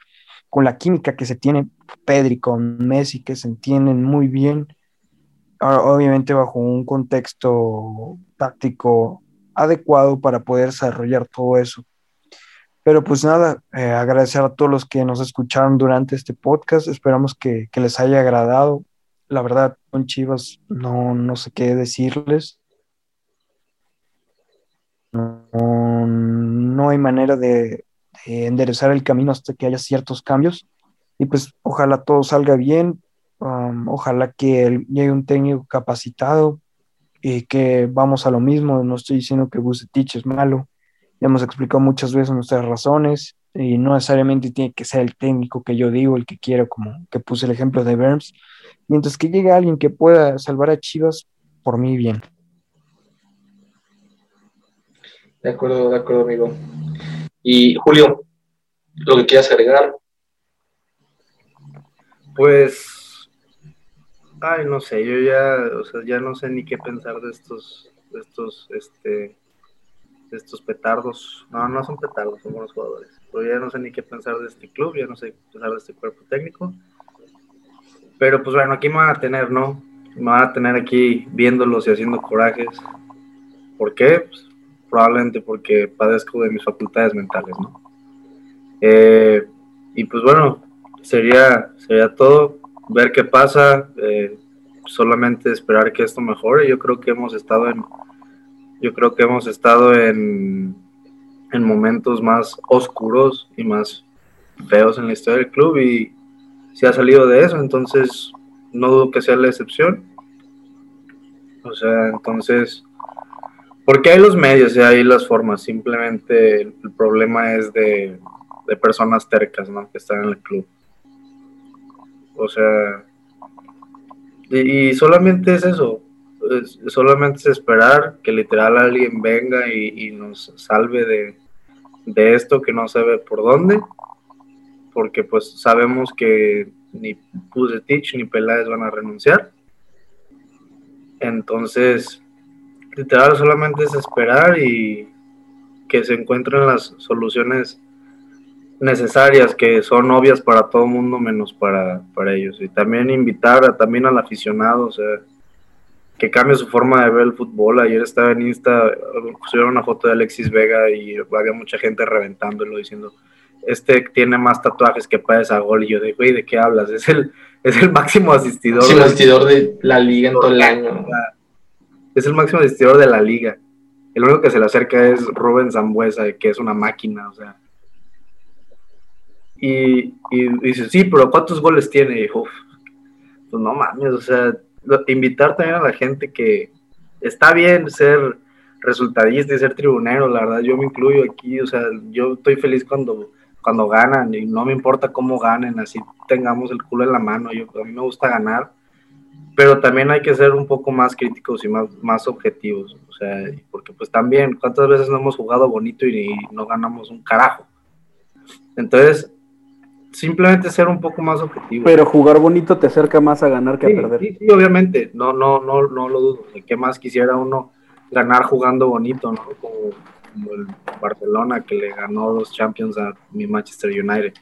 Speaker 7: con la química que se tiene Pedri con Messi, que se entienden muy bien obviamente bajo un contexto táctico adecuado para poder desarrollar todo eso. Pero pues nada, eh, agradecer a todos los que nos escucharon durante este podcast. Esperamos que, les haya agradado. La verdad, con Chivas no, no sé qué decirles. No, hay manera de enderezar el camino hasta que haya ciertos cambios. Y pues ojalá todo salga bien ojalá que llegue un técnico capacitado y que vamos a lo mismo. No estoy diciendo que Bucetich es malo. Ya hemos explicado muchas veces nuestras razones y no necesariamente tiene que ser el técnico que yo digo, el que quiero, como que puse el ejemplo de Burns. Mientras que llegue alguien que pueda salvar a Chivas, por mí bien.
Speaker 1: De acuerdo, de acuerdo, amigo. Y Julio, lo que quieras agregar.
Speaker 3: Pues Ay, no sé, yo ya, o sea, ya no sé ni qué pensar de estos, de estos, este, de estos petardos. No, no son petardos, son buenos jugadores. Pero ya no sé ni qué pensar de este club, ya no sé qué pensar de este cuerpo técnico. Pero pues bueno, aquí me van a tener, ¿no? Me van a tener aquí viéndolos y haciendo corajes. ¿Por qué? Pues, probablemente porque padezco de mis facultades mentales, ¿no? Eh, y pues bueno, sería, sería todo ver qué pasa, eh, solamente esperar que esto mejore. Yo creo que hemos estado en, yo creo que hemos estado en, en momentos más oscuros y más feos en la historia del club y se ha salido de eso, entonces no dudo que sea la excepción. O sea, entonces, porque hay los medios y hay las formas, simplemente el, problema es de, de personas tercas, ¿no? Que están en el club. O sea, y, solamente es eso, solamente es esperar que literal alguien venga y, nos salve de, de, esto que no sabe por dónde, porque pues sabemos que ni Puzetich ni Peláez van a renunciar. Entonces, literal solamente es esperar y que se encuentren las soluciones necesarias que son obvias para todo el mundo menos para, para ellos. Y también invitar a, también al aficionado, o sea, que cambie su forma de ver el fútbol. Ayer estaba en Insta, subieron una foto de Alexis Vega y había mucha gente reventándolo diciendo, este tiene más tatuajes que paes a gol. Y yo digo, güey, ¿de qué hablas? Es el, es el máximo asistidor.
Speaker 1: el asistidor de la liga en todo el año.
Speaker 3: Es el máximo asistidor de la liga. El único que se le acerca es Rubén Zambuesa, que es una máquina, o sea y, dice, sí, pero ¿cuántos goles tiene? Y dijo, pues no mames, o sea, invitar también a la gente que está bien ser resultadista y ser tribunero, la verdad, yo me incluyo aquí, o sea, yo estoy feliz cuando, cuando ganan y no me importa cómo ganen, así tengamos el culo en la mano, yo, a mí me gusta ganar, pero también hay que ser un poco más críticos y más, más objetivos, o sea, porque pues también, ¿cuántas veces no hemos jugado bonito y no ganamos un carajo? Entonces, simplemente ser un poco más objetivo.
Speaker 4: Pero jugar bonito te acerca más a ganar que a perder.
Speaker 3: Sí, sí, obviamente, no, no, no, no lo dudo. ¿Qué más quisiera uno ganar jugando bonito, ¿no? Como, el Barcelona que le ganó los Champions a mi Manchester United.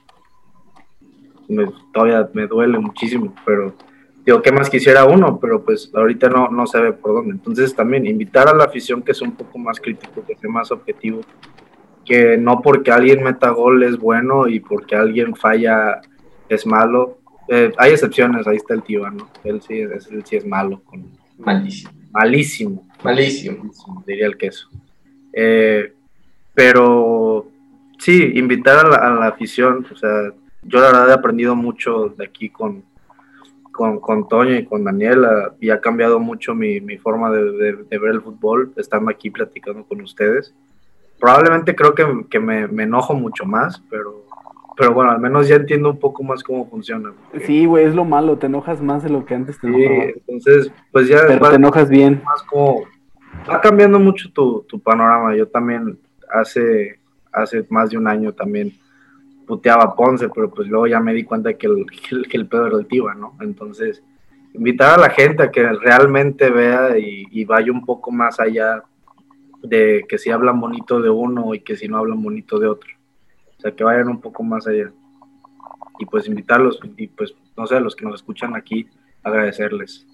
Speaker 3: todavía me duele muchísimo, pero digo, ¿qué más quisiera uno? Pero pues ahorita no, no se ve por dónde. Entonces también invitar a la afición que sea un poco más crítico, que sea más objetivo que no porque alguien meta gol es bueno y porque alguien falla es malo. Eh, hay excepciones, ahí está el tío, ¿no? Él sí, él sí es malo.
Speaker 1: Malísimo.
Speaker 3: Malísimo.
Speaker 1: Malísimo.
Speaker 3: Diría el queso. Eh, pero sí, invitar a la, afición, o sea, yo la verdad he aprendido mucho de aquí con, con, con Toño y con Daniela y ha cambiado mucho mi, mi forma de, de, ver el fútbol, estando aquí platicando con ustedes probablemente creo que, me, enojo mucho más, pero, pero bueno, al menos ya entiendo un poco más cómo funciona. porque-
Speaker 4: Sí, güey, es lo malo, te enojas más de lo que antes te
Speaker 3: Sí,
Speaker 4: enojabas.
Speaker 3: entonces, pues ya
Speaker 4: Pero
Speaker 3: va
Speaker 4: te enojas bien.
Speaker 3: más como, va cambiando mucho tu, tu panorama. Yo también hace, hace más de un año también puteaba a Ponce, pero pues luego ya me di cuenta que el, que el, que el pedo era el Tiva, ¿no? Entonces, invitar a la gente a que realmente vea y, y vaya un poco más allá de que si hablan bonito de uno y que si no hablan bonito de otro. O sea, que vayan un poco más allá. Y pues invitarlos y pues, no sé, a los que nos escuchan aquí, agradecerles.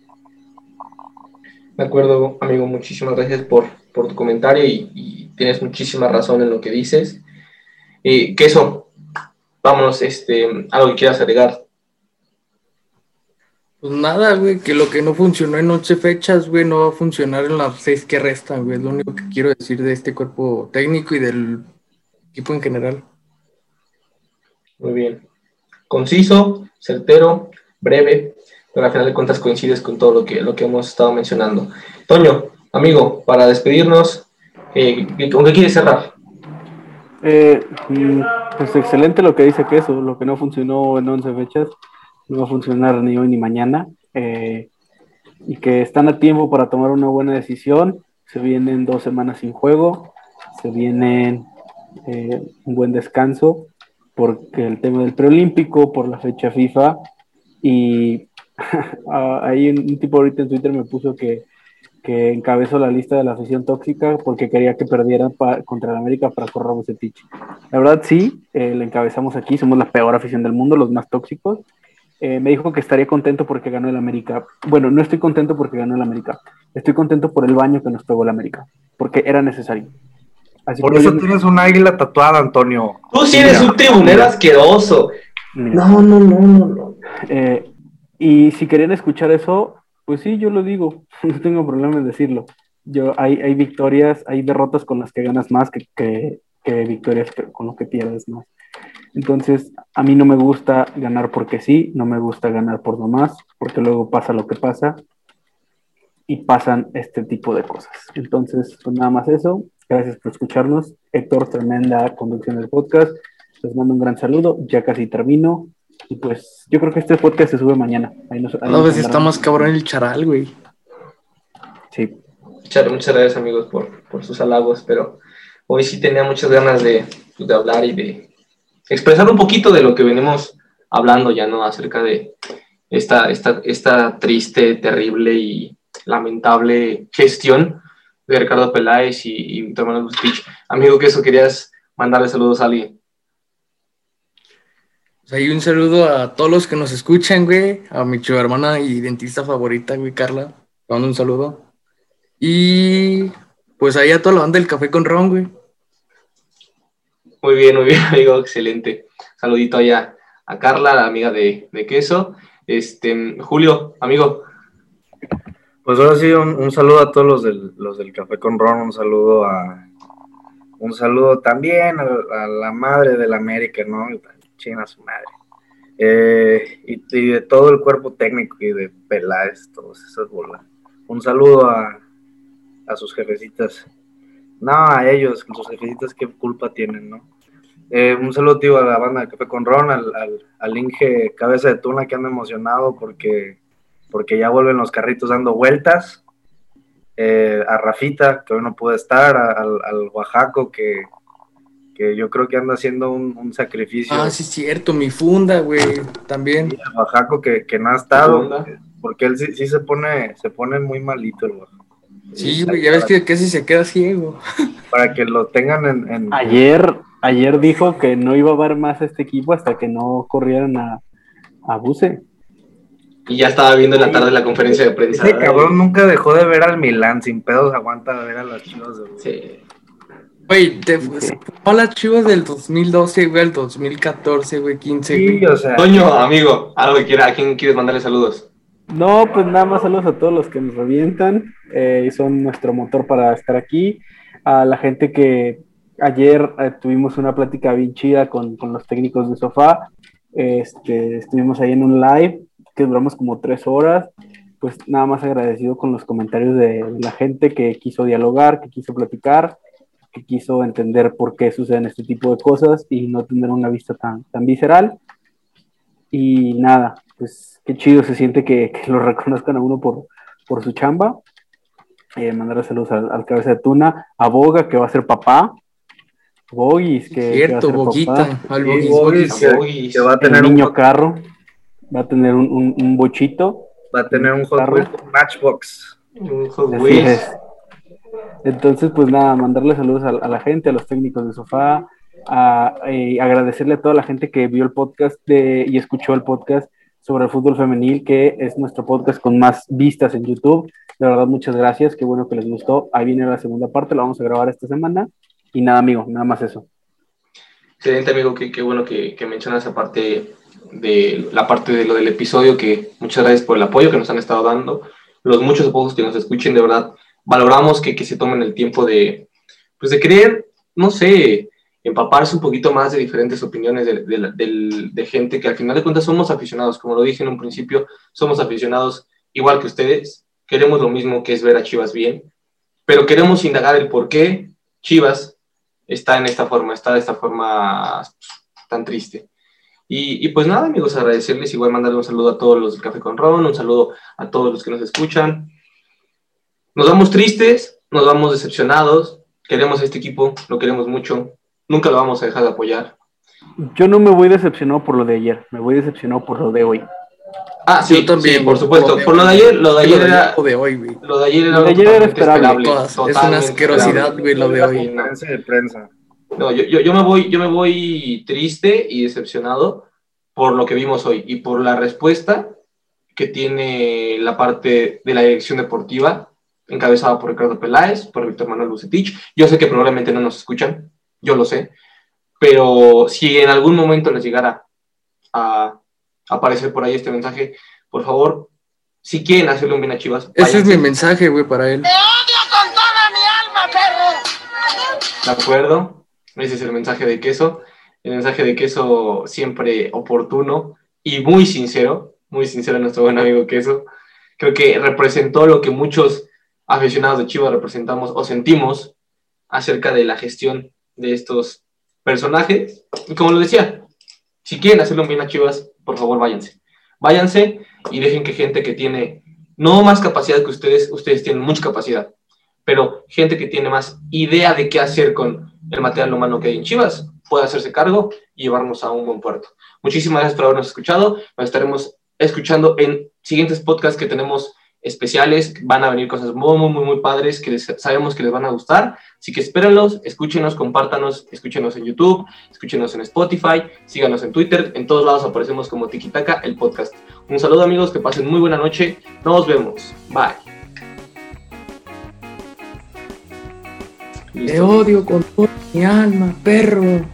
Speaker 1: De acuerdo, amigo, muchísimas gracias por, por tu comentario y, y tienes muchísima razón en lo que dices. Eh, queso, vámonos, este, algo que quieras agregar.
Speaker 6: Pues nada, güey, que lo que no funcionó en 11 fechas, güey, no va a funcionar en las 6 que restan, güey. Es lo único que quiero decir de este cuerpo técnico y del equipo en general.
Speaker 1: Muy bien. Conciso, certero, breve, pero al final de cuentas coincides con todo lo que, lo que hemos estado mencionando. Toño, amigo, para despedirnos, eh, ¿con qué quieres cerrar?
Speaker 4: Eh, mm, pues excelente lo que dice que eso, lo que no funcionó en 11 fechas, no va a funcionar ni hoy ni mañana. eh, y que están a tiempo para tomar una buena decisión. Se vienen dos semanas sin juego, se vienen eh, un buen descanso porque el tema del preolímpico, por la fecha FIFA. Y (laughs) ah, ahí un, tipo ahorita en Twitter me puso que que encabezó la lista de la afición tóxica porque quería que perdieran contra el América para correr Bucetich. La verdad sí, eh, la encabezamos aquí, somos la peor afición del mundo, los más tóxicos. Eh, me dijo que estaría contento porque ganó el América. Bueno, no estoy contento porque ganó el América. Estoy contento por el baño que nos pegó el América, porque era necesario. Así
Speaker 3: Por
Speaker 4: que
Speaker 3: eso
Speaker 4: yo-
Speaker 3: tienes un águila tatuada, Antonio.
Speaker 1: Tú sí eres
Speaker 3: Mira,
Speaker 1: un tribunero asqueroso.
Speaker 4: Mira,
Speaker 1: No, no, no, no, no.
Speaker 4: eh, y si querían escuchar eso, pues sí, yo lo digo, (laughs) no tengo problema en decirlo. Yo, hay, hay victorias, hay derrotas con las que ganas más que, que, que victorias con las que pierdes más. Entonces, a mí no me gusta ganar porque sí, no me gusta ganar por nomás, porque luego pasa lo que pasa y pasan este tipo de cosas. Entonces, pues nada más eso. Gracias por escucharnos. Héctor, tremenda conducción del podcast. Les mando un gran saludo. Ya casi termino. Y pues yo creo que este podcast se sube mañana. Ahí nos, ahí
Speaker 6: Cada
Speaker 4: nos
Speaker 6: vez está más cabrón el charal, güey.
Speaker 4: Sí.
Speaker 1: Muchas, muchas gracias, amigos, por, por sus halagos, pero hoy sí tenía muchas ganas de, de hablar y de expresar un poquito de lo que venimos hablando ya, ¿no? Acerca de esta, esta, esta triste, terrible y lamentable gestión de Ricardo Peláez y, y Bustich. Amigo, que eso querías mandarle saludos a alguien.
Speaker 6: Sea, y un saludo a todos los que nos escuchan, güey. A mi chiva hermana y dentista favorita, güey, Carla. Le mando un saludo. Y pues ahí a toda la banda del café con ron, güey.
Speaker 1: Muy bien, muy bien, (laughs) amigo, excelente. Saludito allá a Carla, la amiga de, de Queso. Este, Julio, amigo,
Speaker 3: Pues ahora sí, un, saludo a todos los del, los del Café con Ron, un saludo a un saludo también a, la madre del América, ¿no? China su madre. Eh, y, y de todo el cuerpo técnico y de Peláez, todas esas bolas. Un saludo a, a sus jefecitas. No, a ellos, sus jefecitas, qué culpa tienen, ¿no? Eh, un saludo, tío, a la banda de Café con Ron, al, al, al Inge Cabeza de Tuna que anda emocionado porque porque ya vuelven los carritos dando vueltas. Eh, a Rafita, que hoy no puede estar, a- al, al Oaxaco, que, que yo creo que anda haciendo un, un sacrificio.
Speaker 6: Ah, sí, es cierto, mi funda, güey, también.
Speaker 3: Y al Oaxaco que, que no ha estado, porque él sí, sí se pone se pone muy malito el Oaxaco.
Speaker 6: Sí, güey, ya ves que casi se queda ciego.
Speaker 3: Para que lo tengan en... en-
Speaker 4: Ayer, ayer dijo que no iba a haber más a este equipo hasta que no corrieran a, a Buse.
Speaker 1: y ya estaba viendo en la tarde la conferencia de prensa.
Speaker 3: Ese cabrón nunca dejó de ver al Milán, sin pedos aguanta de ver a las chivas de
Speaker 1: Sí.
Speaker 6: Güey, te fumó las chivas del 2012, güey, al 2014, güey, 15,
Speaker 3: Sí,
Speaker 6: güey.
Speaker 3: o sea,
Speaker 1: Toño, amigo, algo que quiera, ¿a quién quieres mandarle saludos?
Speaker 4: No, pues nada más saludos a todos los que nos revientan eh, y son nuestro motor para estar aquí. A la gente que ayer eh, tuvimos una plática bien chida con, con los técnicos de sofá. Este, estuvimos ahí en un live que duramos como tres horas. Pues nada más agradecido con los comentarios de la gente que quiso dialogar, que quiso platicar, que quiso entender por qué suceden este tipo de cosas y no tener una vista tan, tan visceral. Y nada, pues qué chido se siente que, que lo (laughs) reconozcan a uno por, por su chamba. Eh, saludos al, al, cabeza de tuna, a Boga, que va a ser papá. Bogis, que,
Speaker 6: Cierto, Boguita,
Speaker 4: papá.
Speaker 6: al Bogis,
Speaker 3: que-
Speaker 1: Bogis.
Speaker 3: que va a
Speaker 4: El
Speaker 3: tener un
Speaker 4: niño carro, va a tener un, un, un bochito.
Speaker 3: va a tener un Hot
Speaker 4: Carro.
Speaker 3: Wheels Matchbox.
Speaker 1: Un Hot Wheels.
Speaker 4: es. Entonces, pues nada, mandarle saludos a, a la gente, a los técnicos de sofá, a, eh, agradecerle a toda la gente que vio el podcast de- y escuchó el podcast sobre el fútbol femenil, que es nuestro podcast con más vistas en YouTube. De verdad, muchas gracias, qué bueno que les gustó. Ahí viene la segunda parte, la vamos a grabar esta semana. Y nada, amigo, nada más eso.
Speaker 1: Excelente, amigo, qué, qué bueno que, que mencionas esa parte de la parte de lo del episodio, que muchas gracias por el apoyo que nos han estado dando. Los muchos pocos que nos escuchen, de verdad, valoramos que, que se tomen el tiempo de, pues de querer, no sé, empaparse un poquito más de diferentes opiniones de, de, de gente que al final de cuentas somos aficionados, como lo dije en un principio, somos aficionados igual que ustedes, queremos lo mismo que es ver a Chivas bien, pero queremos indagar el por qué Chivas está en esta forma, está de esta forma tan triste. Y, y pues nada, amigos, agradecerles, igual mandarle un saludo a todos los del Café con Ron, un saludo a todos los que nos escuchan. Nos vamos tristes, nos vamos decepcionados, queremos a este equipo, lo queremos mucho, nunca lo vamos a dejar de apoyar.
Speaker 4: Yo no me voy decepcionado por lo de ayer, me voy decepcionado por lo de hoy.
Speaker 1: Ah, sí,
Speaker 6: Yo también,
Speaker 1: sí, por supuesto. Por lo de ayer, lo de ayer
Speaker 6: Lo
Speaker 1: era,
Speaker 6: lo de hoy, güey.
Speaker 1: lo de ayer era,
Speaker 4: Lo de ayer era esperable.
Speaker 6: Es una asquerosidad, güey, lo de hoy.
Speaker 3: de prensa.
Speaker 1: No, yo, yo, yo me voy, yo me voy triste y decepcionado por lo que vimos hoy y por la respuesta que tiene la parte de la dirección deportiva, encabezada por Ricardo Peláez, por Víctor Manuel Bucetich. Yo sé que probablemente no nos escuchan, yo lo sé, pero si en algún momento les llegara a aparecer por ahí este mensaje, por favor, si quieren hacerle un bien a Chivas,
Speaker 6: Ese es mi mensaje, güey, para él.
Speaker 1: ¿De acuerdo? Ese es el mensaje de queso. El mensaje de queso siempre oportuno y muy sincero, muy sincero nuestro buen amigo queso. Creo que representó lo que muchos aficionados de Chivas representamos o sentimos acerca de la gestión de estos personajes. Y como lo decía, si quieren hacerle un bien a Chivas, por favor váyanse. Váyanse y dejen que gente que tiene no más capacidad que ustedes, ustedes tienen mucha capacidad, pero gente que tiene más idea de qué hacer con el material humano que hay en Chivas pueda hacerse cargo y llevarnos a un buen puerto. Muchísimas gracias por habernos escuchado. Nos estaremos escuchando en siguientes podcasts que tenemos especiales. Van a venir cosas muy, muy, muy, muy padres que les- sabemos que les van a gustar. Así que espérenlos, escúchenos, compártanos, escúchenos en YouTube, escúchenos en Spotify, síganos en Twitter. En todos lados aparecemos como Tikitaka, el podcast. Un saludo amigos, que pasen muy buena noche. Nos vemos. Bye.
Speaker 6: Te odio con toda mi alma, perro.